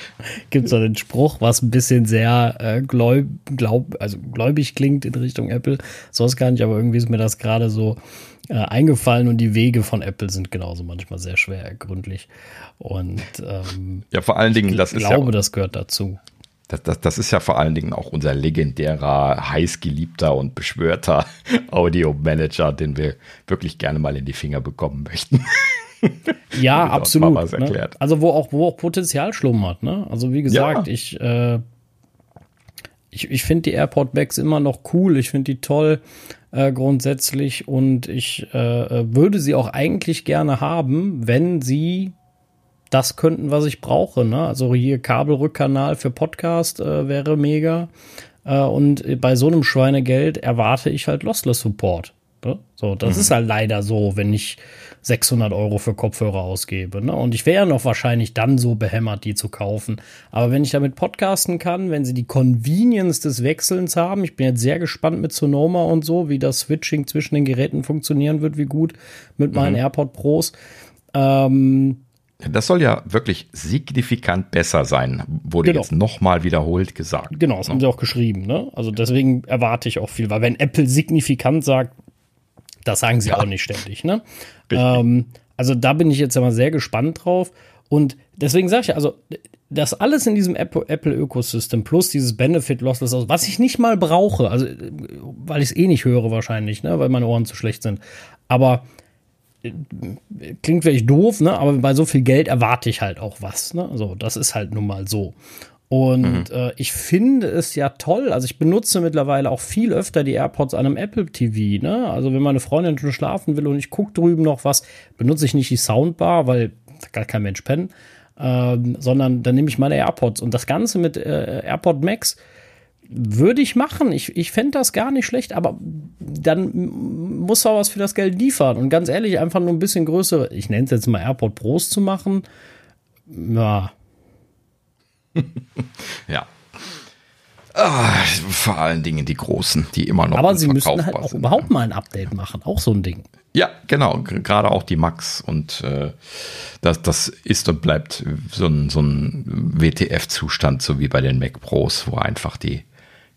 gibt es so den Spruch, was ein bisschen sehr äh, gläub, glaub, also gläubig klingt in Richtung Apple. Sonst gar nicht, aber irgendwie ist mir das gerade so äh, eingefallen und die Wege von Apple sind genauso manchmal sehr schwer ergründlich. Und ähm, ja, vor allen Dingen, das ist ja. Ich glaube, das gehört dazu. Das, das, das ist ja vor allen Dingen auch unser legendärer, heißgeliebter und beschwörter Audio-Manager, den wir wirklich gerne mal in die Finger bekommen möchten. Ja, absolut. Ne? Also wo auch, wo auch Potenzial schlummert. Ne? Also wie gesagt, ja. ich, äh, ich, ich finde die AirPod Max immer noch cool. Ich finde die toll äh, grundsätzlich und ich äh, würde sie auch eigentlich gerne haben, wenn sie das könnten, was ich brauche. Ne? Also hier Kabelrückkanal für Podcast äh, wäre mega. Äh, und bei so einem Schweinegeld erwarte ich halt Lossless Support. Ne? So, das mhm. ist halt leider so, wenn ich 600 Euro für Kopfhörer ausgebe. Ne? Und ich wäre ja noch wahrscheinlich dann so behämmert, die zu kaufen. Aber wenn ich damit podcasten kann, wenn sie die Convenience des Wechselns haben, ich bin jetzt sehr gespannt mit Sonoma und so, wie das Switching zwischen den Geräten funktionieren wird, wie gut mit meinen mhm. AirPod Pros. Ähm, das soll ja wirklich signifikant besser sein, wurde genau. jetzt nochmal wiederholt gesagt. Genau, das haben sie auch geschrieben. Ne? Also deswegen erwarte ich auch viel, weil wenn Apple signifikant sagt, das sagen sie ja. auch nicht ständig. Ne? Ähm, also da bin ich jetzt immer sehr gespannt drauf. Und deswegen sage ich, also das alles in diesem Apple-Ökosystem plus dieses Benefit Lossless aus, was ich nicht mal brauche, also weil ich es eh nicht höre wahrscheinlich, ne, weil meine Ohren zu schlecht sind. Aber klingt vielleicht doof, ne? aber bei so viel Geld erwarte ich halt auch was. Ne? So, das ist halt nun mal so. Und mhm. äh, ich finde es ja toll. Also ich benutze mittlerweile auch viel öfter die AirPods an einem Apple TV. Ne? Also wenn meine Freundin schon schlafen will und ich gucke drüben noch was, benutze ich nicht die Soundbar, weil gar kein Mensch pennen, ähm, sondern dann nehme ich meine AirPods. Und das Ganze mit äh, AirPod Max würde ich machen. Ich, ich fände das gar nicht schlecht, aber dann muss er was für das Geld liefern. Und ganz ehrlich, einfach nur ein bisschen größere, ich nenne es jetzt mal AirPod Pros zu machen, ja. ja. Ah, vor allen Dingen die großen, die immer noch. Aber sie müssen halt auch sind. überhaupt mal ein Update machen, auch so ein Ding. Ja, genau, gerade auch die Max und äh, das, das ist und bleibt so ein, so ein WTF-Zustand, so wie bei den Mac Pros, wo einfach die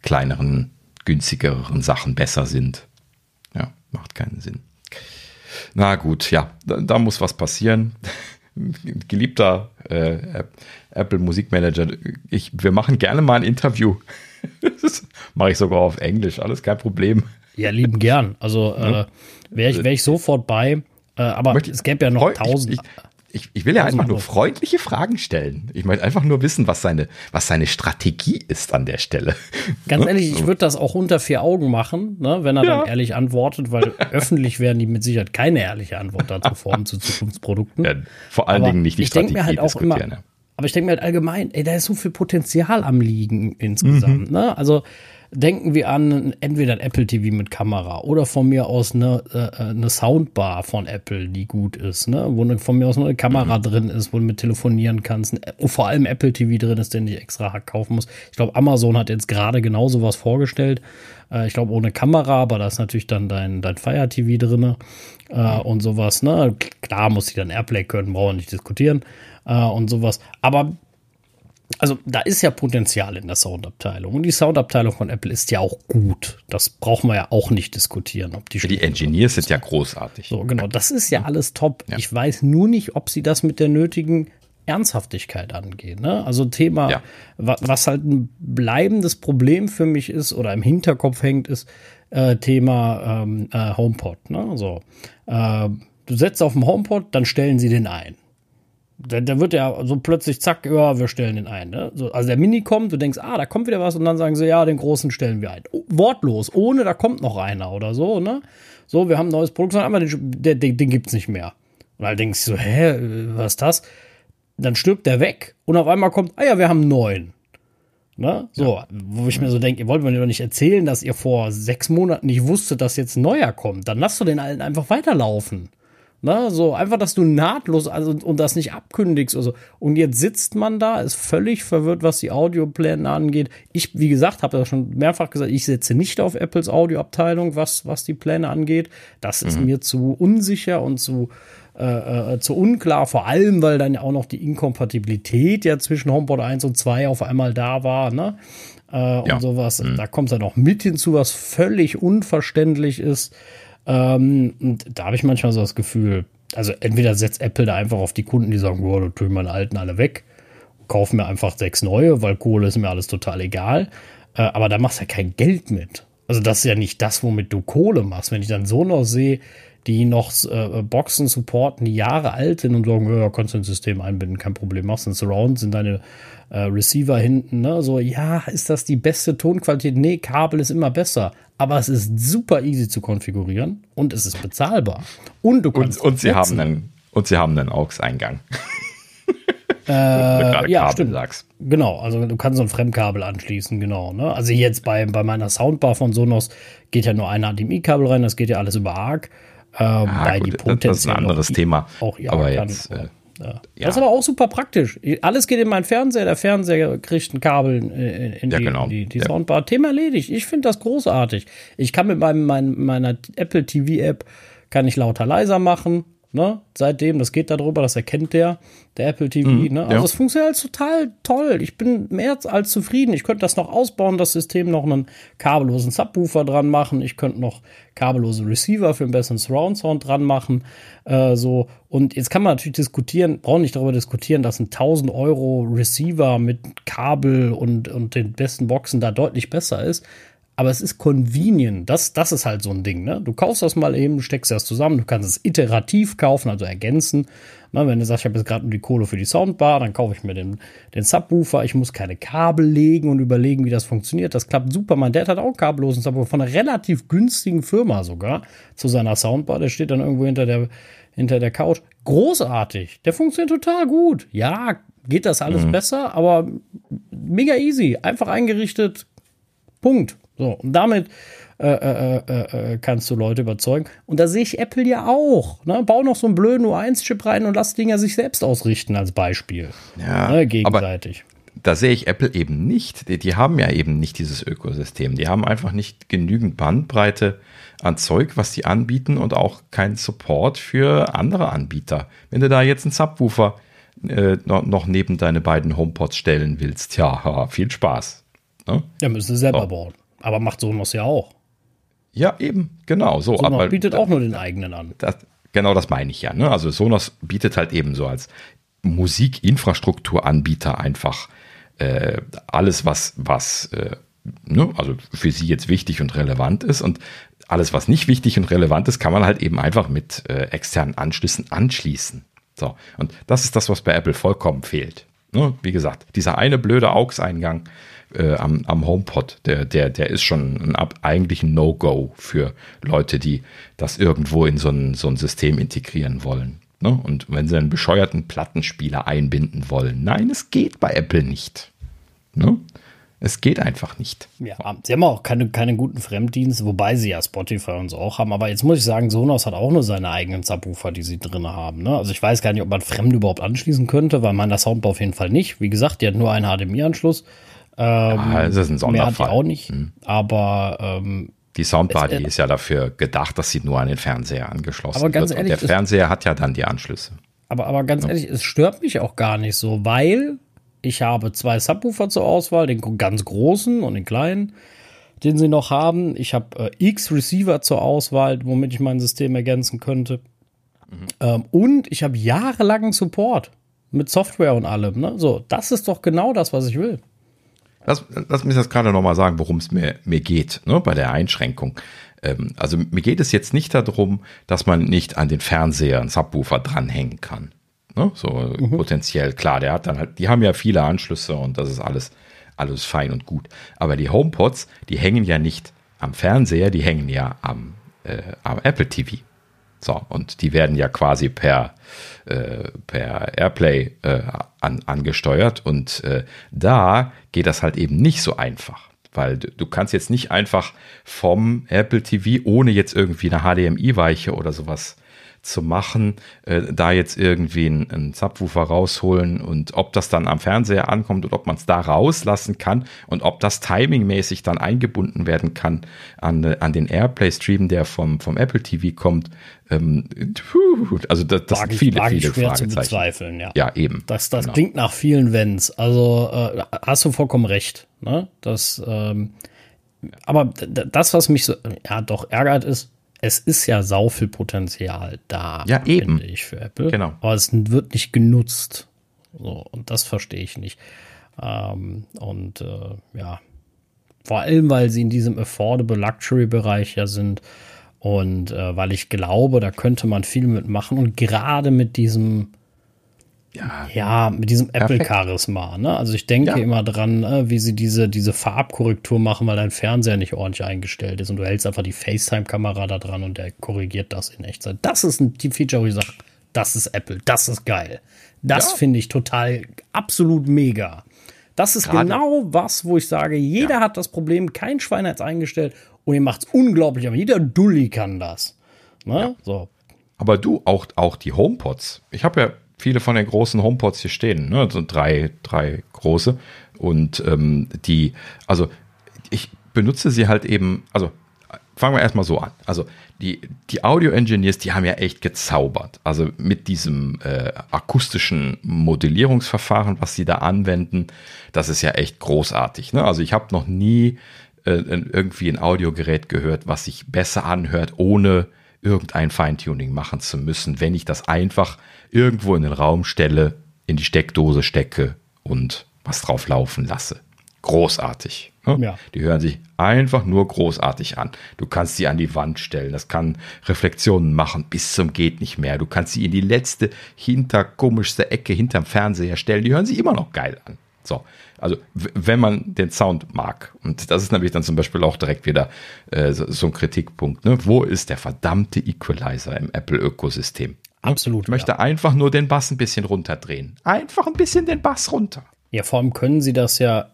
kleineren, günstigeren Sachen besser sind. Ja, macht keinen Sinn. Na gut, ja, da, da muss was passieren. Geliebter äh, Apple Musikmanager, ich, wir machen gerne mal ein Interview. das mache ich sogar auf Englisch, alles kein Problem. Ja, lieben gern. Also äh, wäre ich, wär ich sofort bei. Äh, aber Möchte, es gäbe ja noch tausend. Ich, ich, ich will ja einfach nur freundliche Fragen stellen. Ich möchte einfach nur wissen, was seine, was seine Strategie ist an der Stelle. Ganz ne? ehrlich, ich würde das auch unter vier Augen machen, ne, wenn er ja. dann ehrlich antwortet, weil öffentlich werden die mit Sicherheit keine ehrliche Antwort dazu formen zu Zukunftsprodukten. Ja, vor allen aber Dingen nicht die ich Strategie mir halt auch immer. Aber ich denke mir halt allgemein, ey, da ist so viel Potenzial am Liegen insgesamt. Mhm. Ne? Also denken wir an entweder ein Apple TV mit Kamera oder von mir aus eine, äh, eine Soundbar von Apple, die gut ist, ne? wo eine, von mir aus eine Kamera mhm. drin ist, wo du mit telefonieren kannst, wo vor allem Apple TV drin ist, den ich extra Hack kaufen muss. Ich glaube, Amazon hat jetzt gerade genau sowas vorgestellt. Äh, ich glaube, ohne Kamera, aber da ist natürlich dann dein, dein Fire TV drin äh, mhm. und sowas. Ne? Klar muss ich dann Airplay können, brauchen wir nicht diskutieren äh, und sowas. Aber also da ist ja Potenzial in der Soundabteilung. Und die Soundabteilung von Apple ist ja auch gut. Das brauchen wir ja auch nicht diskutieren. Ob die, die Engineers sind ja großartig. So, genau. Das ist ja alles top. Ja. Ich weiß nur nicht, ob sie das mit der nötigen Ernsthaftigkeit angehen. Ne? Also Thema, ja. was halt ein bleibendes Problem für mich ist oder im Hinterkopf hängt, ist äh, Thema ähm, äh, HomePod. Ne? So, äh, du setzt auf dem HomePod, dann stellen sie den ein. Da, da wird ja so plötzlich, zack, ja, wir stellen den ein. Ne? So, also der Mini kommt, du denkst, ah, da kommt wieder was und dann sagen sie, ja, den großen stellen wir ein. Wortlos, ohne da kommt noch einer oder so, ne? So, wir haben ein neues Produkt, aber den, den, den, den gibt's nicht mehr. Und dann denkst du, hä, was ist das? Dann stirbt der weg und auf einmal kommt, ah ja, wir haben einen neuen. Ne? So, ja. wo ich mir so denke, ihr wollt mir doch nicht erzählen, dass ihr vor sechs Monaten nicht wusstet, dass jetzt ein neuer kommt. Dann lasst du den alten einfach weiterlaufen. Ne, so einfach, dass du nahtlos also und das nicht abkündigst. Also. Und jetzt sitzt man da, ist völlig verwirrt, was die Audiopläne angeht. Ich, wie gesagt, habe ja schon mehrfach gesagt, ich setze nicht auf Apples Audioabteilung, was, was die Pläne angeht. Das ist mhm. mir zu unsicher und zu, äh, äh, zu unklar, vor allem, weil dann auch noch die Inkompatibilität ja zwischen HomePod 1 und 2 auf einmal da war, ne? Äh, ja. Und sowas. Mhm. Da kommt ja noch mit hinzu, was völlig unverständlich ist. Ähm, und da habe ich manchmal so das Gefühl, also entweder setzt Apple da einfach auf die Kunden, die sagen, wow, du tun meine alten alle weg, kaufen mir einfach sechs neue, weil Kohle ist mir alles total egal. Äh, aber da machst du ja kein Geld mit. Also das ist ja nicht das, womit du Kohle machst. Wenn ich dann so noch sehe, die noch äh, Boxen supporten, die Jahre alt sind und sagen, ja, kannst du ins System einbinden, kein Problem, machst ein Surround, sind deine äh, Receiver hinten, ne? So, ja, ist das die beste Tonqualität? Nee, Kabel ist immer besser. Aber es ist super easy zu konfigurieren und es ist bezahlbar. Und du kannst. Und, und sie haben einen, und sie haben einen AUX-Eingang. Äh, ja, stimmt. Sagst. Genau, also du kannst so ein Fremdkabel anschließen, genau. Ne? Also jetzt bei, bei meiner Soundbar von Sonos geht ja nur ein HDMI-Kabel rein, das geht ja alles über ARC. Ähm, ah, gut, die das ist ein anderes Thema. Auch ja, aber jetzt, äh, ja. Ja. Das ist aber auch super praktisch. Alles geht in meinen Fernseher, der Fernseher kriegt ein Kabel in, in, ja, die, genau. die, die Soundbar. Thema erledigt. Ich finde das großartig. Ich kann mit meinem, mein, meiner Apple TV App kann ich lauter leiser machen. Ne? Seitdem, das geht darüber, das erkennt der, der Apple TV. Mhm, ne? Also ja. das funktioniert halt total toll. Ich bin mehr als zufrieden. Ich könnte das noch ausbauen, das System noch einen kabellosen Subwoofer dran machen. Ich könnte noch kabellose Receiver für einen besseren Surround Sound dran machen. Äh, so. Und jetzt kann man natürlich diskutieren, brauchen nicht darüber diskutieren, dass ein 1000 Euro Receiver mit Kabel und, und den besten Boxen da deutlich besser ist aber es ist convenient. Das, das ist halt so ein Ding. Ne? Du kaufst das mal eben, steckst das zusammen, du kannst es iterativ kaufen, also ergänzen. Na, wenn du sagst, ich habe jetzt gerade nur die Kohle für die Soundbar, dann kaufe ich mir den, den Subwoofer. Ich muss keine Kabel legen und überlegen, wie das funktioniert. Das klappt super. Mein Dad hat auch kabellosen Subwoofer von einer relativ günstigen Firma sogar zu seiner Soundbar. Der steht dann irgendwo hinter der, hinter der Couch. Großartig. Der funktioniert total gut. Ja, geht das alles mhm. besser, aber mega easy. Einfach eingerichtet. Punkt. So, und damit äh, äh, äh, äh, kannst du Leute überzeugen. Und da sehe ich Apple ja auch. Ne? Bau noch so einen blöden U1-Chip rein und lass Dinger sich selbst ausrichten als Beispiel. Ja, ne? gegenseitig. Da sehe ich Apple eben nicht. Die, die, haben ja eben nicht dieses Ökosystem. Die haben einfach nicht genügend Bandbreite an Zeug, was die anbieten und auch keinen Support für andere Anbieter. Wenn du da jetzt einen Subwoofer äh, noch, noch, neben deine beiden HomePods stellen willst, ja, viel Spaß. Ne? Ja, müssen sie selber so. bauen. Aber macht Sonos ja auch. Ja, eben, genau. So, Sonos aber, bietet auch nur den eigenen an. Das, genau das meine ich ja. Ne? Also Sonos bietet halt eben so als Musikinfrastrukturanbieter einfach äh, alles, was, was äh, ne? also für sie jetzt wichtig und relevant ist. Und alles, was nicht wichtig und relevant ist, kann man halt eben einfach mit äh, externen Anschlüssen anschließen. So, und das ist das, was bei Apple vollkommen fehlt. Ne? Wie gesagt, dieser eine blöde AUX-Eingang, äh, am, am HomePod, der, der, der ist schon ein, eigentlich ein No-Go für Leute, die das irgendwo in so ein, so ein System integrieren wollen. Ne? Und wenn sie einen bescheuerten Plattenspieler einbinden wollen, nein, es geht bei Apple nicht. Ne? Es geht einfach nicht. Ja, sie haben auch keine, keine guten Fremddienste, wobei sie ja Spotify und so auch haben. Aber jetzt muss ich sagen, Sonos hat auch nur seine eigenen Subwoofer, die sie drin haben. Ne? Also ich weiß gar nicht, ob man Fremde überhaupt anschließen könnte, weil meiner Soundbar auf jeden Fall nicht. Wie gesagt, die hat nur einen HDMI-Anschluss. Ähm, ja, das ist ein Sonderfall. Mehr auch nicht. Hm. Aber ähm, die Soundbar, die ist ja dafür gedacht, dass sie nur an den Fernseher angeschlossen aber ganz wird. Ehrlich, Und der Fernseher hat ja dann die Anschlüsse. Aber, aber ganz ja. ehrlich, es stört mich auch gar nicht so, weil ich habe zwei Subwoofer zur Auswahl, den ganz großen und den kleinen, den sie noch haben. Ich habe äh, X Receiver zur Auswahl, womit ich mein System ergänzen könnte. Mhm. Ähm, und ich habe jahrelangen Support mit Software und allem. Ne? So, das ist doch genau das, was ich will. Lass, lass mich das gerade nochmal sagen, worum es mir, mir geht, ne, bei der Einschränkung. Ähm, also mir geht es jetzt nicht darum, dass man nicht an den Fernseher einen Subwoofer dranhängen kann. Ne? So mhm. potenziell, klar, der hat dann halt, die haben ja viele Anschlüsse und das ist alles, alles fein und gut. Aber die HomePods, die hängen ja nicht am Fernseher, die hängen ja am, äh, am Apple TV. So, und die werden ja quasi per, äh, per Airplay äh, an, angesteuert und äh, da geht das halt eben nicht so einfach. Weil du, kannst jetzt nicht einfach vom Apple TV, ohne jetzt irgendwie eine HDMI-Weiche oder sowas zu machen, äh, da jetzt irgendwie einen, einen Subwoofer rausholen und ob das dann am Fernseher ankommt und ob man es da rauslassen kann und ob das timingmäßig dann eingebunden werden kann an, an den Airplay-Stream, der vom, vom Apple TV kommt. Ähm, also das, das sind viele, viele schwer zu bezweifeln, ja. Ja, eben. Das, das genau. klingt nach vielen Wenns. Also äh, hast du vollkommen recht. Ne? Das, ähm, aber das, was mich so, ja, doch ärgert, ist, es ist ja sau viel Potenzial da, ja, eben. ich, für Apple. Genau. Aber es wird nicht genutzt. So, und das verstehe ich nicht. Ähm, und äh, ja, vor allem, weil sie in diesem Affordable Luxury-Bereich ja sind. Und äh, weil ich glaube, da könnte man viel mitmachen. Und gerade mit diesem ja, ja, mit diesem Apple-Charisma. Ne? Also ich denke ja. immer dran, ne, wie sie diese, diese Farbkorrektur machen, weil dein Fernseher nicht ordentlich eingestellt ist und du hältst einfach die FaceTime-Kamera da dran und der korrigiert das in Echtzeit. Das ist ein Feature, wo ich sage, das ist Apple, das ist geil. Das ja. finde ich total absolut mega. Das ist Gerade. genau was, wo ich sage, jeder ja. hat das Problem, kein Schwein hat es eingestellt und ihr macht es unglaublich, aber jeder Dulli kann das. Ne? So. Aber du, auch, auch die HomePods. Ich habe ja viele von den großen HomePods hier stehen, ne? so drei, drei große. Und ähm, die, also ich benutze sie halt eben, also fangen wir erstmal so an. Also die, die Audio-Engineers, die haben ja echt gezaubert. Also mit diesem äh, akustischen Modellierungsverfahren, was sie da anwenden, das ist ja echt großartig. Ne? Also ich habe noch nie äh, irgendwie ein Audiogerät gehört, was sich besser anhört, ohne irgendein Feintuning machen zu müssen, wenn ich das einfach irgendwo in den Raum stelle, in die Steckdose stecke und was drauf laufen lasse. Großartig. Ne? Ja. Die hören sich einfach nur großartig an. Du kannst sie an die Wand stellen, das kann Reflexionen machen bis zum geht nicht mehr. Du kannst sie in die letzte, hinterkomischste Ecke hinterm Fernseher stellen, die hören sich immer noch geil an. So, also wenn man den Sound mag, und das ist nämlich dann zum Beispiel auch direkt wieder äh, so, so, ein Kritikpunkt, ne? wo ist der verdammte Equalizer im Apple-Ökosystem? Absolut. Ich möchte ja. einfach nur den Bass ein bisschen runterdrehen. Einfach ein bisschen den Bass runter. Ja, vor allem können sie das ja,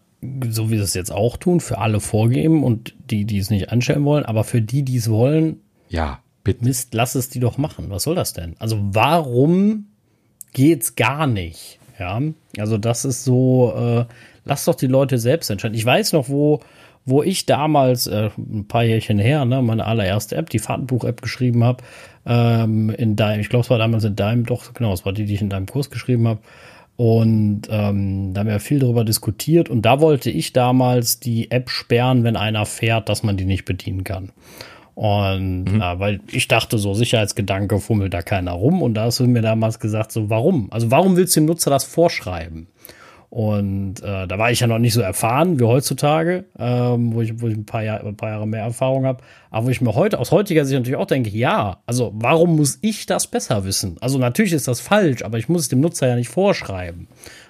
so wie sie es jetzt auch tun, für alle vorgeben und die, die es nicht anstellen wollen, aber für die, die es wollen, ja, bitte. Mist, lass es die doch machen. Was soll das denn? Also warum geht's gar nicht? Ja, also das ist so, äh, lass doch die Leute selbst entscheiden. Ich weiß noch, wo, wo ich damals, äh, ein paar Jährchen her, ne, meine allererste App, die Fahrtenbuch-App geschrieben habe, ähm, in deinem, ich glaube, es war damals in deinem, doch, genau, es war die, die ich in deinem Kurs geschrieben habe. Und ähm, da haben wir viel darüber diskutiert und da wollte ich damals die App sperren, wenn einer fährt, dass man die nicht bedienen kann. Und mhm. äh, weil ich dachte, so Sicherheitsgedanke fummelt da keiner rum. Und da hast du mir damals gesagt, so warum? Also warum willst du dem Nutzer das vorschreiben? Und äh, da war ich ja noch nicht so erfahren wie heutzutage, ähm, wo, ich, wo ich ein paar, Jahr, ein paar Jahre mehr Erfahrung habe. Aber wo ich mir heute aus heutiger Sicht natürlich auch denke, ja, also warum muss ich das besser wissen? Also natürlich ist das falsch, aber ich muss es dem Nutzer ja nicht vorschreiben.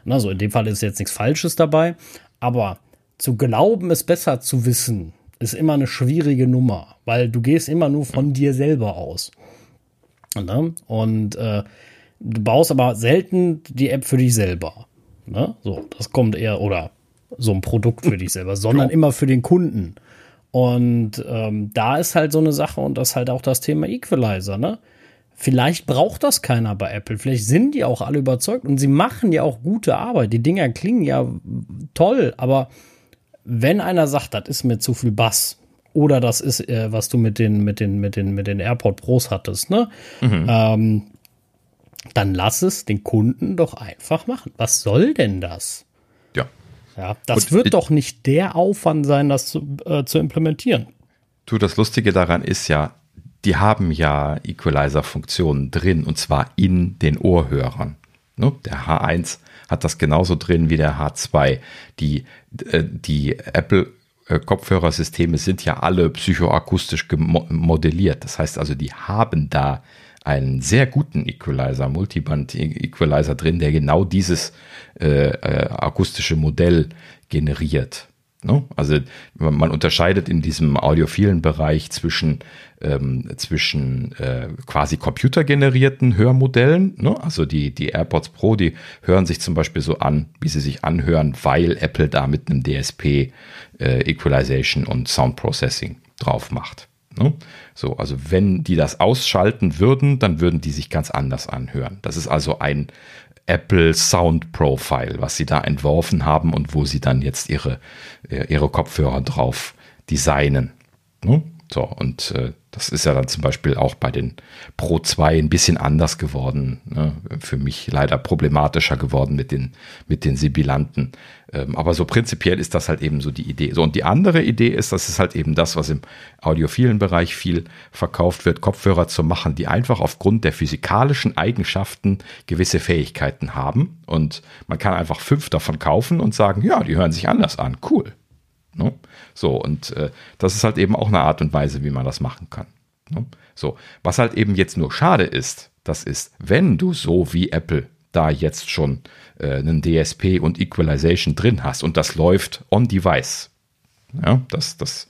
Also in dem Fall ist jetzt nichts Falsches dabei. Aber zu glauben, es besser zu wissen, ist immer eine schwierige Nummer, weil du gehst immer nur von dir selber aus. Und äh, du baust aber selten die App für dich selber. Ne? So, das kommt eher, oder so ein Produkt für dich selber, sondern immer für den Kunden. Und ähm, da ist halt so eine Sache und das ist halt auch das Thema Equalizer, ne? Vielleicht braucht das keiner bei Apple. Vielleicht sind die auch alle überzeugt und sie machen ja auch gute Arbeit. Die Dinger klingen ja toll, aber wenn einer sagt, das ist mir zu viel Bass oder das ist, äh, was du mit den, mit den, mit den, mit den AirPod Pros hattest, ne? Mhm. Ähm, dann lass es den Kunden doch einfach machen. Was soll denn das? Ja. Ja, das Und wird doch nicht der Aufwand sein, das zu, äh, zu implementieren. Du, das Lustige daran ist ja, die haben ja Equalizer-Funktionen drin und zwar in den Ohrhörern. Ne? Der H1 hat das genauso drin wie der H2. Die, äh, die Apple Kopfhörersysteme sind ja alle psychoakustisch modelliert. Das heißt also, die haben da einen sehr guten Equalizer, Multiband-Equalizer drin, der genau dieses äh, äh, akustische Modell generiert. Ne? Also man unterscheidet in diesem audiophilen Bereich zwischen, ähm, zwischen äh, quasi computergenerierten Hörmodellen. Ne? Also die, die AirPods Pro, die hören sich zum Beispiel so an, wie sie sich anhören, weil Apple da mit einem DSP äh, Equalization und Sound Processing drauf macht. Ne? So, also wenn die das ausschalten würden, dann würden die sich ganz anders anhören. Das ist also ein Apple Sound Profile, was sie da entworfen haben und wo sie dann jetzt ihre, äh, ihre Kopfhörer drauf designen. Ne? So, und äh, das ist ja dann zum Beispiel auch bei den Pro 2 ein bisschen anders geworden. Ne? Für mich leider problematischer geworden mit den, mit den Sibilanten. Ähm, aber so prinzipiell ist das halt eben so die Idee. So, und die andere Idee ist, das ist halt eben das, was im audiophilen Bereich viel verkauft wird, Kopfhörer zu machen, die einfach aufgrund der physikalischen Eigenschaften gewisse Fähigkeiten haben. Und man kann einfach fünf davon kaufen und sagen, ja, die hören sich anders an. Cool. Ne? So, und äh, das ist halt eben auch eine Art und Weise, wie man das machen kann. Ne? So, was halt eben jetzt nur schade ist, das ist, wenn du so wie Apple da jetzt schon äh, einen DSP und Equalization drin hast und das läuft on device. Ja, das, das,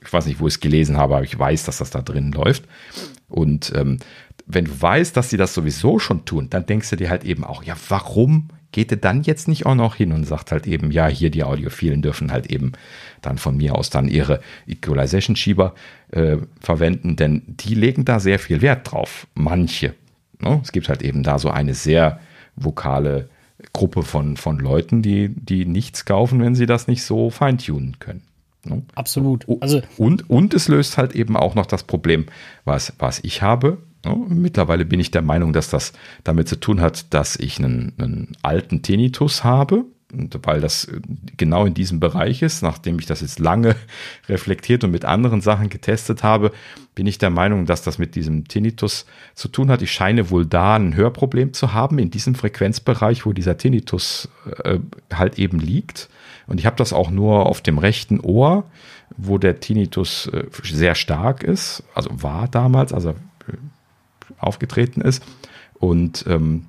ich weiß nicht, wo ich es gelesen habe, aber ich weiß, dass das da drin läuft. Und ähm, wenn du weißt, dass sie das sowieso schon tun, dann denkst du dir halt eben auch, ja, warum geht er dann jetzt nicht auch noch hin und sagt halt eben, ja, hier die Audiophilen dürfen halt eben dann von mir aus dann ihre Equalization-Schieber äh, verwenden, denn die legen da sehr viel Wert drauf. Manche. Ne? Es gibt halt eben da so eine sehr vokale Gruppe von, von Leuten, die, die nichts kaufen, wenn sie das nicht so feintunen können. Ne? Absolut. Also und, und es löst halt eben auch noch das Problem, was, was ich habe. Mittlerweile bin ich der Meinung, dass das damit zu tun hat, dass ich einen, einen alten Tinnitus habe, weil das genau in diesem Bereich ist, nachdem ich das jetzt lange reflektiert und mit anderen Sachen getestet habe, bin ich der Meinung, dass das mit diesem Tinnitus zu tun hat. Ich scheine wohl da ein Hörproblem zu haben in diesem Frequenzbereich, wo dieser Tinnitus äh, halt eben liegt. Und ich habe das auch nur auf dem rechten Ohr, wo der Tinnitus äh, sehr stark ist, also war damals, also aufgetreten ist. Und ähm,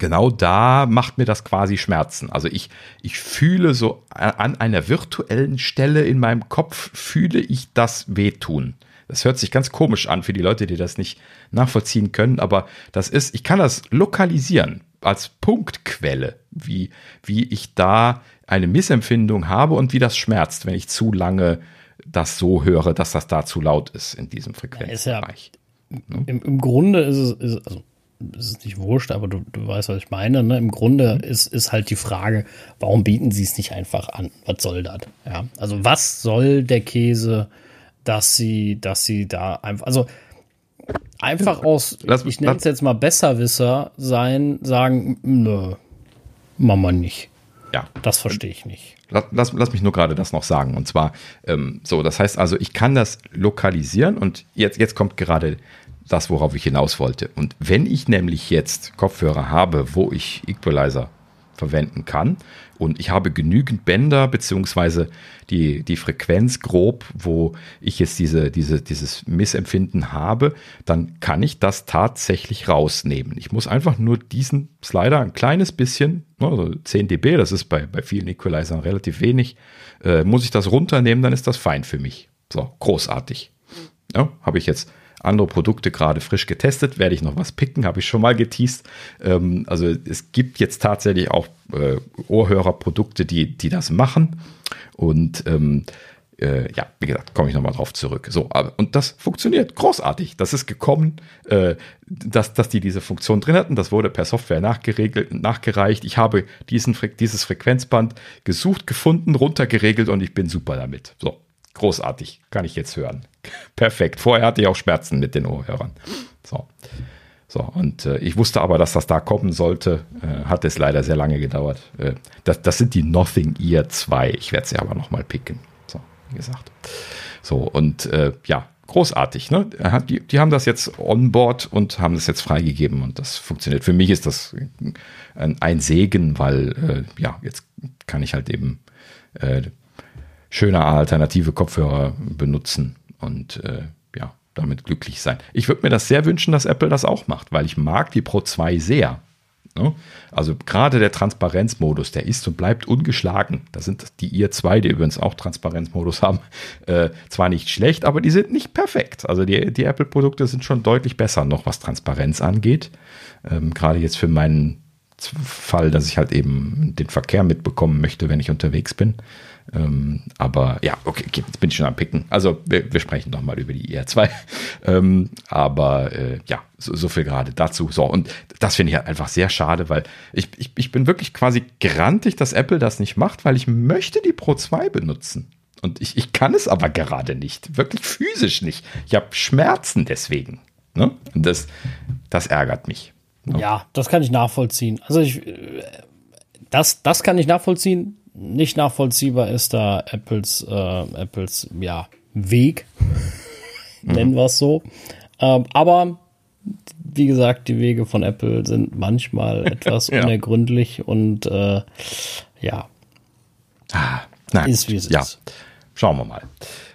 genau da macht mir das quasi Schmerzen. Also ich, ich fühle so an einer virtuellen Stelle in meinem Kopf, fühle ich das wehtun. Das hört sich ganz komisch an für die Leute, die das nicht nachvollziehen können, aber das ist, ich kann das lokalisieren als Punktquelle, wie, wie ich da eine Missempfindung habe und wie das schmerzt, wenn ich zu lange das so höre, dass das da zu laut ist in diesem Frequenzbereich. Ne? Im, Im, Grunde ist es, ist, also ist es nicht wurscht, aber du, du weißt, was ich meine. Ne? Im Grunde mhm. ist, ist halt die Frage, warum bieten sie es nicht einfach an? Was soll das? Ja, also was soll der Käse, dass sie, dass sie da einfach, also einfach aus, lass, ich nenne es jetzt mal Besserwisser sein, sagen, nö, machen wir nicht. Ja. Das verstehe ich nicht. Lass, lass, lass, mich nur gerade das noch sagen. Und zwar, ähm, so, das heißt also, ich kann das lokalisieren und jetzt, jetzt kommt gerade das, worauf ich hinaus wollte. Und wenn ich nämlich jetzt Kopfhörer habe, wo ich Equalizer verwenden kann und ich habe genügend Bänder beziehungsweise die, die Frequenz grob, wo ich jetzt diese, diese, dieses Missempfinden habe, dann kann ich das tatsächlich rausnehmen. Ich muss einfach nur diesen Slider ein kleines bisschen, also 10 dB, das ist bei, bei vielen Equalizern relativ wenig, äh, muss ich das runternehmen, dann ist das fein für mich. So, großartig. Ja, habe ich jetzt andere Produkte gerade frisch getestet. Werde ich noch was picken, habe ich schon mal geteased. Ähm, also es gibt jetzt tatsächlich auch äh, Ohrhörerprodukte, die, die das machen. Und ähm, äh, ja, wie gesagt, komme ich nochmal drauf zurück. So, aber, und das funktioniert großartig. Das ist gekommen, äh, dass, dass die diese Funktion drin hatten. Das wurde per Software nachgeregelt, nachgereicht. Ich habe diesen, dieses Frequenzband gesucht, gefunden, runtergeregelt und ich bin super damit. So, großartig. Kann ich jetzt hören. Perfekt. Vorher hatte ich auch Schmerzen mit den Ohrhörern. So. So, und äh, ich wusste aber, dass das da kommen sollte. Äh, hat es leider sehr lange gedauert. Äh, das, das sind die Nothing Ear 2. Ich werde sie aber nochmal picken. So, wie gesagt. So, und äh, ja, großartig. Ne? Die, die haben das jetzt on board und haben das jetzt freigegeben und das funktioniert. Für mich ist das ein, ein Segen, weil äh, ja, jetzt kann ich halt eben äh, schöne alternative Kopfhörer benutzen und äh, ja, damit glücklich sein. Ich würde mir das sehr wünschen, dass Apple das auch macht, weil ich mag die Pro 2 sehr. Ne? Also gerade der Transparenzmodus, der ist und bleibt ungeschlagen. Das sind die ihr 2, die übrigens auch Transparenzmodus haben, äh, zwar nicht schlecht, aber die sind nicht perfekt. Also die, die Apple-Produkte sind schon deutlich besser noch, was Transparenz angeht. Ähm, gerade jetzt für meinen Fall, dass ich halt eben den Verkehr mitbekommen möchte, wenn ich unterwegs bin. Ähm, aber ja, okay, okay, jetzt bin ich schon am Picken. Also wir, wir sprechen nochmal über die IR2. Ähm, aber äh, ja, so, so, viel gerade dazu. So, und das finde ich halt einfach sehr schade, weil ich, ich, ich bin wirklich quasi grantig, dass Apple das nicht macht, weil ich möchte die Pro 2 benutzen. Und ich, ich kann es aber gerade nicht. Wirklich physisch nicht. Ich habe Schmerzen deswegen. Ne? Und das, das ärgert mich. Ja, das kann ich nachvollziehen. Also ich, äh, das, das kann ich nachvollziehen nicht nachvollziehbar ist da Apples, äh, Apples ja, Weg, mhm. nennen wir es so. Ähm, aber wie gesagt, die Wege von Apple sind manchmal etwas ja. unergründlich und äh, ja. Ah, na, ist wie es ja. ist. Schauen wir mal.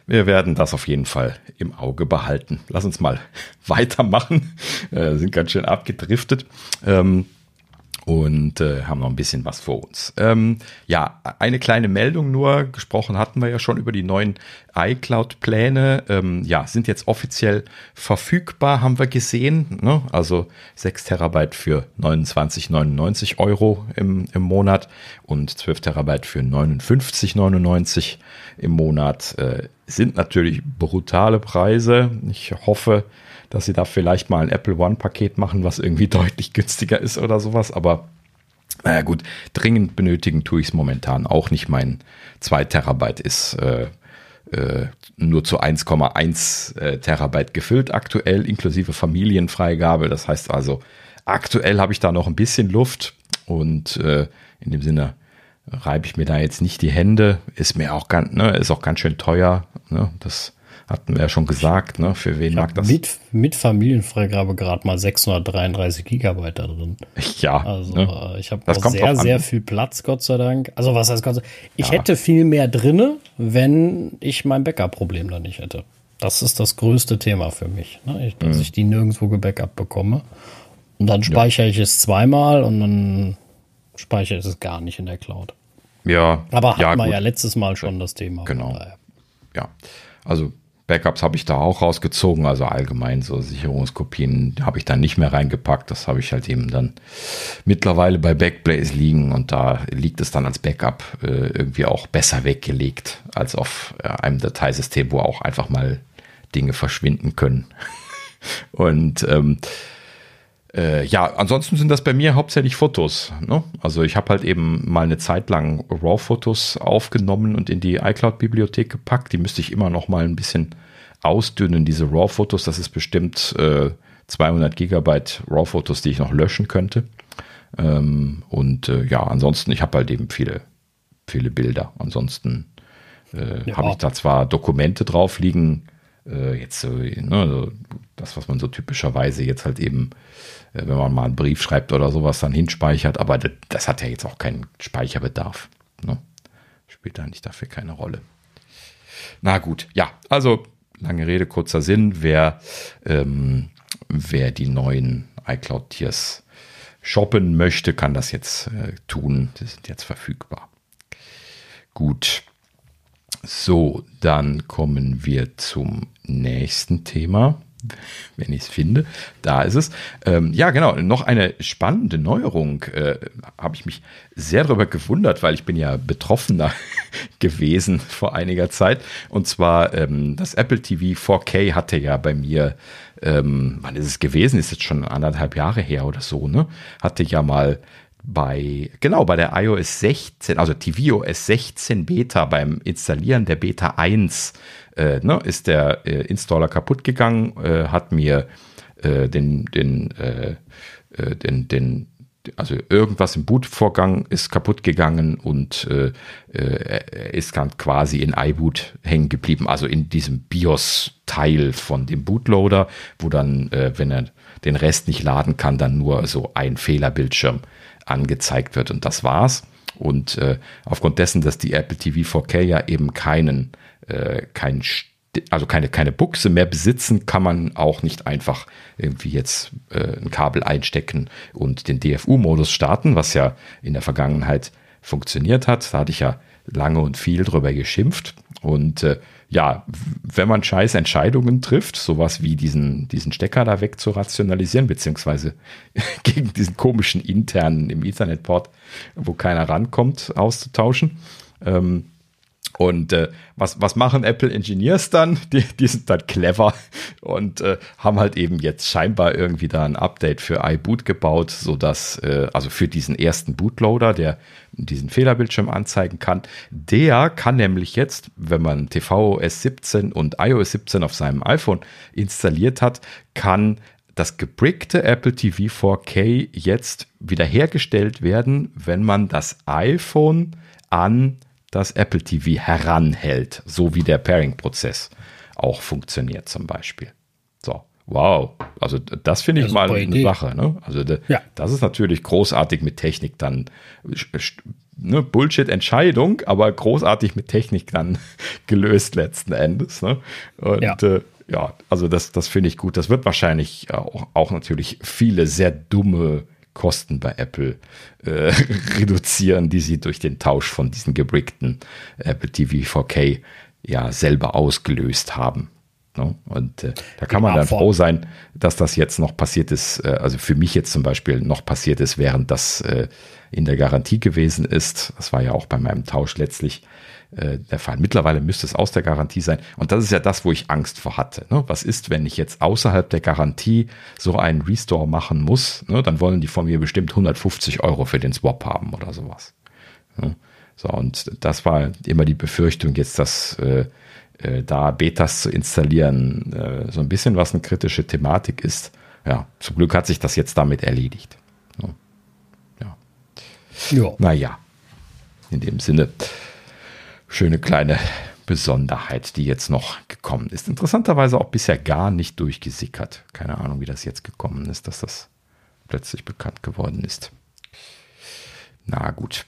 Wir werden das auf jeden Fall im Auge behalten. Lass uns mal weitermachen. Äh, sind ganz schön abgedriftet. Ähm, und äh, haben noch ein bisschen was vor uns. Ähm, ja, eine kleine Meldung nur. Gesprochen hatten wir ja schon über die neuen iCloud-Pläne. Ähm, ja, sind jetzt offiziell verfügbar, haben wir gesehen. Ne? Also 6 Terabyte für 29,99 Euro im, im Monat und 12 Terabyte für 59,99 im Monat. Äh, sind natürlich brutale Preise. Ich hoffe, dass sie da vielleicht mal ein Apple One-Paket machen, was irgendwie deutlich günstiger ist oder sowas. Aber naja gut, dringend benötigen tue ich es momentan auch nicht. Mein 2 Terabyte ist äh, äh, nur zu 1,1 äh, Terabyte gefüllt aktuell, inklusive Familienfreigabe. Das heißt also, aktuell habe ich da noch ein bisschen Luft und äh, in dem Sinne reibe ich mir da jetzt nicht die Hände. Ist mir auch ganz, ne, ist auch ganz schön teuer. Ne? Das hatten wir ja schon gesagt, ne? Für wen mag das? Mit, mit Familienfreigabe gerade mal 633 Gigabyte da drin. Ja. Also ne? Äh, ich habe sehr, sehr viel Platz, Gott sei Dank. Also was heißt Gott sei Dank? Ich ja. hätte viel mehr drinne, wenn ich mein Backup-Problem da nicht hätte. Das ist das größte Thema für mich, ne? ich, dass mhm. ich die nirgendwo gebackup bekomme. Und dann speichere ja. ich es zweimal und dann speichere ich es gar nicht in der Cloud. Ja. Aber hatten ja, wir ja letztes Mal schon das Thema. Genau. Ja. Also Backups habe ich da auch rausgezogen, also allgemein so Sicherungskopien habe ich da nicht mehr reingepackt. Das habe ich halt eben dann mittlerweile bei Backblaze liegen und da liegt es dann als Backup äh, irgendwie auch besser weggelegt als auf äh, einem Dateisystem, wo auch einfach mal Dinge verschwinden können. und ähm, äh, ja, ansonsten sind das bei mir hauptsächlich Fotos. Ne? Also ich habe halt eben mal eine Zeit lang RAW-Fotos aufgenommen und in die iCloud-Bibliothek gepackt. Die müsste ich immer noch mal ein bisschen ausdünnen, diese RAW-Fotos. Das ist bestimmt äh, 200 Gigabyte RAW-Fotos, die ich noch löschen könnte. Ähm, und äh, ja, ansonsten, ich habe halt eben viele, viele Bilder. Ansonsten äh, ja. habe ich da zwar Dokumente drauf liegen, äh, jetzt so, ne, das, was man so typischerweise jetzt halt eben wenn man mal einen Brief schreibt oder sowas, dann hinspeichert. Aber das, das hat ja jetzt auch keinen Speicherbedarf. Ne? Spielt eigentlich dafür keine Rolle. Na gut, ja, also lange Rede, kurzer Sinn. Wer, ähm, wer die neuen iCloud-Tiers shoppen möchte, kann das jetzt äh, tun. Die sind jetzt verfügbar. Gut. So, dann kommen wir zum nächsten Thema wenn ich es finde. Da ist es. Ähm, ja, genau. Noch eine spannende Neuerung. Äh, Habe ich mich sehr darüber gewundert, weil ich bin ja Betroffener gewesen vor einiger Zeit. Und zwar ähm, das Apple TV 4K hatte ja bei mir, ähm, wann ist es gewesen? Ist jetzt schon anderthalb Jahre her oder so, ne? Hatte ja mal bei, genau, bei der iOS 16, also tvOS 16 Beta beim Installieren der Beta 1 äh, ne, ist der äh, Installer kaputt gegangen, äh, hat mir äh, den, den, äh, äh, den, den, also irgendwas im Bootvorgang ist kaputt gegangen und äh, äh, ist dann quasi in iBoot hängen geblieben, also in diesem BIOS-Teil von dem Bootloader, wo dann, äh, wenn er den Rest nicht laden kann, dann nur so ein Fehlerbildschirm angezeigt wird und das war's. Und äh, aufgrund dessen, dass die Apple TV 4K ja eben keinen äh, kein also keine, keine Buchse mehr besitzen, kann man auch nicht einfach irgendwie jetzt äh, ein Kabel einstecken und den DFU-Modus starten, was ja in der Vergangenheit funktioniert hat. Da hatte ich ja lange und viel drüber geschimpft. Und äh, ja, wenn man scheiß Entscheidungen trifft, sowas wie diesen, diesen Stecker da weg zu rationalisieren, beziehungsweise gegen diesen komischen internen im Ethernet-Port, wo keiner rankommt, auszutauschen, ähm, und äh, was, was machen Apple Engineers dann? Die, die sind dann clever und äh, haben halt eben jetzt scheinbar irgendwie da ein Update für iBoot gebaut, sodass, äh, also für diesen ersten Bootloader, der diesen Fehlerbildschirm anzeigen kann, der kann nämlich jetzt, wenn man tvOS 17 und iOS 17 auf seinem iPhone installiert hat, kann das gebrickte Apple TV 4K jetzt wiederhergestellt werden, wenn man das iPhone an das Apple TV heranhält, so wie der Pairing-Prozess auch funktioniert zum Beispiel. So, wow. Also das finde ich mal eine Idee. Sache. Ne? Also ja. das ist natürlich großartig mit Technik dann. Ne, Bullshit-Entscheidung, aber großartig mit Technik dann gelöst letzten Endes. Ne? Und ja. Äh, ja, also das, das finde ich gut. Das wird wahrscheinlich auch, auch natürlich viele sehr dumme Kosten bei Apple äh, reduzieren, die sie durch den Tausch von diesen gebrickten Apple TV 4K ja selber ausgelöst haben. No? Und äh, da kann man dann froh sein, dass das jetzt noch passiert ist, äh, also für mich jetzt zum Beispiel noch passiert ist, während das äh, in der Garantie gewesen ist. Das war ja auch bei meinem Tausch letztlich äh, der Fall. Mittlerweile müsste es aus der Garantie sein. Und das ist ja das, wo ich Angst vor hatte. Ne? Was ist, wenn ich jetzt außerhalb der Garantie so einen Restore machen muss? Ne? Dann wollen die von mir bestimmt 150 Euro für den Swap haben oder sowas. Ne? So, und das war immer die Befürchtung jetzt, dass äh, äh, da Betas zu installieren äh, so ein bisschen was eine kritische Thematik ist. Ja, zum Glück hat sich das jetzt damit erledigt. Ne? Ja. ja. Naja, in dem Sinne schöne kleine Besonderheit, die jetzt noch gekommen ist. Interessanterweise auch bisher gar nicht durchgesickert. Keine Ahnung, wie das jetzt gekommen ist, dass das plötzlich bekannt geworden ist. Na gut.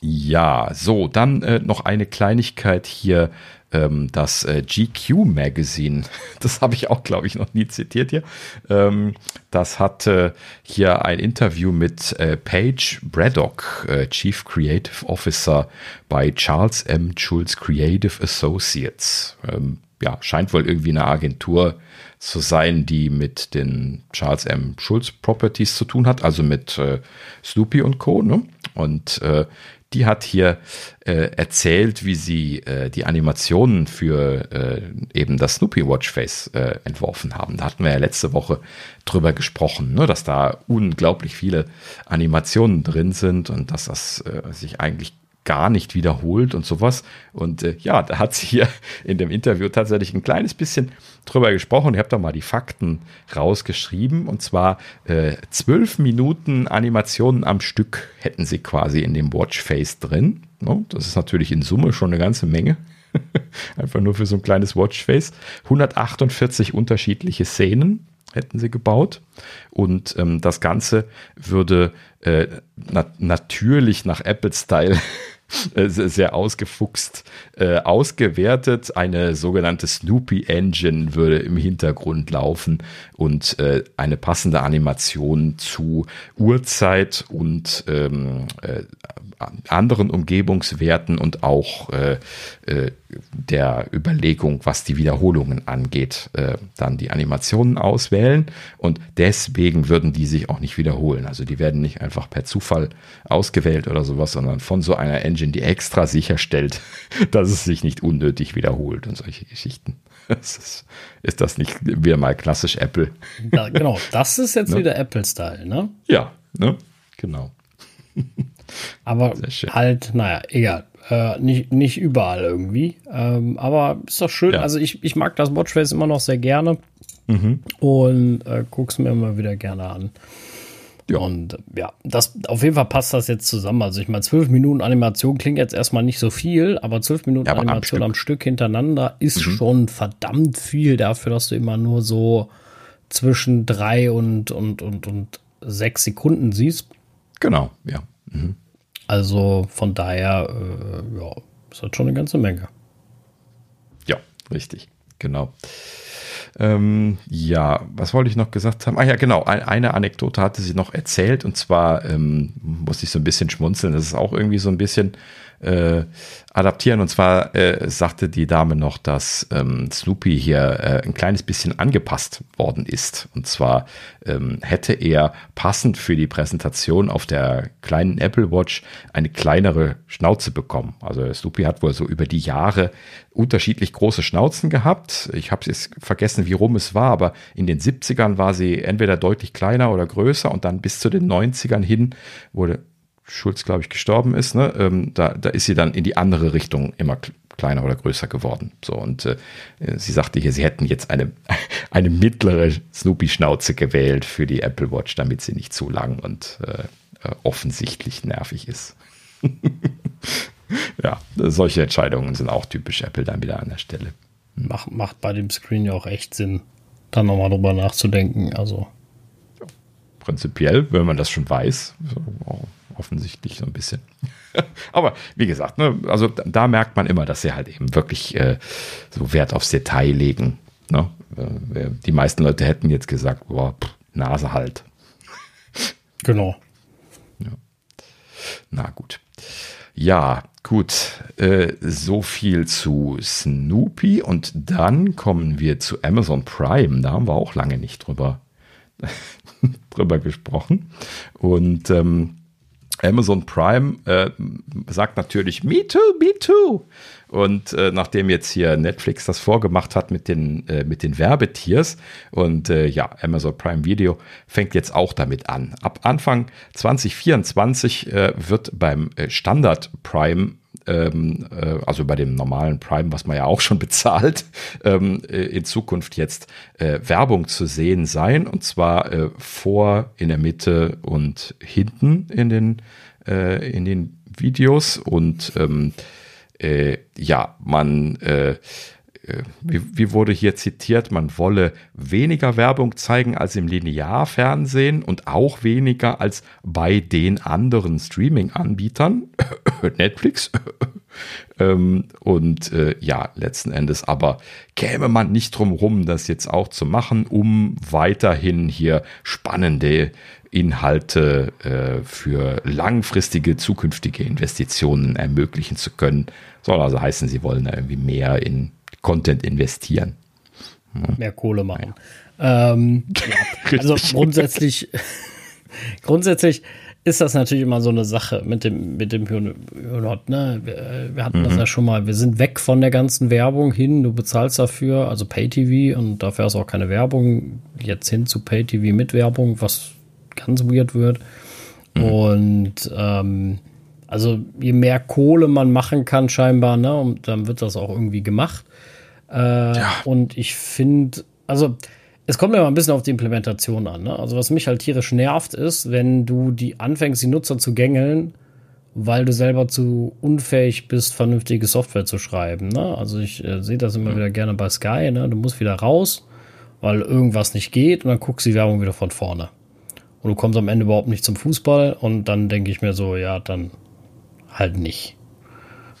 Ja, so, dann äh, noch eine Kleinigkeit hier ähm, das äh, GQ Magazine, das habe ich auch, glaube ich, noch nie zitiert hier, ähm, das hatte hier ein Interview mit äh, Paige Braddock, äh, Chief Creative Officer bei Charles M. Schulz Creative Associates. Ähm, ja, scheint wohl irgendwie eine Agentur zu sein, die mit den Charles M. Schulz Properties zu tun hat, also mit äh, Snoopy und Co. Ne? Und äh, die hat hier äh, erzählt, wie sie äh, die Animationen für äh, eben das Snoopy Watchface äh, entworfen haben. Da hatten wir ja letzte Woche drüber gesprochen, ne, dass da unglaublich viele Animationen drin sind und dass das äh, sich eigentlich gar nicht wiederholt und sowas. Und äh, ja, da hat sie hier in dem Interview tatsächlich ein kleines bisschen drüber gesprochen. Ich habe da mal die Fakten rausgeschrieben. Und zwar äh, zwölf Minuten Animationen am Stück hätten sie quasi in dem Watchface drin. No, das ist natürlich in Summe schon eine ganze Menge. Einfach nur für so ein kleines Watchface. 148 unterschiedliche Szenen hätten sie gebaut. Und ähm, das Ganze würde äh, na natürlich nach Apple-Style sehr ausgefuchst äh, ausgewertet. Eine sogenannte Snoopy Engine würde im Hintergrund laufen und äh, eine passende Animation zu Uhrzeit und ähm, äh, anderen Umgebungswerten und auch äh, äh, der Überlegung, was die Wiederholungen angeht, äh, dann die Animationen auswählen und deswegen würden die sich auch nicht wiederholen. Also die werden nicht einfach per Zufall ausgewählt oder sowas, sondern von so einer Engine, die extra sicherstellt, dass es sich nicht unnötig wiederholt und solche Geschichten. Ist, ist, das nicht wieder mal klassisch Apple? Ja, genau, das ist jetzt ne? wieder Apple-Style, ne? Ja, ne? Genau. Aber halt, naja, egal. Äh, nicht, nicht überall irgendwie. Ähm, aber ist doch schön. Ja. Also ich, ich mag das Watchface immer noch sehr gerne. Mhm. Und äh, guck's mir immer wieder gerne an. Ja. Und ja, das auf jeden Fall passt das jetzt zusammen. Also ich meine, zwölf Minuten Animation klingt jetzt erstmal nicht so viel, aber zwölf Minuten ja, aber Animation am Stück. am Stück. hintereinander ist mhm. schon verdammt viel dafür, dass du immer nur so zwischen drei und, und, und, und sechs Sekunden siehst. Genau, ja. Mhm. Also von daher, äh, ja, ist das schon eine ganze Menge. Ja, richtig, genau. Ähm, ja, was wollte ich noch gesagt haben? Ah ja, genau, eine Anekdote hatte sie noch erzählt und zwar ähm, musste ich so ein bisschen schmunzeln. Das ist auch irgendwie so ein bisschen äh, adaptieren. Und zwar äh, sagte die Dame noch, dass ähm, Snoopy hier äh, ein kleines bisschen angepasst worden ist. Und zwar ähm, hätte er passend für die Präsentation auf der kleinen Apple Watch eine kleinere Schnauze bekommen. Also Snoopy hat wohl so über die Jahre unterschiedlich große Schnauzen gehabt. Ich habe jetzt vergessen, wie rum es war, aber in den 70ern war sie entweder deutlich kleiner oder größer und dann bis zu den 90ern hin wurde Schulz, glaube ich, gestorben ist, ne, ähm, da, da ist sie dann in die andere Richtung immer kleiner oder größer geworden. So, und äh, sie sagte hier, sie hätten jetzt eine, eine mittlere Snoopy-Schnauze gewählt für die Apple Watch, damit sie nicht zu lang und äh, äh offensichtlich nervig ist. ja, solche Entscheidungen sind auch typisch Apple dann wieder an der Stelle. Macht, macht bei dem Screen ja auch echt Sinn, da nochmal drüber nachzudenken. Also. Prinzipiell, wenn man das schon weiß, offensichtlich so ein bisschen. Aber wie gesagt, ne, also da merkt man immer, dass sie halt eben wirklich äh, so Wert aufs Detail legen. Ne? Äh, die meisten Leute hätten jetzt gesagt, boah, pff, Nase halt. Genau. Ja. Na gut. Ja, gut. Äh, so viel zu Snoopy und dann kommen wir zu Amazon Prime. Da haben wir auch lange nicht drüber, drüber gesprochen. Und ähm, Amazon Prime äh, sagt natürlich, me too, me too. Und äh, nachdem jetzt hier Netflix das vorgemacht hat mit den, äh, mit den Werbetiers und äh, ja, Amazon Prime Video fängt jetzt auch damit an. Ab Anfang 2024 äh, wird beim äh, Standard Prime ähm, äh, also bei dem normalen Prime, was man ja auch schon bezahlt, ähm, äh, in Zukunft jetzt äh, Werbung zu sehen sein. Und zwar äh, vor, in der Mitte und hinten in den, äh, in den Videos. Und ähm, äh, ja, man wie, wie, wurde hier zitiert, man wolle weniger Werbung zeigen als im Linearfernsehen und auch weniger als bei den anderen Streaming-Anbietern, Netflix. ähm, und äh, ja, letzten Endes aber käme man nicht drum rum, das jetzt auch zu machen, um weiterhin hier spannende Inhalte äh, für langfristige zukünftige Investitionen ermöglichen zu können. Soll also heißen, sie wollen da irgendwie mehr in Content investieren. Mehr Kohle machen. Ja. Ähm, ja. Also grundsätzlich, grundsätzlich ist das natürlich immer so eine Sache mit dem, mit dem Hürnot, ne? Wir, wir hatten mhm. das ja schon mal. Wir sind weg von der ganzen Werbung hin. Du bezahlst dafür, also Pay-TV und dafür hast du auch keine Werbung. Jetzt hin zu Pay-TV mit Werbung, was ganz weird wird. Mhm. Und ähm, also je mehr Kohle man machen kann, scheinbar, ne, und dann wird das auch irgendwie gemacht. Äh, ja. Und ich finde, also es kommt ja mal ein bisschen auf die Implementation an. Ne? Also was mich halt tierisch nervt, ist, wenn du die anfängst, die Nutzer zu gängeln, weil du selber zu unfähig bist, vernünftige Software zu schreiben. Ne? Also ich äh, sehe das immer mhm. wieder gerne bei Sky. Ne? Du musst wieder raus, weil irgendwas nicht geht und dann guckst du die Werbung wieder von vorne. Und du kommst am Ende überhaupt nicht zum Fußball und dann denke ich mir so, ja, dann halt nicht.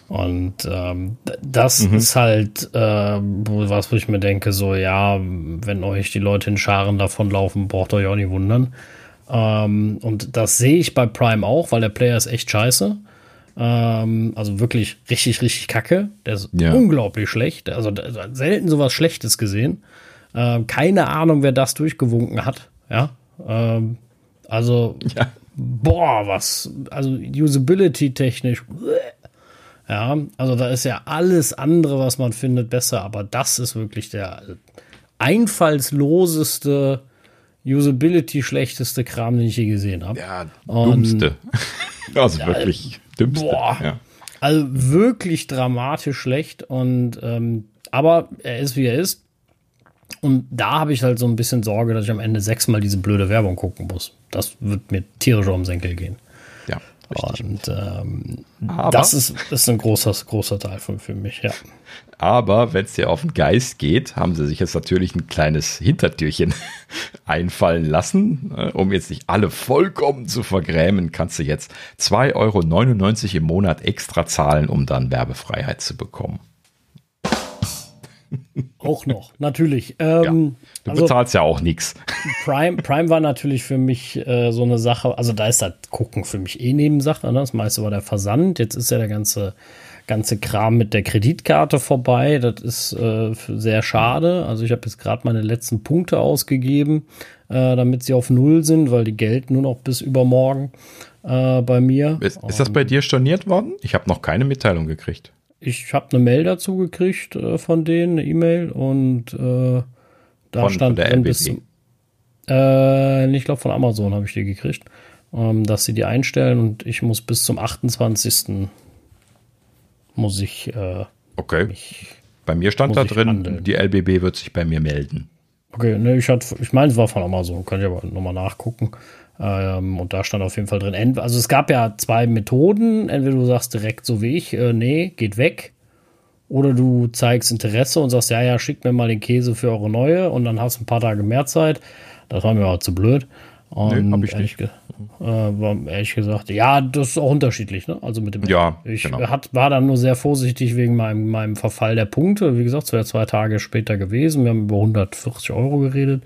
Und ähm, das mhm. ist halt äh, was, wo ich mir denke, so ja, wenn euch die Leute in Scharen davonlaufen, braucht euch auch nicht wundern. Ähm, und das sehe ich bei Prime auch, weil der Player ist echt scheiße. Ähm, also wirklich richtig, richtig kacke. Der ist ja. unglaublich schlecht. Also selten sowas Schlechtes gesehen. Ähm, keine Ahnung, wer das durchgewunken hat. Ja. Ähm, also, ja. boah, was, also Usability-technisch. Ja, also da ist ja alles andere, was man findet, besser, aber das ist wirklich der einfallsloseste, Usability schlechteste Kram, den ich je gesehen habe. Ja, dummste. also ja, wirklich dümmste. Boah, ja. Also wirklich dramatisch schlecht und ähm, aber er ist wie er ist. Und da habe ich halt so ein bisschen Sorge, dass ich am Ende sechsmal diese blöde Werbung gucken muss. Das wird mir tierisch um Senkel gehen. Ja. Richtig. Und ähm, das ist, ist ein großer, großer Teil von, für mich, ja. Aber wenn es dir auf den Geist geht, haben sie sich jetzt natürlich ein kleines Hintertürchen einfallen lassen. Äh, um jetzt nicht alle vollkommen zu vergrämen, kannst du jetzt 2,99 Euro im Monat extra zahlen, um dann Werbefreiheit zu bekommen. Auch noch, natürlich. Ähm, ja, du also, bezahlst ja auch nichts. Prime, Prime war natürlich für mich äh, so eine Sache, also da ist das Gucken für mich eh Nebensache. Ne? Das meiste war der Versand. Jetzt ist ja der ganze, ganze Kram mit der Kreditkarte vorbei. Das ist äh, sehr schade. Also ich habe jetzt gerade meine letzten Punkte ausgegeben, äh, damit sie auf Null sind, weil die gelten nur noch bis übermorgen äh, bei mir. Ist, ist das bei dir storniert worden? Ich habe noch keine Mitteilung gekriegt. Ich habe eine Mail dazu gekriegt äh, von denen, eine E-Mail und äh, da von, stand von der bis zum, äh, ich glaube von Amazon habe ich die gekriegt, ähm, dass sie die einstellen und ich muss bis zum 28. muss ich äh, Okay. Mich, bei mir stand da drin, handeln. die LBB wird sich bei mir melden. Okay, ne, ich hatte, ich meine, es war von Amazon, kann ich aber nochmal nachgucken. Ähm, und da stand auf jeden Fall drin, also es gab ja zwei Methoden. Entweder du sagst direkt so wie ich, äh, nee, geht weg. Oder du zeigst Interesse und sagst, ja, ja, schickt mir mal den Käse für eure neue und dann hast du ein paar Tage mehr Zeit. Das war mir aber zu blöd. Und nee, hab ich ehrlich, nicht. Äh, war ehrlich gesagt, ja, das ist auch unterschiedlich, ne? Also mit dem. Ja, ich genau. hat, war dann nur sehr vorsichtig wegen meinem, meinem Verfall der Punkte. Wie gesagt, es wäre zwei Tage später gewesen. Wir haben über 140 Euro geredet.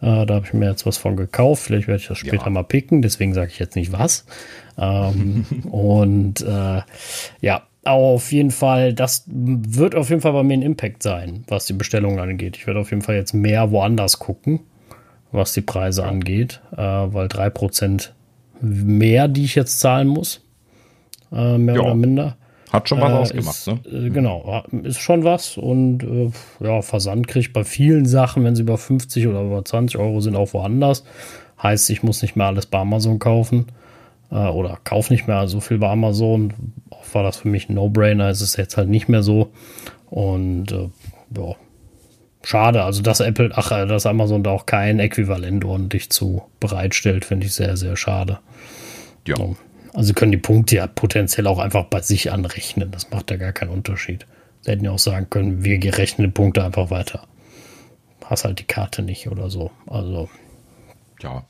Äh, da habe ich mir jetzt was von gekauft. Vielleicht werde ich das später ja. mal picken, deswegen sage ich jetzt nicht was. Ähm, und äh, ja, auf jeden Fall, das wird auf jeden Fall bei mir ein Impact sein, was die Bestellungen angeht. Ich werde auf jeden Fall jetzt mehr woanders gucken, was die Preise ja. angeht, äh, weil 3% mehr, die ich jetzt zahlen muss, äh, mehr ja. oder minder. Hat schon was äh, ausgemacht, ist, ne? Äh, genau, ist schon was. Und äh, ja, Versand kriegt bei vielen Sachen, wenn sie über 50 oder über 20 Euro sind, auch woanders. Heißt, ich muss nicht mehr alles bei Amazon kaufen. Äh, oder kaufe nicht mehr so viel bei Amazon. Auch war das für mich ein No-Brainer. Es ist jetzt halt nicht mehr so. Und äh, ja, schade. Also, dass Apple, ach, äh, dass Amazon da auch kein Äquivalent ordentlich zu bereitstellt, finde ich sehr, sehr schade. Ja. So. Also können die Punkte ja potenziell auch einfach bei sich anrechnen. Das macht ja gar keinen Unterschied. Sie hätten ja auch sagen können, wir gerechnen Punkte einfach weiter. Hast halt die Karte nicht oder so. Also. Ja.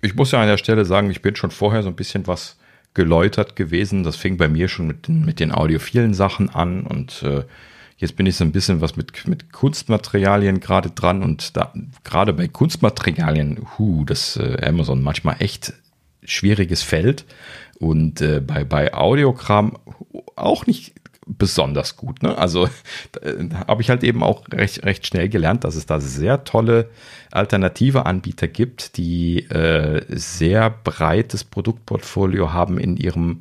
Ich muss ja an der Stelle sagen, ich bin schon vorher so ein bisschen was geläutert gewesen. Das fing bei mir schon mit, mit den audiophilen Sachen an und äh, jetzt bin ich so ein bisschen was mit, mit Kunstmaterialien gerade dran und da gerade bei Kunstmaterialien, hu, das äh, Amazon manchmal echt schwieriges Feld und äh, bei, bei Audiokram auch nicht besonders gut. Ne? Also habe ich halt eben auch recht, recht schnell gelernt, dass es da sehr tolle alternative Anbieter gibt, die äh, sehr breites Produktportfolio haben in ihrem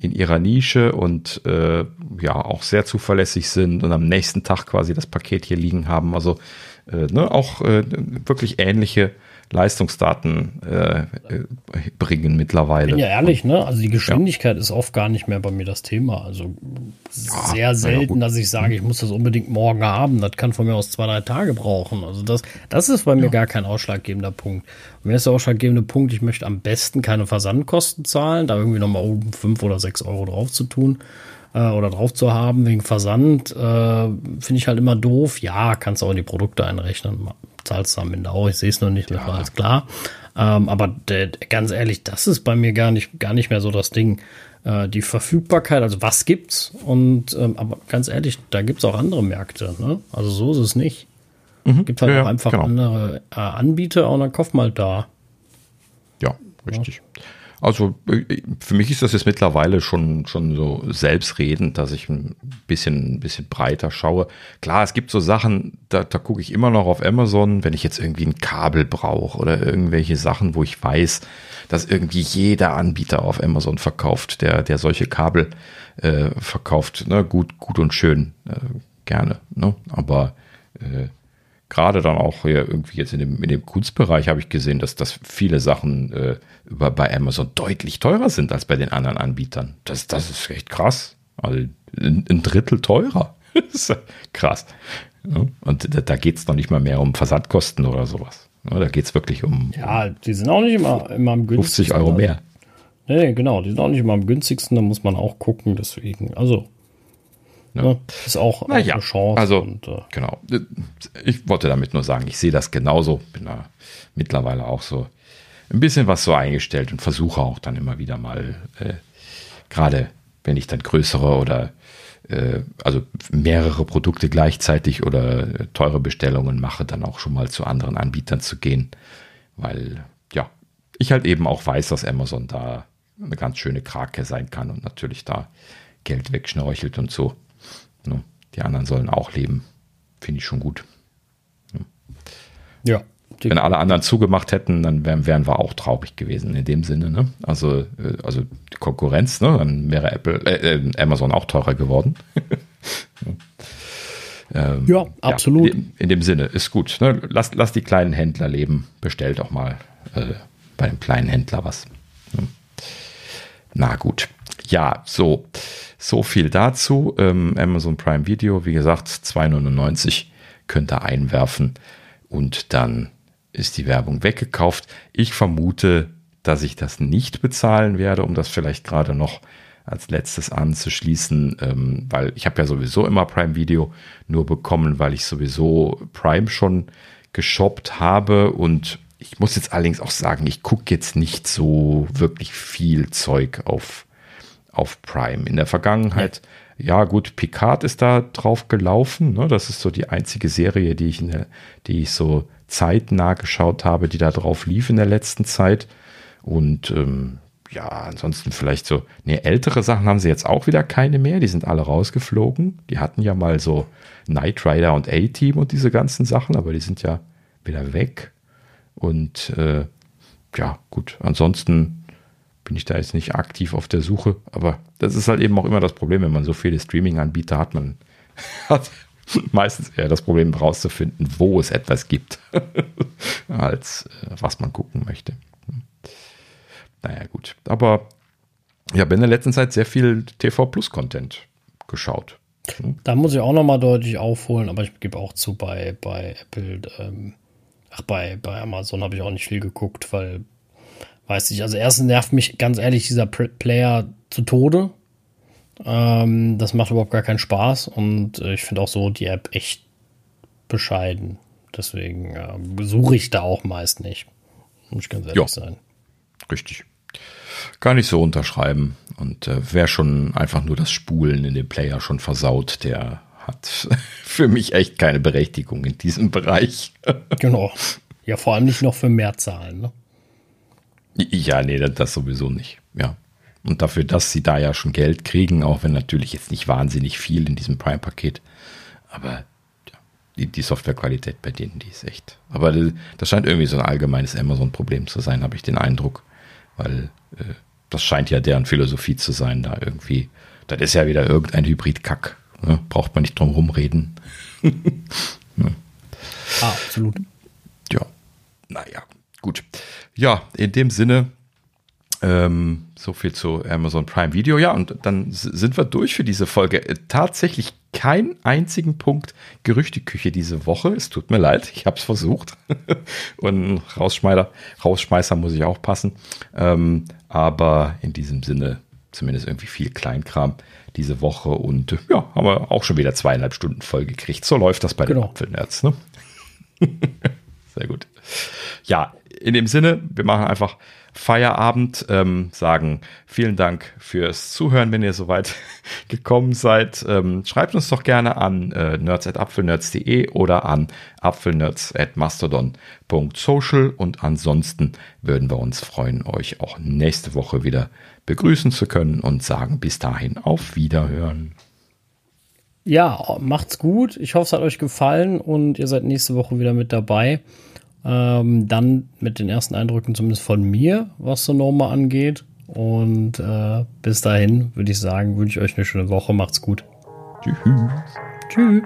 in ihrer Nische und äh, ja auch sehr zuverlässig sind und am nächsten Tag quasi das Paket hier liegen haben. Also äh, ne, auch äh, wirklich ähnliche Leistungsdaten äh, bringen mittlerweile. Bin ja ehrlich, ne? Also die Geschwindigkeit ja. ist oft gar nicht mehr bei mir das Thema. Also sehr ja, selten, ja, dass ich sage, ich muss das unbedingt morgen haben. Das kann von mir aus zwei, drei Tage brauchen. Also das, das ist bei mir gar kein ausschlaggebender Punkt. Und mir ist der ausschlaggebende Punkt, ich möchte am besten keine Versandkosten zahlen, da irgendwie nochmal oben fünf oder sechs Euro drauf zu tun äh, oder drauf zu haben wegen Versand, äh, finde ich halt immer doof. Ja, kannst du auch in die Produkte einrechnen zahlst du am Ende auch. Ich sehe es noch nicht, ja. alles klar. Ähm, aber der, ganz ehrlich, das ist bei mir gar nicht, gar nicht mehr so das Ding. Äh, die Verfügbarkeit, also was gibt's? Und ähm, aber ganz ehrlich, da gibt es auch andere Märkte. Ne? Also so ist es nicht. Mhm. Gibt halt ja, auch einfach genau. andere äh, Anbieter und dann kauft mal da. Ja, richtig. Ja. Also für mich ist das jetzt mittlerweile schon, schon so selbstredend, dass ich ein bisschen, ein bisschen breiter schaue. Klar, es gibt so Sachen, da, da gucke ich immer noch auf Amazon, wenn ich jetzt irgendwie ein Kabel brauche oder irgendwelche Sachen, wo ich weiß, dass irgendwie jeder Anbieter auf Amazon verkauft, der, der solche Kabel äh, verkauft. Ne? Gut, gut und schön, äh, gerne. Ne? Aber äh, gerade dann auch hier irgendwie jetzt in dem, in dem Kunstbereich habe ich gesehen, dass, dass viele Sachen äh, über, bei Amazon deutlich teurer sind als bei den anderen Anbietern. Das, das ist echt krass. Also ein, ein Drittel teurer. krass. Ja, und da, da geht es noch nicht mal mehr um Versandkosten oder sowas. Ja, da geht es wirklich um. Ja, die sind auch nicht immer, immer am günstigsten. 50 Euro mehr. Nee, genau, die sind auch nicht immer am günstigsten, da muss man auch gucken, deswegen. Also, Ne? Ja, ist auch, auch ja, eine Chance. Also, und, äh, genau. Ich wollte damit nur sagen, ich sehe das genauso. Bin da mittlerweile auch so ein bisschen was so eingestellt und versuche auch dann immer wieder mal, äh, gerade wenn ich dann größere oder äh, also mehrere Produkte gleichzeitig oder teure Bestellungen mache, dann auch schon mal zu anderen Anbietern zu gehen, weil ja, ich halt eben auch weiß, dass Amazon da eine ganz schöne Krake sein kann und natürlich da Geld wegschnorchelt und so. Ne? Die anderen sollen auch leben. Finde ich schon gut. Ja. Wenn alle anderen zugemacht hätten, dann wären, wären wir auch traurig gewesen in dem Sinne. Ne? Also, äh, also die Konkurrenz, ne? dann wäre Apple, äh, äh Amazon auch teurer geworden. ähm, ja, absolut. Ja, in, dem Sinne ist gut. Ne? Lass, lass die kleinen Händler leben. Bestellt auch mal äh, bei dem kleinen Händler was. Ne? Na gut. Ja, so. So viel dazu. Ähm, Amazon Prime Video, wie gesagt, 2,99 könnt ihr einwerfen und dann ist die Werbung weggekauft. Ich vermute, dass ich das nicht bezahlen werde, um das vielleicht gerade noch als letztes anzuschließen, ähm, weil ich habe ja sowieso immer Prime Video nur bekommen, weil ich sowieso Prime schon geshoppt habe und ich muss jetzt allerdings auch sagen, ich gucke jetzt nicht so wirklich viel Zeug auf, auf Prime. In der Vergangenheit, ja, ja gut, Picard ist da drauf gelaufen. Ne? Das ist so die einzige Serie, die ich, der, die ich so zeitnah geschaut habe, die da drauf lief in der letzten Zeit. Und ähm, ja, ansonsten vielleicht so, ne, ältere Sachen haben sie jetzt auch wieder keine mehr. Die sind alle rausgeflogen. Die hatten ja mal so Knight Rider und A-Team und diese ganzen Sachen, aber die sind ja wieder weg. Und äh, ja, gut, ansonsten bin ich da jetzt nicht aktiv auf der Suche, aber das ist halt eben auch immer das Problem, wenn man so viele Streaming-Anbieter hat, man hat meistens eher das Problem herauszufinden, wo es etwas gibt, als äh, was man gucken möchte. Naja, gut. Aber ich habe in der letzten Zeit sehr viel TV Plus Content geschaut. Da muss ich auch nochmal deutlich aufholen, aber ich gebe auch zu, bei, bei Apple ähm, Ach, bei, bei Amazon habe ich auch nicht viel geguckt, weil, weiß ich, also erstens nervt mich ganz ehrlich dieser Player zu Tode. Ähm, das macht überhaupt gar keinen Spaß und äh, ich finde auch so die App echt bescheiden. Deswegen äh, suche ich da auch meist nicht. Muss ich ganz ehrlich ja, sein. Richtig. Gar nicht so unterschreiben. Und äh, wer schon einfach nur das Spulen in dem Player schon versaut, der hat für mich echt keine Berechtigung in diesem Bereich. genau. Ja, vor allem nicht noch für mehr Zahlen, ne? Ja, nee, das sowieso nicht. Ja. Und dafür, dass sie da ja schon Geld kriegen, auch wenn natürlich jetzt nicht wahnsinnig viel in diesem Prime-Paket, aber ja, die, die Softwarequalität bei denen, die ist echt. Aber das scheint irgendwie so ein allgemeines Amazon-Problem zu sein, habe ich den Eindruck. Weil äh, das scheint ja deren Philosophie zu sein, da irgendwie. Das ist ja wieder irgendein Hybrid-Kack. Ne? Braucht man nicht drum rumreden. ne? ah, absolut. Ja, naja, gut. Ja, in dem Sinne, ähm, so viel zu Amazon Prime Video. Ja, und dann sind wir durch für diese Folge. Äh, tatsächlich keinen einzigen Punkt Gerüchteküche diese Woche. Es tut mir leid, ich habe es versucht. und Rausschmeißer, Rausschmeißer muss ich auch passen. Ähm, aber in diesem Sinne zumindest irgendwie viel Kleinkram diese Woche und ja, haben wir auch schon wieder zweieinhalb Stunden voll gekriegt. So läuft das bei genau. den Apfelnerds. Ne? Sehr gut. Ja, in dem Sinne, wir machen einfach Feierabend, ähm, sagen vielen Dank fürs Zuhören, wenn ihr soweit gekommen seid. Ähm, schreibt uns doch gerne an äh, nerds.apfelnerds.de oder an apfelnerds.mastodon.social und ansonsten würden wir uns freuen, euch auch nächste Woche wieder begrüßen zu können und sagen bis dahin auf Wiederhören. Ja, macht's gut. Ich hoffe, es hat euch gefallen und ihr seid nächste Woche wieder mit dabei. Ähm, dann mit den ersten Eindrücken zumindest von mir, was so Norma angeht. Und äh, bis dahin würde ich sagen, wünsche ich euch eine schöne Woche. Macht's gut. Tschüss. Tschüss.